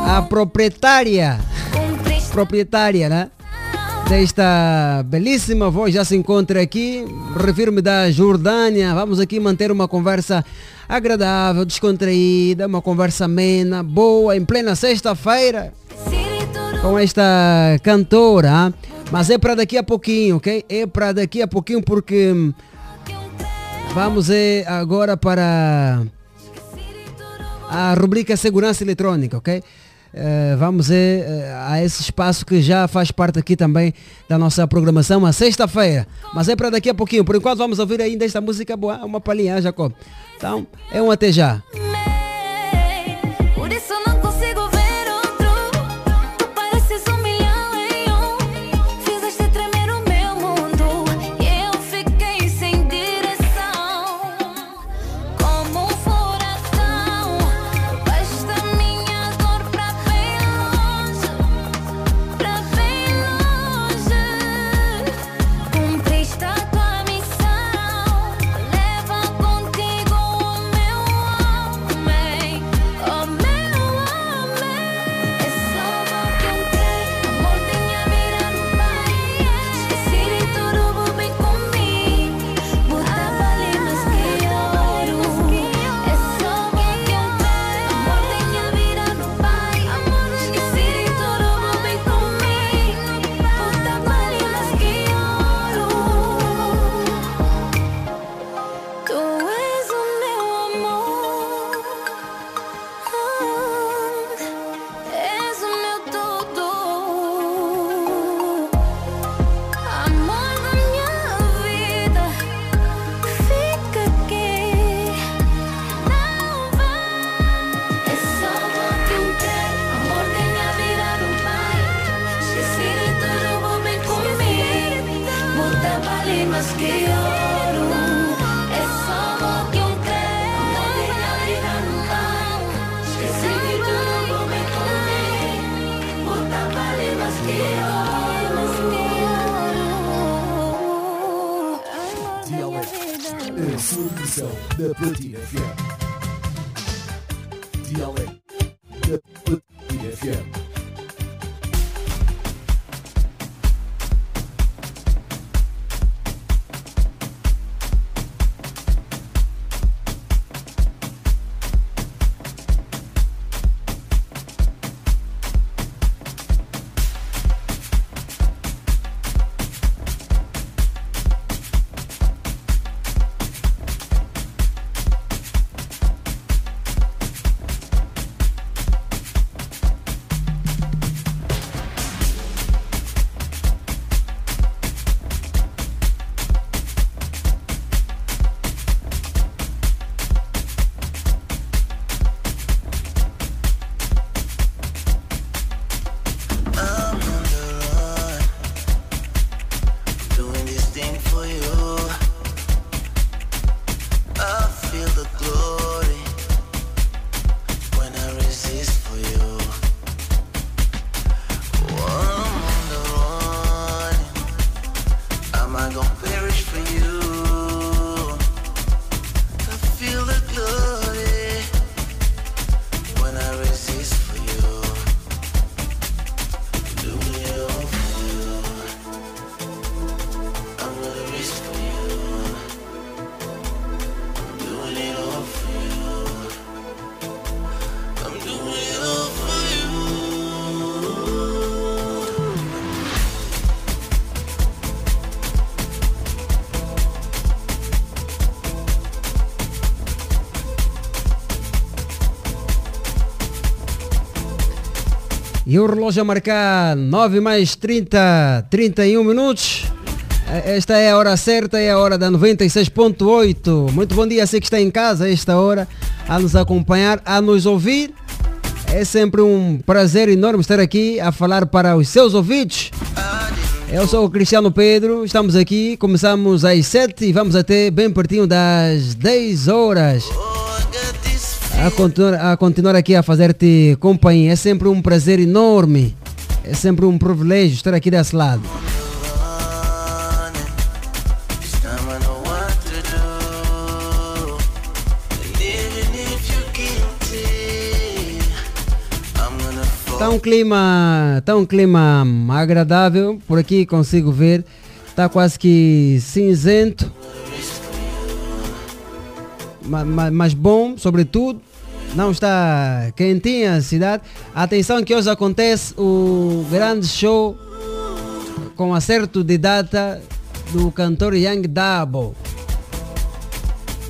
A proprietária, proprietária, né? Desta belíssima voz já se encontra aqui. Refiro-me da Jordânia. Vamos aqui manter uma conversa agradável, descontraída, uma conversa amena, boa, em plena sexta-feira com esta cantora, mas é para daqui a pouquinho, ok? É para daqui a pouquinho porque hum, vamos é agora para a rubrica segurança eletrônica, ok? Eh, vamos é, eh, a esse espaço que já faz parte aqui também da nossa programação, a sexta-feira. Mas é para daqui a pouquinho. Por enquanto vamos ouvir ainda esta música boa, uma palhinha, Jacob. Então, é um até já. E o relógio a marcar 9 mais 30, 31 minutos. Esta é a hora certa, é a hora da 96.8. Muito bom dia a você que está em casa a esta hora, a nos acompanhar, a nos ouvir. É sempre um prazer enorme estar aqui a falar para os seus ouvidos. Eu sou o Cristiano Pedro, estamos aqui, começamos às 7 e vamos até bem pertinho das 10 horas. A continuar, a continuar aqui a fazer-te companhia. É sempre um prazer enorme. É sempre um privilégio estar aqui desse lado. Está um clima, tá um clima agradável. Por aqui consigo ver. Está quase que cinzento. Ma- ma- Mas bom, sobretudo. Não está quentinha a cidade. Atenção que hoje acontece o grande show com acerto de data do cantor Young Double.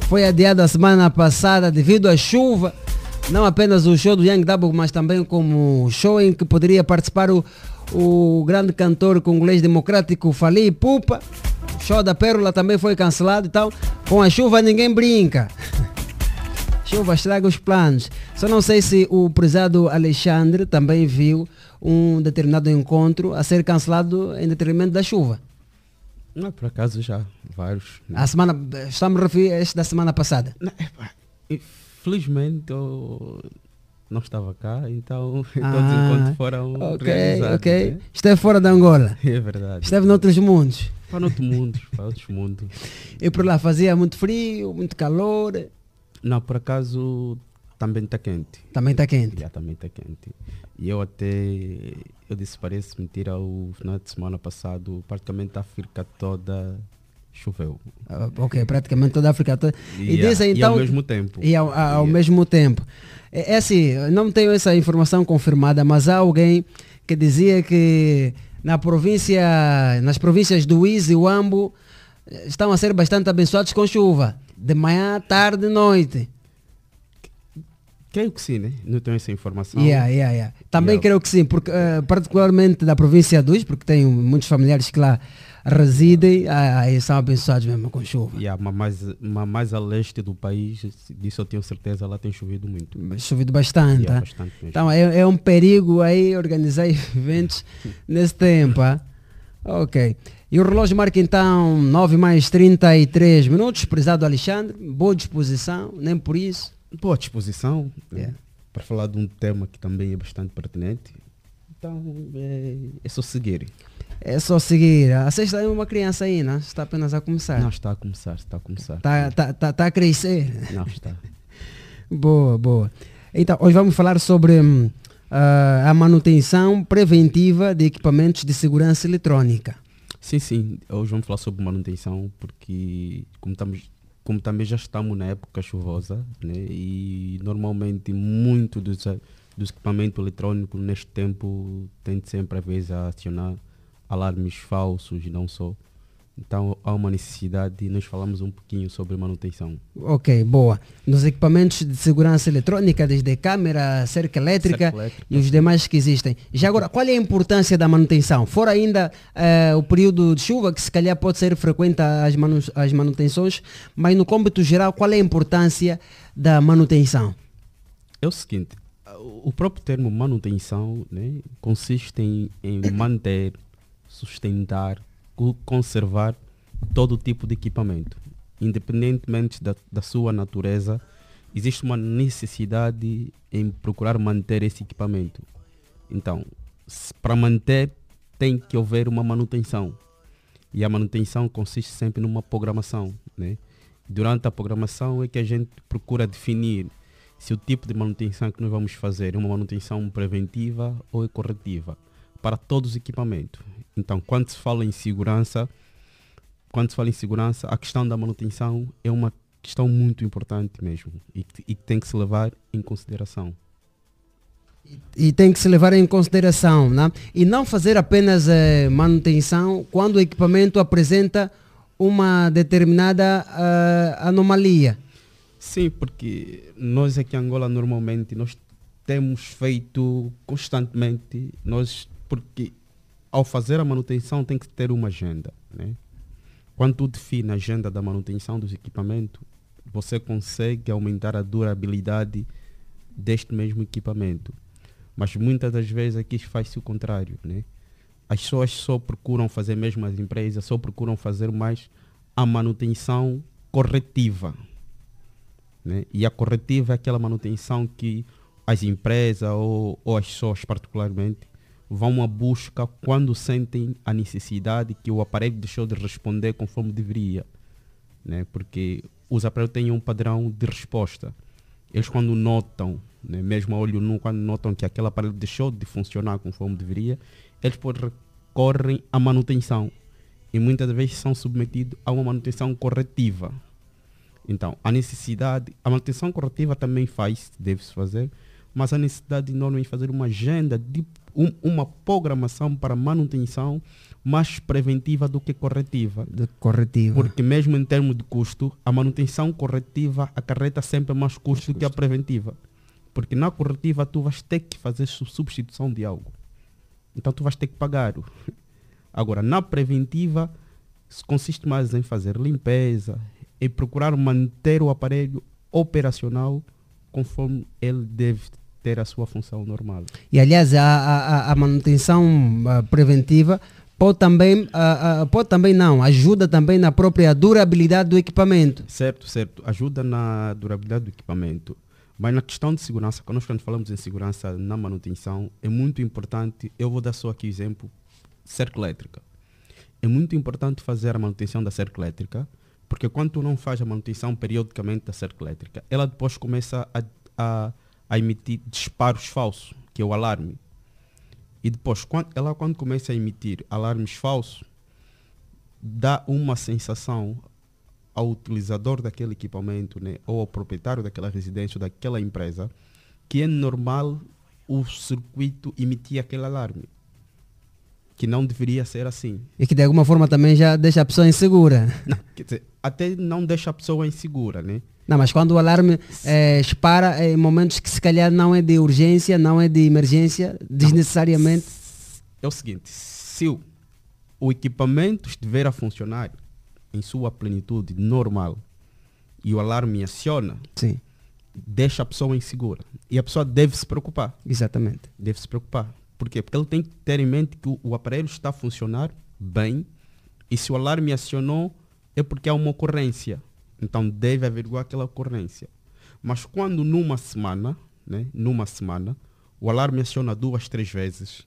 Foi adiado a semana passada devido à chuva. Não apenas o show do Young Double, mas também como show em que poderia participar o, o grande cantor congolês democrático Fali Pupa. O show da Pérola também foi cancelado. Então, com a chuva ninguém brinca. Chuva estraga os planos. Só não sei se o prezado Alexandre também viu um determinado encontro a ser cancelado em detrimento da chuva. Não, por acaso já, vários. né? A semana, estamos a referir a este da semana passada. Infelizmente eu não estava cá, então todos os Ah, encontros foram ok, realizados. ok. né? Esteve fora de Angola. É verdade. Esteve noutros mundos. Para outros mundos, para outros mundos. E por lá fazia muito frio, muito calor. Não, por acaso também está quente. Também está quente. Já também está quente. E eu até, eu disse, parece mentira, o final de semana passado, praticamente a África toda choveu. Ah, ok, praticamente toda a África toda. E, Yeah, dizem e então. ao mesmo tempo. E ao, ao mesmo tempo. É, é assim, não tenho essa informação confirmada, mas há alguém que dizia que na província, nas províncias do Uíse e Uambo eh, estão a ser bastante abençoados com chuva. De manhã, tarde e noite. Creio que sim, né? Não tenho essa informação. Yeah, yeah, yeah. Também creio que sim, porque, eh, particularmente da província do Uíse, porque tenho muitos familiares que lá residem, ah, aí são abençoados mesmo com chuva. Yeah, mas, mais, mas mais a leste do país, disso eu tenho certeza, lá tem chovido muito. chovido bastante. Yeah, ah. bastante. Então é, é um perigo aí organizar eventos nesse tempo. ah. Ok. E o relógio marca então 9 mais 33 minutos. Prezado Alexandre, boa disposição, nem por isso. Boa disposição né, Yeah. para falar de um tema que também é bastante pertinente. Então é, é só seguir. É só seguir. A sexta é uma criança aí, né? Está apenas a começar. Não, está a começar, está a começar. Está tá, tá, tá a crescer. Não, está. Boa, boa. Então, hoje vamos falar sobre ah, a manutenção preventiva de equipamentos de segurança eletrônica. Sim, sim. Hoje vamos falar sobre manutenção porque como, estamos, como também já estamos na época chuvosa né, e normalmente muito dos, dos equipamentos eletrônicos neste tempo tem sempre a vez a acionar alarmes falsos e não só. Então há uma necessidade e nós falamos um pouquinho sobre manutenção. Ok, boa. Nos equipamentos de segurança eletrônica, desde câmera, cerca elétrica, Cerca elétrica, e os demais que existem. Já agora, qual é a importância da manutenção? Fora ainda eh, o período de chuva, que se calhar pode ser frequente as, manu as manutenções, mas no cômbito geral, qual é a importância da manutenção? É o seguinte, o próprio termo manutenção né, consiste em, em manter, sustentar, conservar todo tipo de equipamento. Independentemente da, da sua natureza, existe uma necessidade em procurar manter esse equipamento. Então, para manter, tem que haver uma manutenção. E a manutenção consiste sempre numa programação. Né? Durante a programação é que a gente procura definir se o tipo de manutenção que nós vamos fazer é uma manutenção preventiva ou é corretiva para todos os equipamentos. Então, quando se fala em segurança, quando se fala em segurança, a questão da manutenção é uma questão muito importante mesmo e, que- tem que se levar em consideração. E tem que se levar em consideração, né? E não fazer apenas eh, manutenção quando o equipamento apresenta uma determinada ah, anomalia. Sim, porque nós aqui em Angola normalmente nós temos feito constantemente, nós porque ao fazer a manutenção tem que ter uma agenda, né? Quando tu define a agenda da manutenção dos equipamentos, você consegue aumentar a durabilidade deste mesmo equipamento. Mas muitas das vezes aqui faz-se o contrário, né? As pessoas só procuram fazer, mesmo as empresas, só procuram fazer mais a manutenção corretiva, né? E a corretiva é aquela manutenção que as empresas ou, ou as pessoas particularmente vão à busca quando sentem a necessidade que o aparelho deixou de responder conforme deveria. Né? Porque os aparelhos têm um padrão de resposta. Eles quando notam, né, mesmo a olho nu, quando notam que aquele aparelho deixou de funcionar conforme deveria, eles recorrem à manutenção. E muitas vezes são submetidos a uma manutenção corretiva. Então, a necessidade, a manutenção corretiva também faz, deve-se fazer, mas a necessidade enorme em fazer uma agenda, de um- uma programação para manutenção mais preventiva do que corretiva. corretiva. Porque mesmo em termos de custo, a manutenção corretiva acarreta sempre mais custo do que a preventiva. Porque na corretiva tu vais ter que fazer su- substituição de algo. Então tu vais ter que pagar. Agora, na preventiva, se consiste mais em fazer limpeza, em procurar manter o aparelho operacional conforme ele deve ter a sua função normal. E aliás, a, a, a manutenção ah, preventiva pode também, ah, ah, pode também não, ajuda também na própria durabilidade do equipamento. Certo, certo. Ajuda na durabilidade do equipamento. Mas na questão de segurança, quando nós falamos em segurança na manutenção, é muito importante, eu vou dar só aqui exemplo, cerca elétrica. É muito importante fazer a manutenção da cerca elétrica, porque quando tu não faz a manutenção periodicamente da cerca elétrica, ela depois começa a, a, a emitir disparos falsos, que é o alarme. E depois, quando, ela quando começa a emitir alarmes falsos, dá uma sensação ao utilizador daquele equipamento, né, ou ao proprietário daquela residência, ou daquela empresa, que é normal o circuito emitir aquele alarme. Que não deveria ser assim. E que de alguma forma também já deixa a pessoa insegura. Não, quer dizer, até não deixa a pessoa insegura, né? Não, mas quando o alarme eh, dispara em momentos que se calhar não é de urgência, não é de emergência, desnecessariamente. É o seguinte, se o, o equipamento estiver a funcionar em sua plenitude normal e o alarme aciona, Sim. deixa a pessoa insegura. E a pessoa deve se preocupar. Exatamente. Deve se preocupar. Por quê? Porque ele tem que ter em mente que o, o aparelho está a funcionar bem e se o alarme acionou é porque há uma ocorrência. Então deve averiguar aquela ocorrência. Mas quando numa semana, né, numa semana, o alarme aciona duas, três vezes,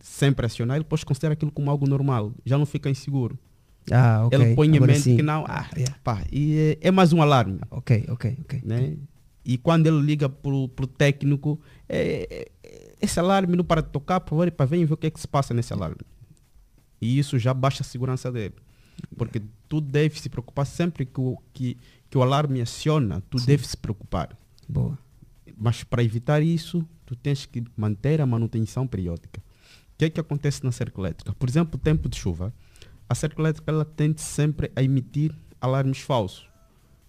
sempre acionar, ele pode considerar aquilo como algo normal, já não fica inseguro. Ah, ok. Ele põe em Agora mente sim. que não, ah, pá, e é, é mais um alarme. Ok, ok, ok. Né? E quando ele liga pro, pro técnico, é, é, esse alarme não para de tocar, por favor, para ver ver o que é que se passa nesse alarme. E isso já baixa a segurança dele. Porque tu deve se preocupar sempre que o, que, que o alarme aciona, tu deve se preocupar. Boa. Mas para evitar isso, tu tens que manter a manutenção periódica. O que é que acontece na cerca elétrica? Por exemplo, tempo de chuva, a cerca elétrica ela tende sempre a emitir alarmes falsos.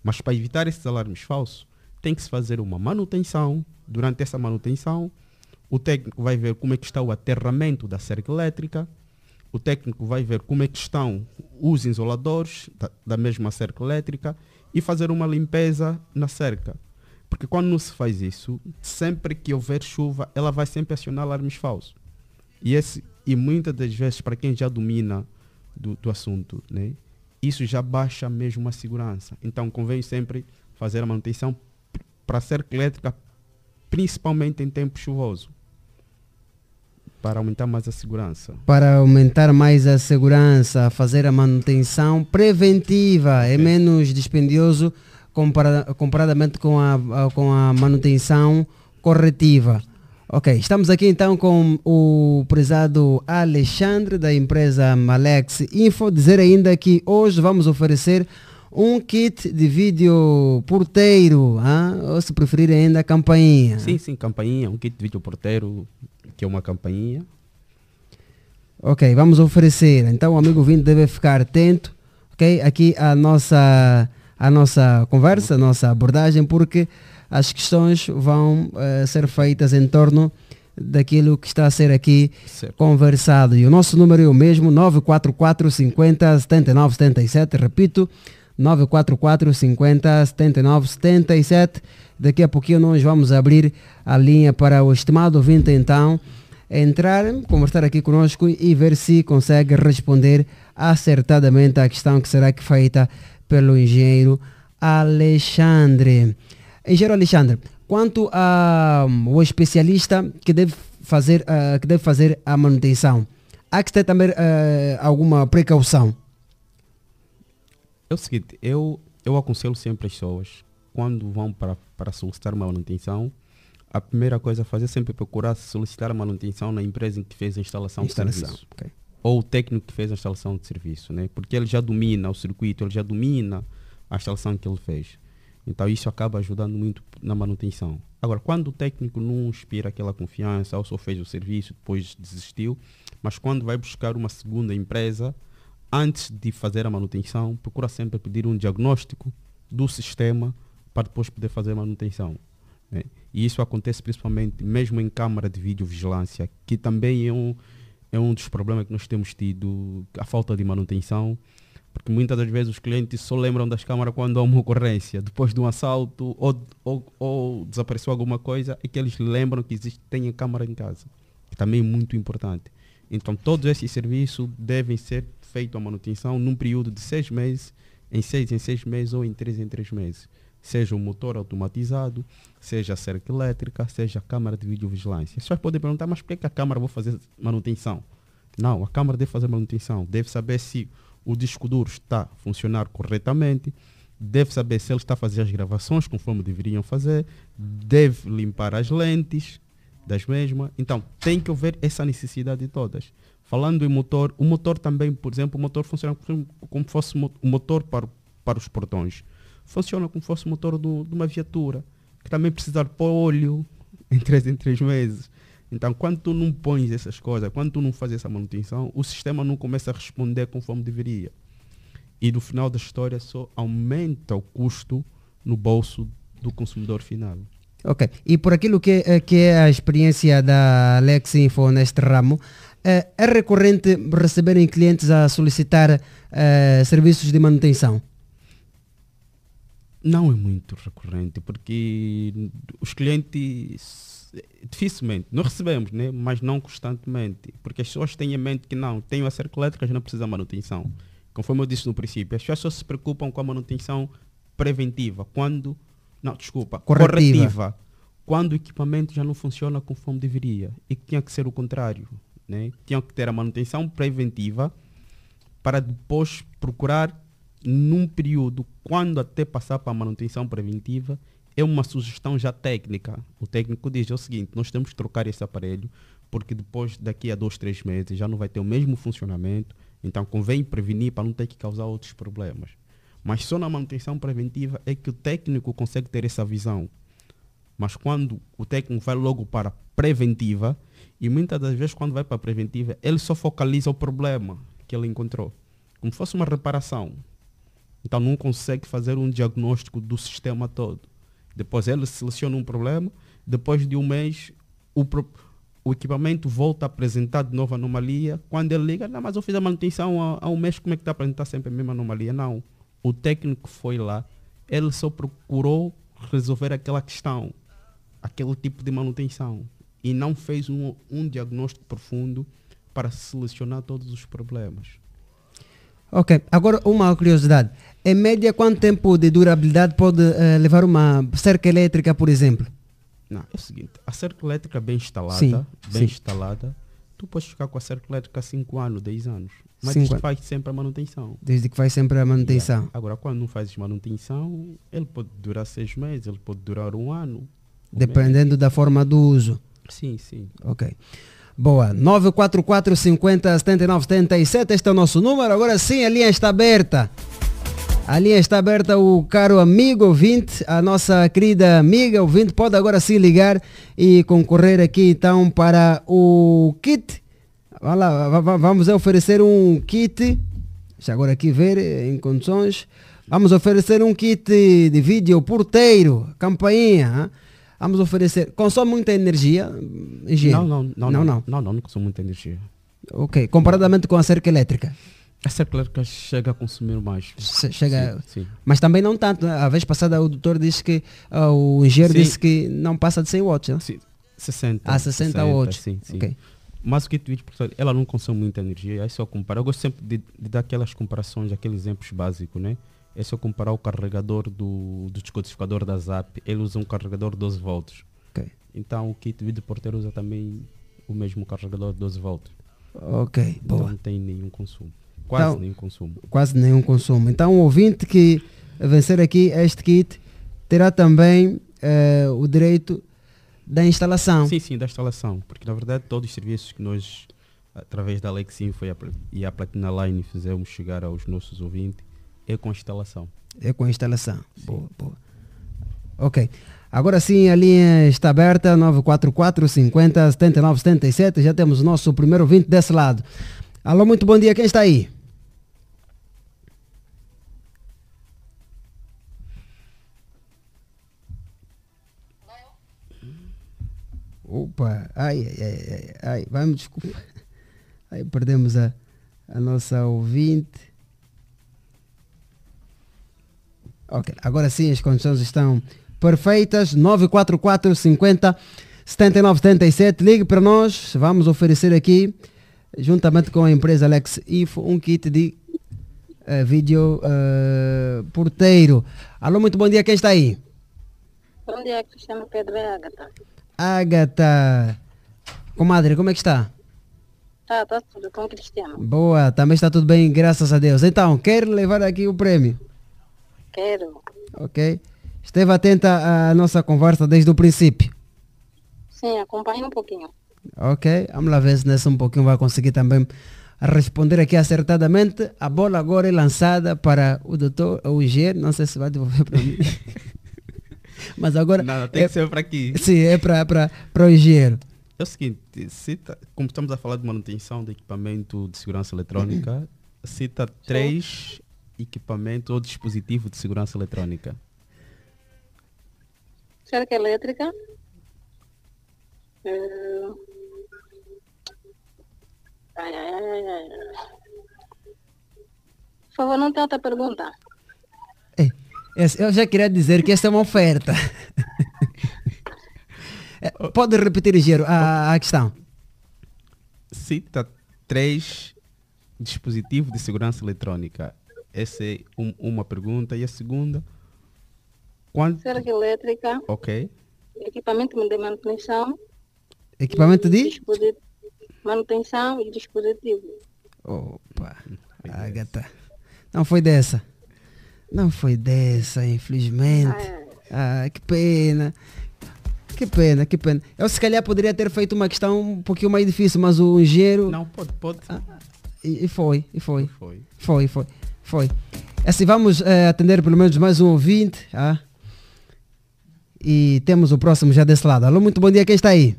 Mas para evitar esses alarmes falsos, tem que se fazer uma manutenção. Durante essa manutenção, o técnico vai ver como é que está o aterramento da cerca elétrica, o técnico vai ver como é que estão os isoladores da, da mesma cerca elétrica e fazer uma limpeza na cerca. Porque quando não se faz isso, sempre que houver chuva, ela vai sempre acionar alarmes falsos. E, esse, e muitas das vezes, para quem já domina do, do assunto, né, isso já baixa mesmo a segurança. Então convém sempre fazer a manutenção para a cerca elétrica, principalmente em tempo chuvoso, para aumentar mais a segurança. Para aumentar mais a segurança, fazer a manutenção preventiva é menos dispendioso compara- comparadamente com a, a- com a manutenção corretiva. Ok, estamos aqui então com o prezado Alexandre da empresa Malex Info. Dizer ainda que hoje vamos oferecer um kit de vídeo porteiro, ah? ou se preferir ainda campainha. Sim, sim, campainha, um kit de vídeo porteiro, que é uma campainha. Ok, vamos oferecer. Então o amigo vindo deve ficar atento, ok? Aqui a nossa, a nossa conversa, a nossa abordagem, porque as questões vão eh, ser feitas em torno daquilo que está a ser aqui Certo. conversado. E o nosso número é o mesmo, 944 50 79 77, repito, 944 50 79 77. Daqui a pouquinho nós vamos abrir a linha para o estimado ouvinte então entrar, conversar aqui conosco e ver se consegue responder acertadamente à questão que será que feita pelo engenheiro Alexandre. Engenheiro Alexandre, quanto ao especialista que deve fazer, ah, que deve fazer a manutenção, há que ter também ah, alguma precaução? É o seguinte, eu, eu aconselho sempre as pessoas, quando vão para, para solicitar uma manutenção, a primeira coisa a fazer é sempre procurar solicitar a manutenção na empresa em que fez a instalação, Instalação, de serviço. ok. Ou o técnico que fez a instalação de serviço, né? porque ele já domina o circuito, ele já domina a instalação que ele fez. Então isso acaba ajudando muito na manutenção. Agora, quando o técnico não inspira aquela confiança, ou só fez o serviço, depois desistiu, mas quando vai buscar uma segunda empresa, antes de fazer a manutenção, procura sempre pedir um diagnóstico do sistema para depois poder fazer manutenção. né? E isso acontece principalmente mesmo em câmara de videovigilância, que também é um, é um dos problemas que nós temos tido, a falta de manutenção, porque muitas das vezes os clientes só lembram das câmaras quando há uma ocorrência, depois de um assalto ou, ou, ou desapareceu alguma coisa, é que eles lembram que existe, tem a câmara em casa, que também é muito importante. Então todos esses serviços devem ser feitos a manutenção num período de seis meses, em seis em seis meses ou em três em três meses. Seja o motor automatizado, seja a cerca elétrica, seja a câmara de videovigilância. Pessoas podem perguntar, mas por que a câmara vou fazer manutenção? Não, a câmara deve fazer manutenção, deve saber se o disco duro está a funcionar corretamente, deve saber se ele está a fazer as gravações conforme deveriam fazer, deve limpar as lentes das mesmas. Então, tem que haver essa necessidade de todas. Falando em motor, o motor também, por exemplo, o motor funciona como, como fosse o motor para, para os portões. Funciona como fosse o motor do- de uma viatura, que também precisa de pôr óleo em três em três meses. Então, quando tu não pões essas coisas, quando tu não fazes essa manutenção, o sistema não começa a responder conforme deveria. E no final da história só aumenta o custo no bolso do consumidor final. Ok. E por aquilo que, eh, que é a experiência da Alex Info neste ramo, eh, é recorrente receberem clientes a solicitar eh, serviços de manutenção? Não é muito recorrente, porque os clientes dificilmente. Nós recebemos, né? mas não constantemente. Porque as pessoas têm em mente que não, tenho a cerca elétrica, já não precisa de manutenção. Conforme eu disse no princípio, as pessoas só se preocupam com a manutenção preventiva. Quando. Não, desculpa. Corretiva. corretiva. Quando o equipamento já não funciona conforme deveria. E que tinha que ser o contrário. Né? Tinha que ter a manutenção preventiva para depois procurar num período, quando até passar para a manutenção preventiva, é uma sugestão já técnica. O técnico diz o seguinte, nós temos que trocar esse aparelho, porque depois, daqui a dois, três meses, já não vai ter o mesmo funcionamento, então convém prevenir para não ter que causar outros problemas. Mas só na manutenção preventiva é que o técnico consegue ter essa visão. Mas quando o técnico vai logo para preventiva, e muitas das vezes quando vai para preventiva, ele só focaliza o problema que ele encontrou. Como fosse uma reparação. Então não consegue fazer um diagnóstico do sistema todo. Depois ele seleciona um problema, depois de um mês o, o equipamento volta a apresentar de novo anomalia. Quando ele liga, não, mas eu fiz a manutenção há, há um mês, como é que está a apresentar sempre a mesma anomalia? Não. O técnico foi lá, ele só procurou resolver aquela questão, aquele tipo de manutenção. E não fez um, um diagnóstico profundo para solucionar todos os problemas. Ok, agora uma curiosidade. Em média, quanto tempo de durabilidade pode eh, levar uma cerca elétrica, por exemplo? Não, é o seguinte, a cerca elétrica bem instalada, Sim, bem sim. instalada, tu podes ficar com a cerca elétrica 5 anos, 10 anos. Mas isto anos. faz sempre a manutenção. Desde que faz sempre a manutenção. Yeah. Agora, quando não fazes manutenção, ele pode durar seis meses, ele pode durar um ano. um Dependendo da forma do uso. Sim, sim. Ok. Boa. 944 50 79 77. Este é o nosso número. Agora sim, a linha está aberta. A linha está aberta, o caro amigo ouvinte, a nossa querida amiga ouvinte, pode agora sim ligar e concorrer aqui então para o kit. Vamos lá, va- va- vamos oferecer um kit. Deixa agora aqui ver em condições. Vamos oferecer um kit de vídeo porteiro, campainha. hã? Vamos oferecer. Consome muita energia? engenheiro? Não, não, não, não, não, não, não, não consome muita energia. Ok, comparadamente com a cerca elétrica. A cerca elétrica chega a consumir mais. Chega, Sim, sim. Mas também não tanto. né? A vez passada o doutor disse que, ah, o engenheiro Sim. disse que não passa de 100 watts. Né? 60. Ah, 60 watts. Sim, sim. Ok. Mas o de vídeo portátil, ela não consome muita energia, aí só comparar. Eu gosto sempre de, de dar aquelas comparações, aqueles exemplos básicos, né? É só comparar o carregador do, do descodificador da ZAP, ele usa um carregador 12 volts. Ok. Então o kit de vídeo porteiro usa também o mesmo carregador 12 volts. Ok, Então boa. não tem nenhum consumo. Quase Então, nenhum consumo. Quase nenhum consumo. Então o ouvinte que vencer aqui este kit terá também eh, o direito da instalação. Sim, sim, da instalação. Porque na verdade todos os serviços que nós, através da Lexinfo e a Platina Line, fizemos chegar aos nossos ouvintes, é com instalação. É com instalação. Boa, boa. Ok. Agora sim, a linha está aberta, 944 50 79 77. Já temos o nosso primeiro ouvinte desse lado. Alô, muito bom dia. Quem está aí? Opa, ai, ai, ai, ai, ai, vai me desculpa. Aí perdemos a, a nossa ouvinte. Ok, agora sim as condições estão perfeitas. 944 50 79 77. Ligue para nós. Vamos oferecer aqui, juntamente com a empresa Alex Info, um kit de eh, vídeo eh, porteiro. Alô, muito bom dia. Quem está aí? Bom dia, Cristiano Pedro é Agatha. Agatha. Comadre, como é que está? Tá, tá tudo com Cristiano. Boa, também está tudo bem, graças a Deus. Então, quer levar aqui o prêmio? Quero. Ok? Esteve atenta à nossa conversa desde o princípio. Sim, acompanha um pouquinho. Ok, vamos lá ver se nesse um pouquinho vai conseguir também responder aqui acertadamente. A bola agora é lançada para o doutor, o engenheiro, não sei se vai devolver para mim. Mas agora... Não, tem é, que ser para aqui. Sim, é para o engenheiro. É o seguinte, cita, como estamos a falar de manutenção de equipamento de segurança eletrônica, cita três equipamentos ou dispositivos de segurança eletrônica. Cerca elétrica. Eh, Ai, ai, ai, ai. Por favor, não tem outra pergunta. Esse- Eu já queria dizer que essa é uma oferta. Pode repetir, Engenheiro, a, a questão. Cita três dispositivos de segurança eletrônica. Essa é um- uma pergunta. E a segunda, quanto... Cerca elétrica, Ok. equipamento de manutenção, Equipamento de? manutenção e dispositivo. Opa, Agatha. Não foi dessa. Não foi dessa, infelizmente. Ah, que pena. Que pena, que pena. Eu se calhar poderia ter feito uma questão um pouquinho mais difícil, mas o engenheiro. Não, pode, pode. e, e foi, e foi. Foi. Foi, foi. Foi. Assim, vamos eh, atender pelo menos mais um ouvinte. Ah? E temos o próximo já desse lado. Alô, muito bom dia, quem está aí?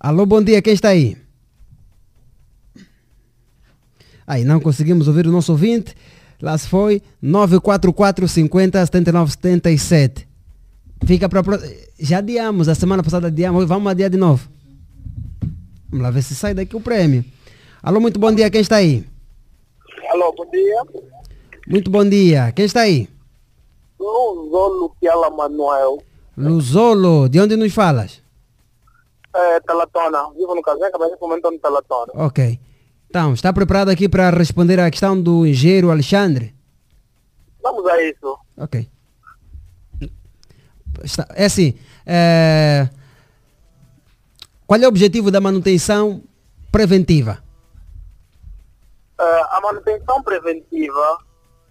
Alô, bom dia, quem está aí? Aí, não conseguimos ouvir o nosso ouvinte. Lá se foi 944 50 79 77. Fica para Já adiamos, a semana passada adiamos, vamos adiar de novo. Vamos lá ver se sai daqui o prêmio. Alô, muito bom dia, quem está aí? Alô, bom dia. Muito bom dia, quem está aí? Luzolo Piala Manuel, Luzolo, de onde nos falas? é, Telatona. Vivo no Casenca, mas comentando no Telatona. Ok. Então, está preparado aqui para responder à questão do engenheiro Alexandre? Vamos a isso. Ok. Está- é assim, é, qual é o objetivo da manutenção preventiva? Eh, a manutenção preventiva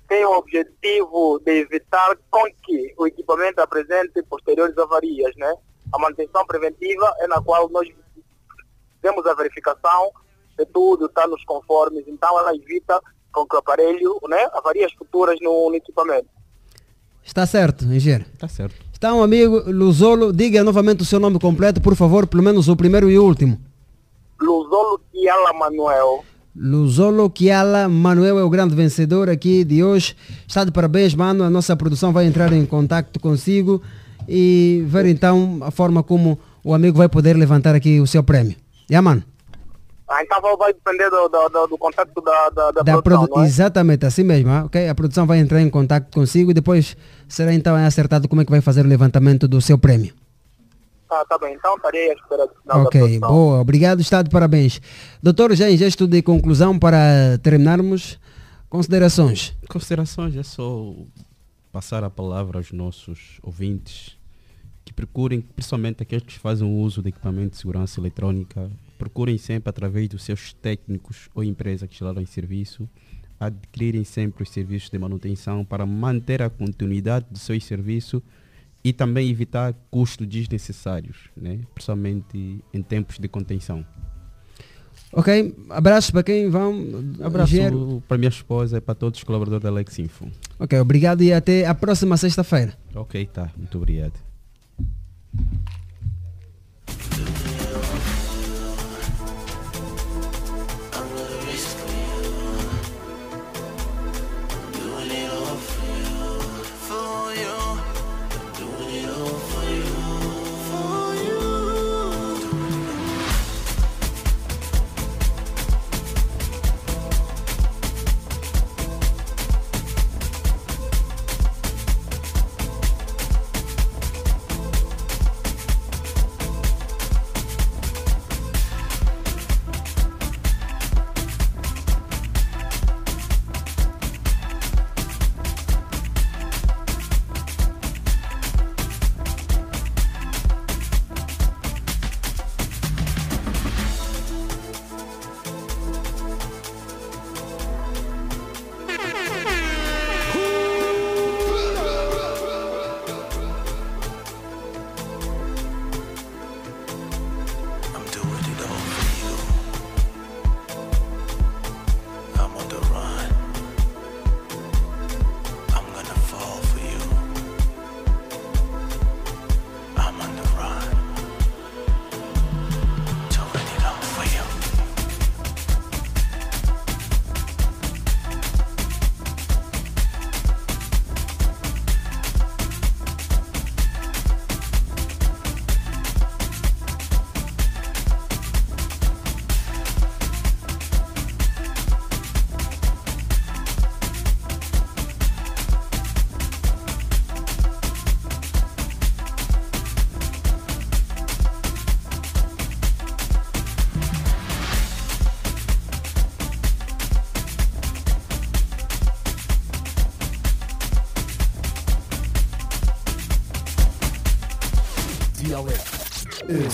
tem o objetivo de evitar com que o equipamento apresente posteriores avarias, né? A manutenção preventiva é na qual nós temos a verificação de tudo está nos conformes, então ela evita com que o aparelho, né, avarias futuras no, no equipamento. Está certo, engenheiro? Está certo. Então, amigo Luzolo, diga novamente o seu nome completo, por favor, pelo menos o primeiro e o último. Luzolo Tiala Manuel. Luzolo Kiala Manuel é o grande vencedor aqui de hoje. Está de parabéns, mano. A nossa produção vai entrar em contato consigo e ver então a forma como o amigo vai poder levantar aqui o seu prêmio. Já, mano? Ah, então vai- depender do, do, do, do contato da, da, da, Da produção, produ- é? Exatamente, assim mesmo, ah, ok? A produção vai entrar em contato consigo e depois será então acertado como é que vai fazer o levantamento do seu prêmio. Ah, tá bem, então estarei à espera do final da Ok, boa, obrigado, está de parabéns. Doutor, já em gesto de conclusão para terminarmos, considerações. Considerações é só passar a palavra aos nossos ouvintes que procurem, principalmente aqueles que fazem uso de equipamento de segurança eletrônica, procurem sempre através dos seus técnicos ou empresas que instalaram em serviço, adquirirem sempre os serviços de manutenção para manter a continuidade do seu serviço e também evitar custos desnecessários, né? principalmente em tempos de contenção. Ok, abraços para quem vão. Abraço engenheiro. para minha esposa e para todos os colaboradores da Lex Info. Ok, obrigado e até a próxima sexta-feira. Ok, tá. Muito obrigado.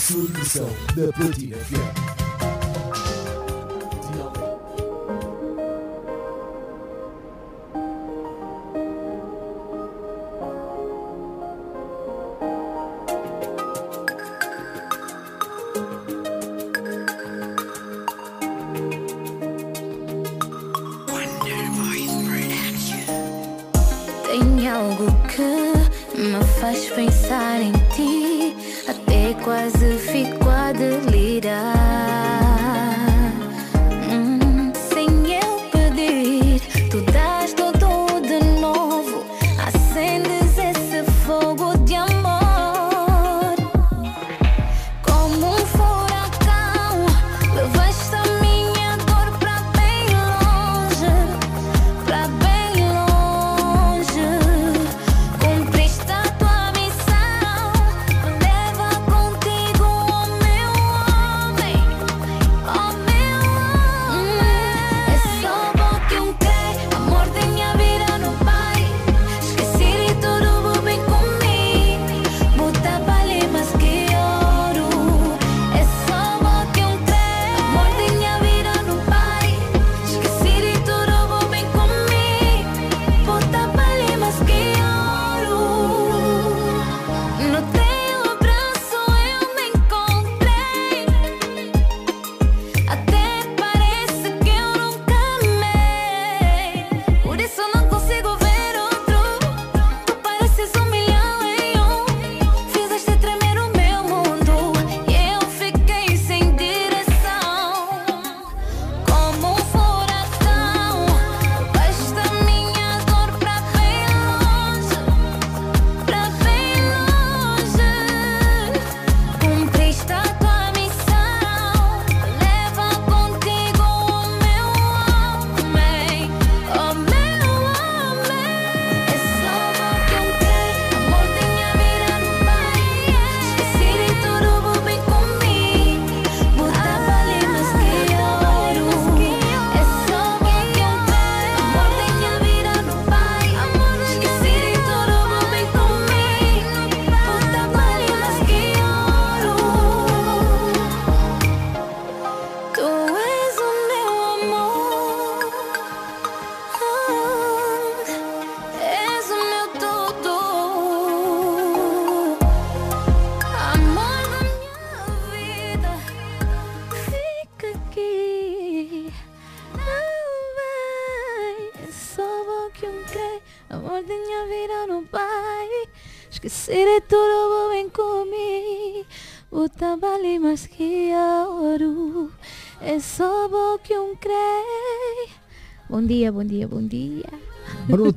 Dialeto, a sua diversão na Platina FM.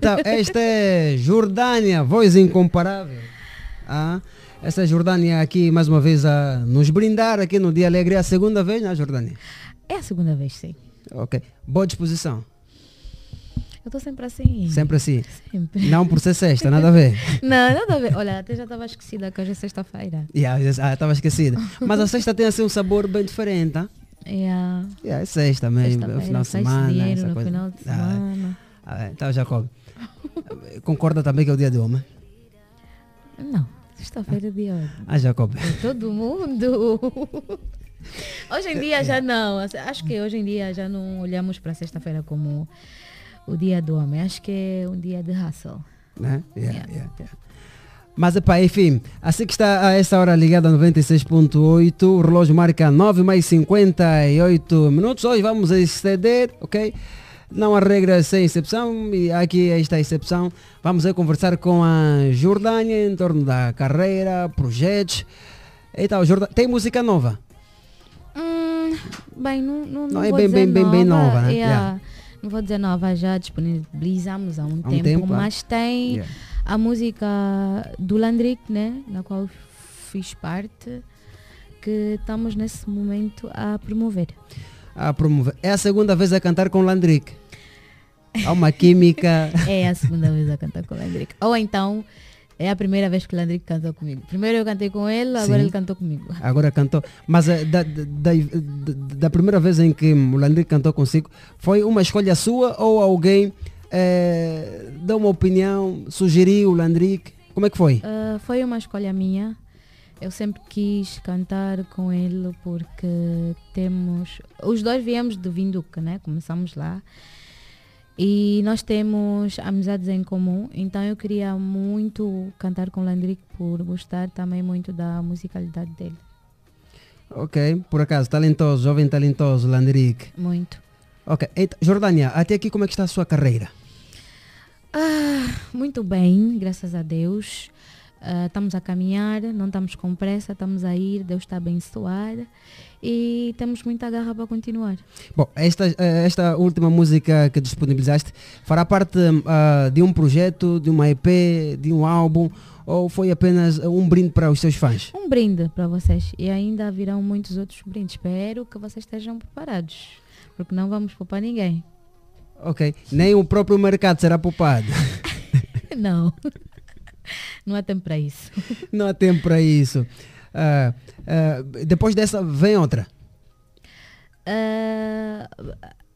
Brutal. Esta é Jordânia, voz incomparável. Ah, esta é Jordânia aqui mais uma vez a nos brindar aqui no Dia Alegre. É a segunda vez, não é, Jordânia? É a segunda vez, sim. Ok. Boa disposição. Eu tô sempre assim. Sempre assim. Sempre. Não por ser sexta, nada a ver. Não, nada a ver. Olha, até já estava esquecida que hoje é sexta-feira. Yeah, ah, estava esquecida. Mas a sexta tem assim um sabor bem diferente, tá? Yeah. Yeah, é sexta mesmo, é Sexta-feira, final de semana. dinheiro essa no coisa. final de Ah, semana. ah, então, Jacob, concorda também que é o dia de homem? Não, sexta-feira é dia Ah, Jacob. de todo mundo. Hoje em dia já não. Acho que hoje em dia já não olhamos para sexta-feira como o dia do homem. Acho que é um dia de hustle. Né? Yeah, yeah, yeah. Mas, epá, enfim, assim que está a essa hora ligada a 96.8, o relógio marca 9 mais 58 minutos. Hoje vamos exceder, ok? Não há regras sem exceção e aqui esta exceção. Vamos aí conversar com a Jordânia em torno da carreira, projetos. Então, Jordânia, tem música nova? Hum, bem, não, não, Não é vou bem, bem, bem, bem nova, né? yeah. Yeah. Não vou dizer nova, já disponibilizamos há um, Há um tempo, tempo, ah. mas tem Yeah. a música do Landrick, né? Na qual fiz parte, que estamos nesse momento a promover. A promover. É a segunda vez a cantar com Landrick. Há uma química. É a segunda vez a cantar com o Landrick. Ou então, é a primeira vez que o Landrick cantou comigo. Primeiro eu cantei com ele, agora Sim. ele cantou comigo. Agora cantou. Mas eh, da, da, da- da primeira vez em que o Landrick cantou consigo, foi uma escolha sua ou alguém eh, deu uma opinião, sugeriu o Landrick? Como é que foi? Uh, foi uma escolha minha Eu sempre quis cantar com ele porque temos. Os dois viemos de Vinduque, né? Começamos lá. E nós temos amizades em comum, então eu queria muito cantar com o Landrick por gostar também muito da musicalidade dele. Ok, por acaso, talentoso, jovem talentoso, Landrick. Muito. Ok, então, Jordânia, até aqui como é que está a sua carreira? Ah, muito bem, graças a Deus. Ah, estamos a caminhar, não estamos com pressa, estamos a ir, Deus está a abençoar e temos muita garra para continuar. Bom, esta, esta última música que disponibilizaste fará parte ah, de um projeto, de uma EP, de um álbum ou foi apenas um brinde para os seus fãs? Um brinde para vocês e ainda virão muitos outros brindes. Espero que vocês estejam preparados, porque não vamos poupar ninguém. Ok, nem o próprio mercado será poupado. não, não há tempo para isso. Não há tempo para isso. Ah, ah, depois dessa vem outra. Ah,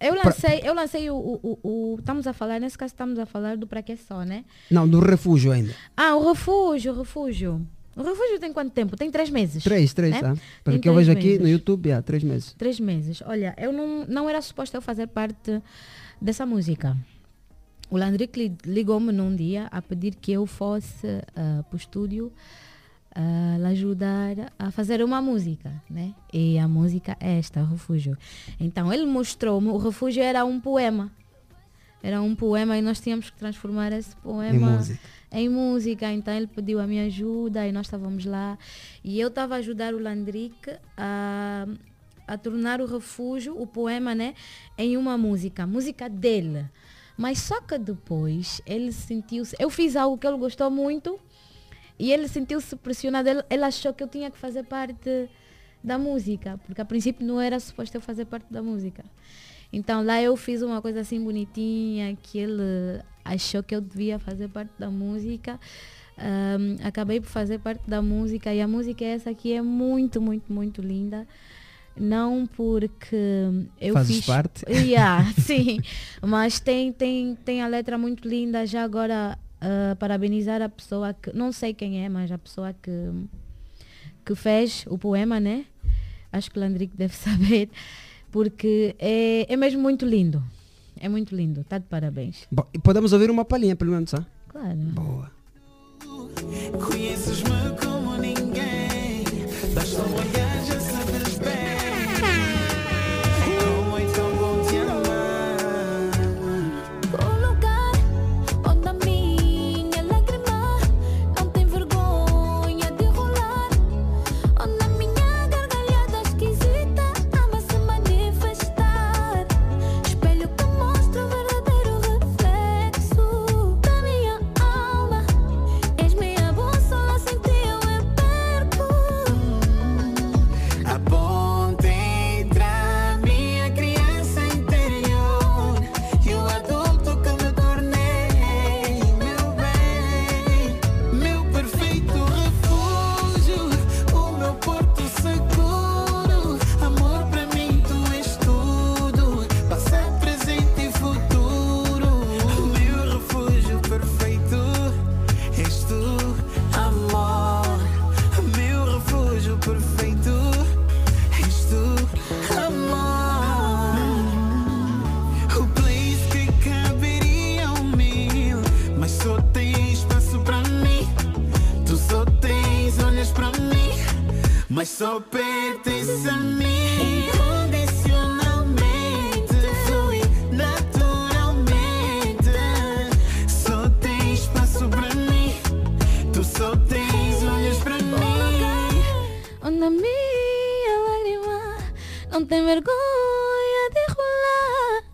eu lancei, eu lancei o, o, o- o- Estamos a falar, nesse caso estamos a falar do Pra Que Só, né? Não, do refúgio ainda. Ah, o refúgio, o refúgio. O refúgio tem quanto tempo? Tem três meses. Três, três, né? tá? Tem Pelo que eu vejo aqui meses. no YouTube, há três meses. Três meses. Olha, eu não, não era suposto eu fazer parte dessa música. O Landrick li- ligou-me num dia a pedir que eu fosse para o estúdio lhe ajudar a fazer uma música, né? E a música é esta, Refúgio. Então ele mostrou-me, o Refúgio era um poema. Era um poema e nós tínhamos que transformar esse poema música. em música. Então ele pediu a minha ajuda e nós estávamos lá. E eu estava a ajudar o Landrick a, a tornar o refúgio, o poema, né, em uma música, música dele. Mas só que depois ele sentiu-se. Eu fiz algo que ele gostou muito e ele sentiu-se pressionado. Ele, ele achou que eu tinha que fazer parte da música, porque a princípio não era suposto eu fazer parte da música. Então lá eu fiz uma coisa assim bonitinha que ele achou que eu devia fazer parte da música. Ahm, acabei por fazer parte da música e a música é essa aqui é muito, muito, muito linda. Não porque eu Fazes fiz parte? Yeah, sim. Mas tem, tem, tem a letra muito linda. Já agora ah, parabenizar a pessoa que não sei quem é, mas a pessoa que que fez o poema, né? Acho que o Landrick deve saber, porque é, é mesmo muito lindo. É muito lindo. Tá de parabéns. Bom, e podemos ouvir uma palhinha, pelo menos, ah? Claro. Boa. Conheces-me como ninguém. Basta um olhar, só pertence a mim. Incondicionalmente, flui naturalmente. Só tem espaço para mim. Tu só tens olhos para mim. Onde a minha lágrima não tem vergonha de rolar.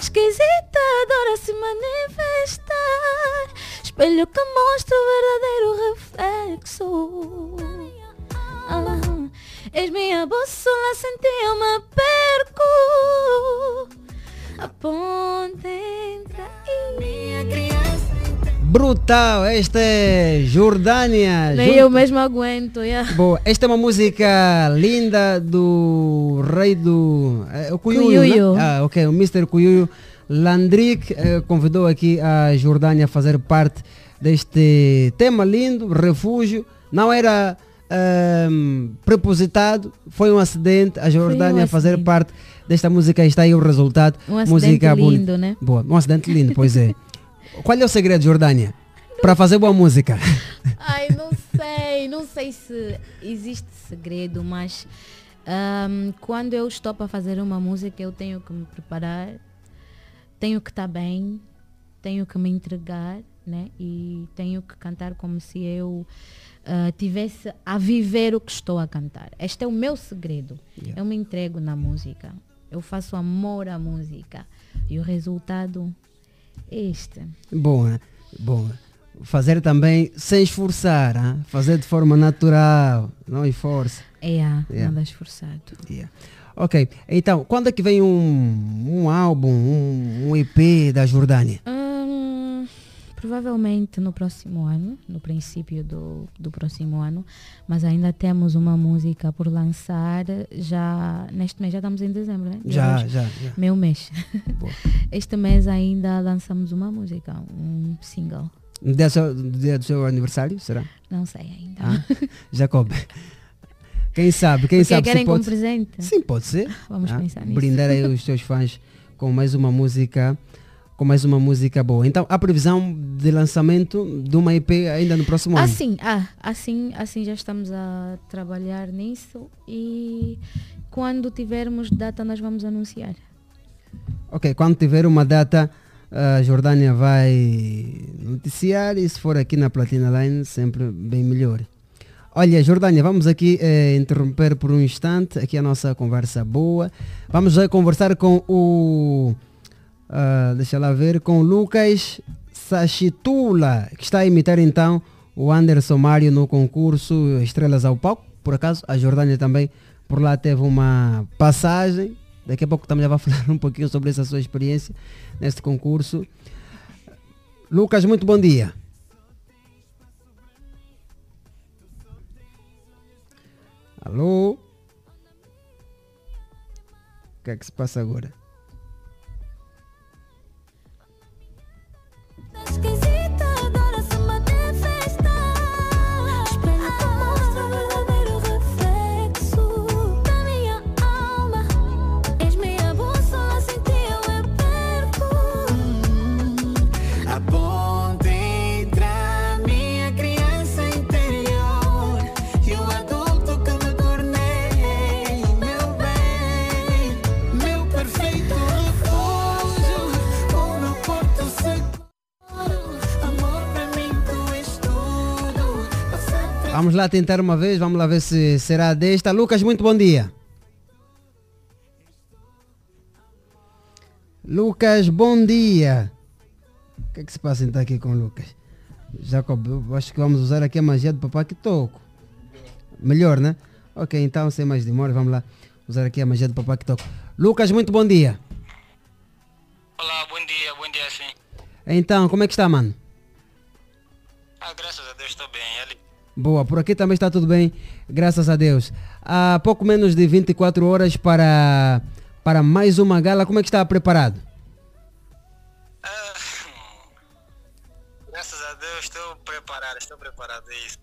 Esquisita adora se manifestar. Espelho que mostra o verdadeiro reflexo. És minha bússola, sem ti eu me perco. A ponte entre a minha criança. Brutal, esta é Jordânia. Nem junto- eu mesmo aguento. yeah. Boa, esta é uma música linda do rei do. É, o Cuyuyo. Cuyuyo. Né? Ah, ok, o Mr. Cuyuyo. Landrick eh, convidou aqui a Jordânia a fazer parte deste tema lindo, refúgio. Não era ahm, prepositado, foi um acidente. A Jordânia a fazer parte desta música está aí o resultado. Um acidente música lindo, né? Boa, um acidente lindo, pois é. Qual é o segredo, Jordânia? Para fazer boa música. Ai, não sei, não sei se existe segredo, mas ahm, quando eu estou para fazer uma música, eu tenho que me preparar, tenho que estar bem, tenho que me entregar, né? E tenho que cantar como se eu ah, tivesse a viver o que estou a cantar. Este é o meu segredo. Yeah. Eu me entrego na música, eu faço amor à música e o resultado é este. Boa, boa. Fazer também sem esforçar, ah? fazer de forma natural, não em força. É, Yeah. nada esforçado. Yeah. Ok, então, quando é que vem um, um álbum, um, um EP da Jordânia? Hum, provavelmente no próximo ano, no princípio do, do próximo ano, mas ainda temos uma música por lançar já neste mês, já estamos em dezembro, né? Já, já, já. Meu mês. Boa. Este mês ainda lançamos uma música, um single. No dia, do seu- no dia do seu aniversário, será? Não sei ainda. Ah, Jacob. Quem sabe, quem Porque sabe querem se pode... como presente? Sim, pode ser. Vamos Ah, pensar nisso. Brindar aí os teus fãs com mais uma música, com mais uma música boa. Então, a previsão de lançamento de uma EP ainda no próximo ano. Assim, ah, assim, assim já estamos a trabalhar nisso e quando tivermos data nós vamos anunciar. Ok, quando tiver uma data, a Jordânia vai noticiar e se for aqui na Platina Line, sempre bem melhor. Olha, Jordânia, vamos aqui eh, interromper por um instante aqui a nossa conversa boa. Vamos já conversar com o, ah, deixa lá ver, com Lucas Sachitula, que está a imitar então o Anderson Mário no concurso Estrelas ao Palco. Por acaso, a Jordânia também por lá teve uma passagem. Daqui a pouco também já vai falar um pouquinho sobre essa sua experiência neste concurso. Lucas, muito bom dia. Alô? O que é que se passa agora? Esquisita, Vamos lá tentar uma vez, vamos lá ver se será desta. Lucas, muito bom dia. Lucas, bom dia. O que é que se passa então aqui com o Lucas? Jacob, acho que vamos usar aqui a magia do papai que toco. Melhor, né? Ok, então sem mais demora, vamos lá usar aqui a magia do papai que toco. Lucas, muito bom dia. Olá, bom dia, bom dia sim. Então, como é que está, mano? Ah, graças a Deus estou bem. Ali? Boa, por aqui também está tudo bem, graças a Deus. Há pouco menos de 24 horas para, para mais uma gala, como é que está preparado? Graças a Deus estou preparado, estou preparado, isso.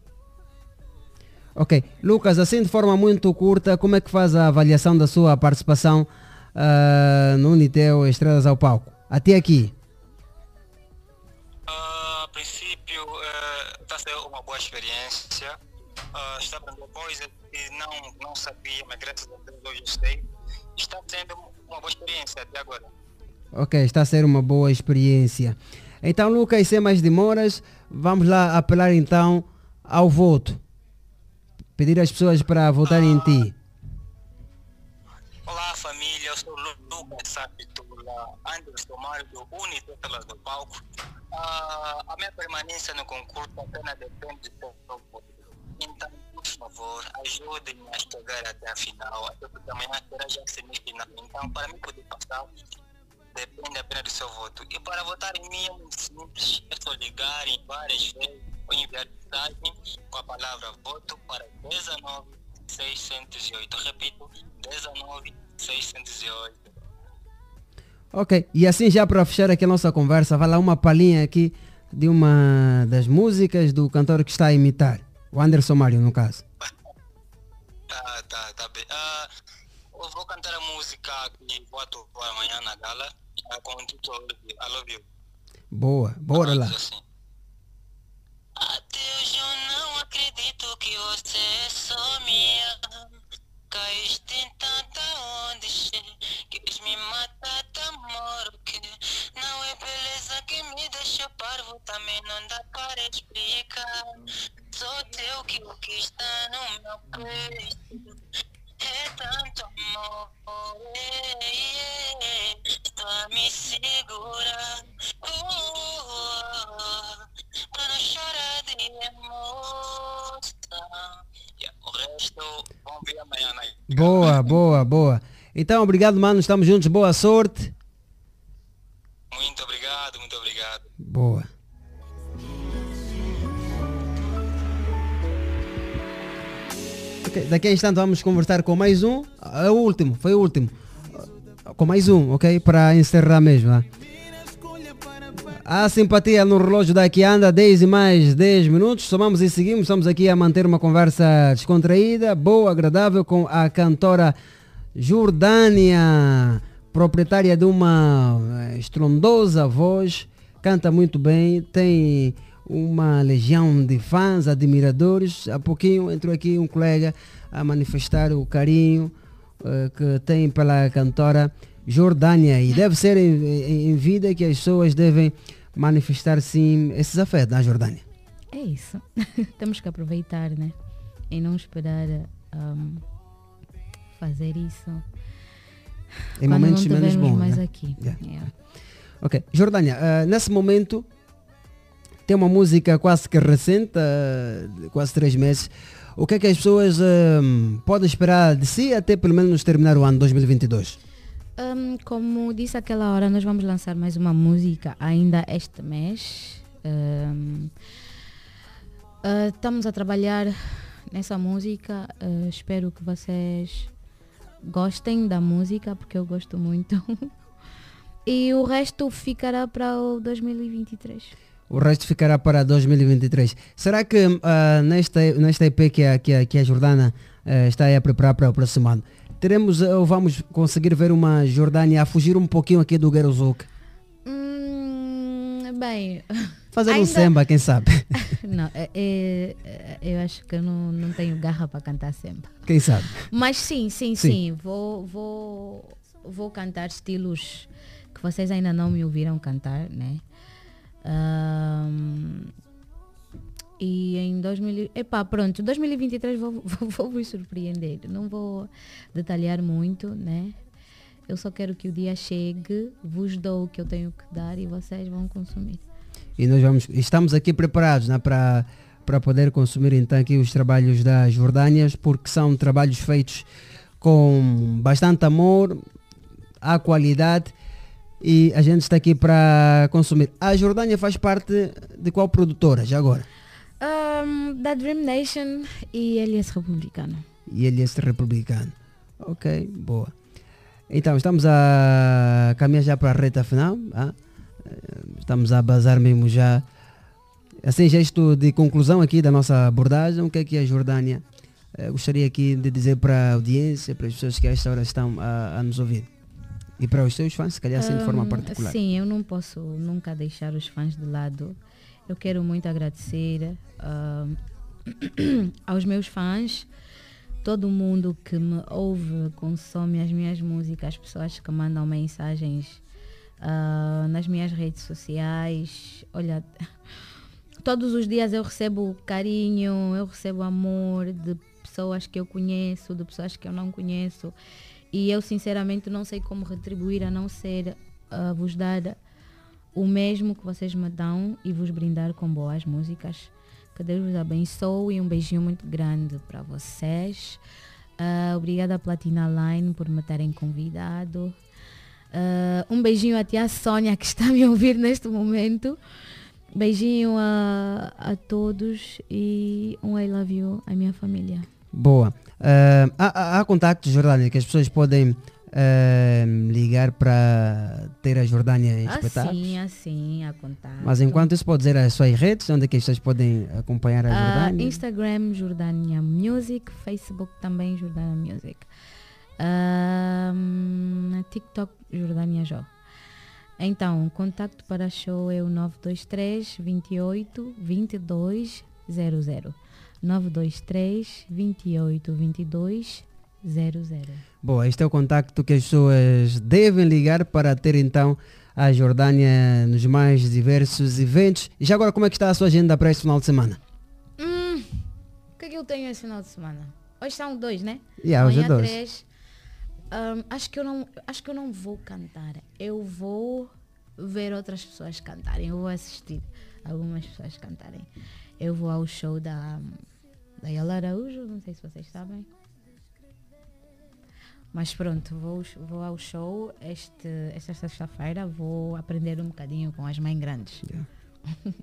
Ok, Lucas, assim de forma muito curta, como é que faz a avaliação da sua participação ah, no Unitel Estrelas ao Palco? Até aqui. Está sendo uma boa experiência. Ah, está aprendendo coisas que não, não sabia, mas graças a Deus hoje eu sei. Está sendo uma boa experiência até agora. Ok, está a ser uma boa experiência. Então, Lucas, sem mais demoras, vamos lá apelar então ao voto. Pedir às pessoas para votarem em ti. Olá família, eu sou Lu- Lucas Sapitula, Anderson Mário do Unitelas do Palco. Ah, a minha permanência no concurso apenas depende do seu. Então, por favor, ajudem-me a chegar até a final, até porque amanhã será já semifinal. Então, para mim poder passar, depende apenas do seu voto. E para votar em mim é muito simples, é só ligar em várias vezes ou enviar mensagem com a palavra voto para 19608. Repito, 19608. Ok, e assim já para fechar aqui a nossa conversa, vai lá uma palhinha aqui de uma das músicas do cantor que está a imitar, o Anderson Mário, no caso. Tá, tá, tá bem. Ah, eu vou cantar a música que vou atuar amanhã na gala ah, com o título de I Love You. Boa, bora lá. Adeus, eu não acredito que você só me ama. Caíste em tanta onda, quis me matar de amor, o que não é beleza que me deixa parvo, também não dá para explicar. Sou teu que o que está no meu peito é tanto amor, eh, estou a me segurar. Uh, Pra não chorar de emoção. Yeah, o resto, vamos ver amanhã, né? Boa, boa, boa. Então, obrigado, mano. Estamos juntos. Boa sorte. Muito obrigado, muito obrigado. Boa. Ok, Daqui a instante vamos conversar com mais um. É o último, foi o último. Com mais um, ok? Para encerrar mesmo. ah. A simpatia no relógio daqui anda 10 e mais 10 minutos. Somamos e seguimos. Estamos aqui a manter uma conversa descontraída, boa, agradável com a cantora Jordânia, proprietária de uma eh, estrondosa voz. Canta muito bem, tem uma legião de fãs, admiradores. Há pouquinho entrou aqui um colega a manifestar o carinho eh, que tem pela cantora Jordânia e deve ser em, em- em vida que as pessoas devem manifestar sim esses afetos na Jordânia. É isso. Temos que aproveitar, né? E não esperar ahm, fazer isso. Em quando momentos menos bons, mais né? aqui. Yeah. Yeah. Ok, Jordânia, eh, nesse momento tem uma música quase que recente, de quase três meses. O que é que as pessoas eh, podem esperar de si até pelo menos terminar o ano 2022? Ahm, como disse aquela hora, nós vamos lançar mais uma música ainda este mês. Ahm, ah, estamos a trabalhar nessa música. ah, espero que vocês gostem da música, porque eu gosto muito. e o resto ficará para o 2023. O resto ficará para 2023. Será que ah, nesta, nesta EP que a, que a, que a Jordana eh, está a preparar para o próximo ano, teremos eh, ou vamos conseguir ver uma Jordânia a fugir um pouquinho aqui do Gerozuk? Hum, bem. Fazer um ainda- samba, quem sabe? Não, é- é- é- eu acho que eu não, não tenho garra para cantar sempre. Quem sabe? Mas sim, sim, Sim. sim. Vou, vou, vou cantar estilos que vocês ainda não me ouviram cantar, né? Ahm, e em 2000, epá, pronto, 2023 vou, vou, vou vos surpreender. Não vou detalhar muito, né? Eu só quero que o dia chegue, vos dou o que eu tenho que dar e vocês vão consumir. E nós vamos, estamos aqui preparados né, para, poder consumir então aqui os trabalhos das Jordânias, porque são trabalhos feitos com bastante amor, há qualidade e a gente está aqui para consumir. A Jordânia faz parte de qual produtora já agora? Ahm, da Dream Nation e Elias Republicano. E ele é esse republicano. Ok, boa. Então, estamos a caminhar já para a reta final. ah? Estamos a bazar mesmo já. Assim, gesto de conclusão aqui da nossa abordagem, o que é que a Jordânia eh, gostaria aqui de dizer para a audiência, para as pessoas que a esta hora estão a, a nos ouvir? E para os seus fãs, se calhar assim de forma particular. Sim, eu não posso nunca deixar os fãs de lado. Eu quero muito agradecer ahm, aos meus fãs, todo mundo que me ouve, consome as minhas músicas, as pessoas que mandam mensagens ah, nas minhas redes sociais. Olha, todos os dias eu recebo carinho, eu recebo amor de pessoas que eu conheço, de pessoas que eu não conheço. E eu sinceramente não sei como retribuir a não ser ah, vos dar o mesmo que vocês me dão e vos brindar com boas músicas. Que Deus vos abençoe e um beijinho muito grande para vocês. Ah, obrigada Platina Line por me terem convidado. Ah, um beijinho até a Sônia que está a me ouvir neste momento. Beijinho a, a todos e um I love you à minha família. Boa. Eh, há, há, há contactos, Jordânia, que as pessoas podem eh, ligar para ter a Jordânia em espetáculos. Assim, assim, a contar. Mas enquanto isso pode dizer as suas redes, onde é que as pessoas podem acompanhar a Ah, Jordânia? Instagram Jordânia Music, Facebook também Jordânia Music. Ahm, TikTok Jordânia Jó. Então, o contacto para show é o 923 28 22 00. 923 28 22 00. Bom, este é o contacto que as pessoas devem ligar para ter então a Jordânia nos mais diversos eventos. E já agora, como é que está a sua agenda para este final de semana? Hum, o que é que eu tenho esse final de semana? Hoje são dois, né? Yeah, hoje é Amanhã dois. três. Ahm, acho que eu não, acho que eu não vou cantar. Eu vou ver outras pessoas cantarem. Eu vou assistir algumas pessoas cantarem. Eu vou ao show da da Yala Araújo, não sei se vocês sabem. Mas pronto, vou, vou ao show este, esta sexta-feira. Vou aprender um bocadinho com as mães grandes.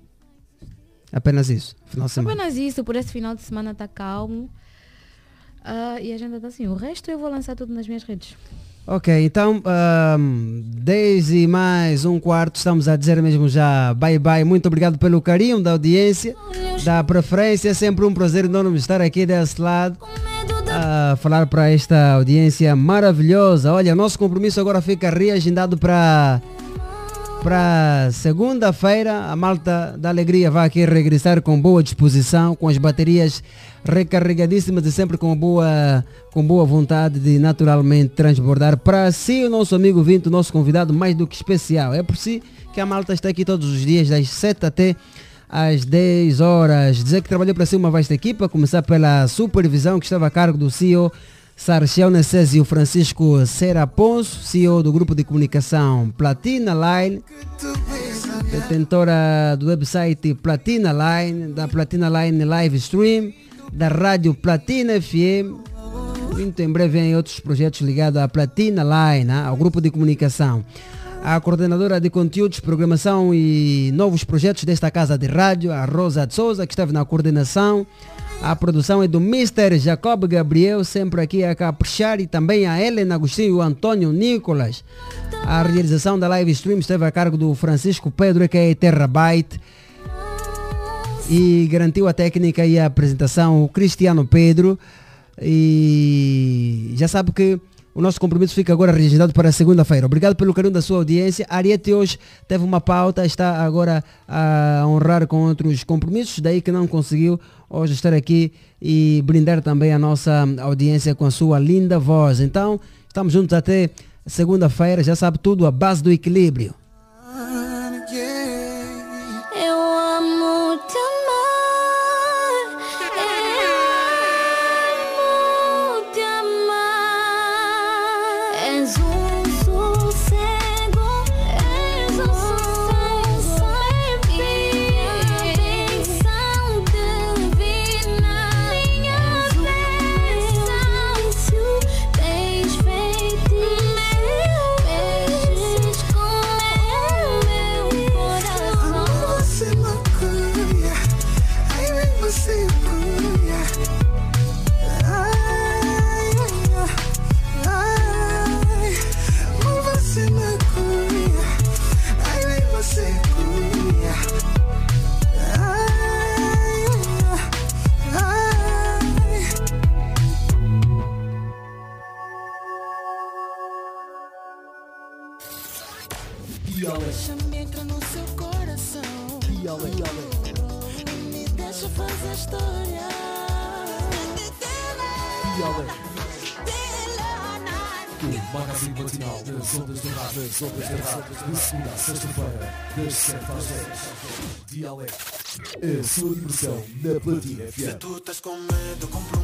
Apenas isso, final de semana. Apenas isso, por esse final de semana está calmo. Ah, e a agenda está assim. O resto eu vou lançar tudo nas minhas redes. Ok, então, ahm, 10 e mais um quarto, estamos a dizer mesmo já bye bye. Muito obrigado pelo carinho da audiência, da preferência. É sempre um prazer enorme estar aqui desse lado a falar para esta audiência maravilhosa. Olha, nosso compromisso agora fica reagendado para para segunda-feira. A malta da alegria vai aqui regressar com boa disposição, com as baterias recarregadíssimas e sempre com boa, com boa vontade de naturalmente transbordar para si o nosso amigo Vinto, nosso convidado mais do que especial. É por si que a malta está aqui todos os dias, das 7 até às 10 horas. Dizer que trabalhou para si uma vasta equipa, começar pela supervisão que estava a cargo do CEO Sarchel Necésio Francisco Seraponso, CEO do grupo de comunicação Platina Line, detentora do website Platina Line, da Platina Line Live Stream, da rádio Platina FM. Muito em breve vem outros projetos ligados à Platina Line, ah, ao grupo de comunicação. A coordenadora de conteúdos, programação e novos projetos desta casa de rádio, a Rosa de Souza, que esteve na coordenação. A produção é do Mr. Jacob Gabriel, sempre aqui a caprichar, e também a Helena Agostinho e o Antônio Nicolas. A realização da live stream esteve a cargo do Francisco Pedro, que é Terrabyte. E garantiu a técnica e a apresentação o Cristiano Pedro. E já sabe que o nosso compromisso fica agora registrado para segunda-feira. Obrigado pelo carinho da sua audiência. A Ariete hoje teve uma pauta, está agora a honrar com outros compromissos, daí que não conseguiu hoje estar aqui e brindar também a nossa audiência com a sua linda voz. Então, estamos juntos até segunda-feira, já sabe tudo, a base do equilíbrio. Sua diversão na Platina FM. Tu estás com medo, compra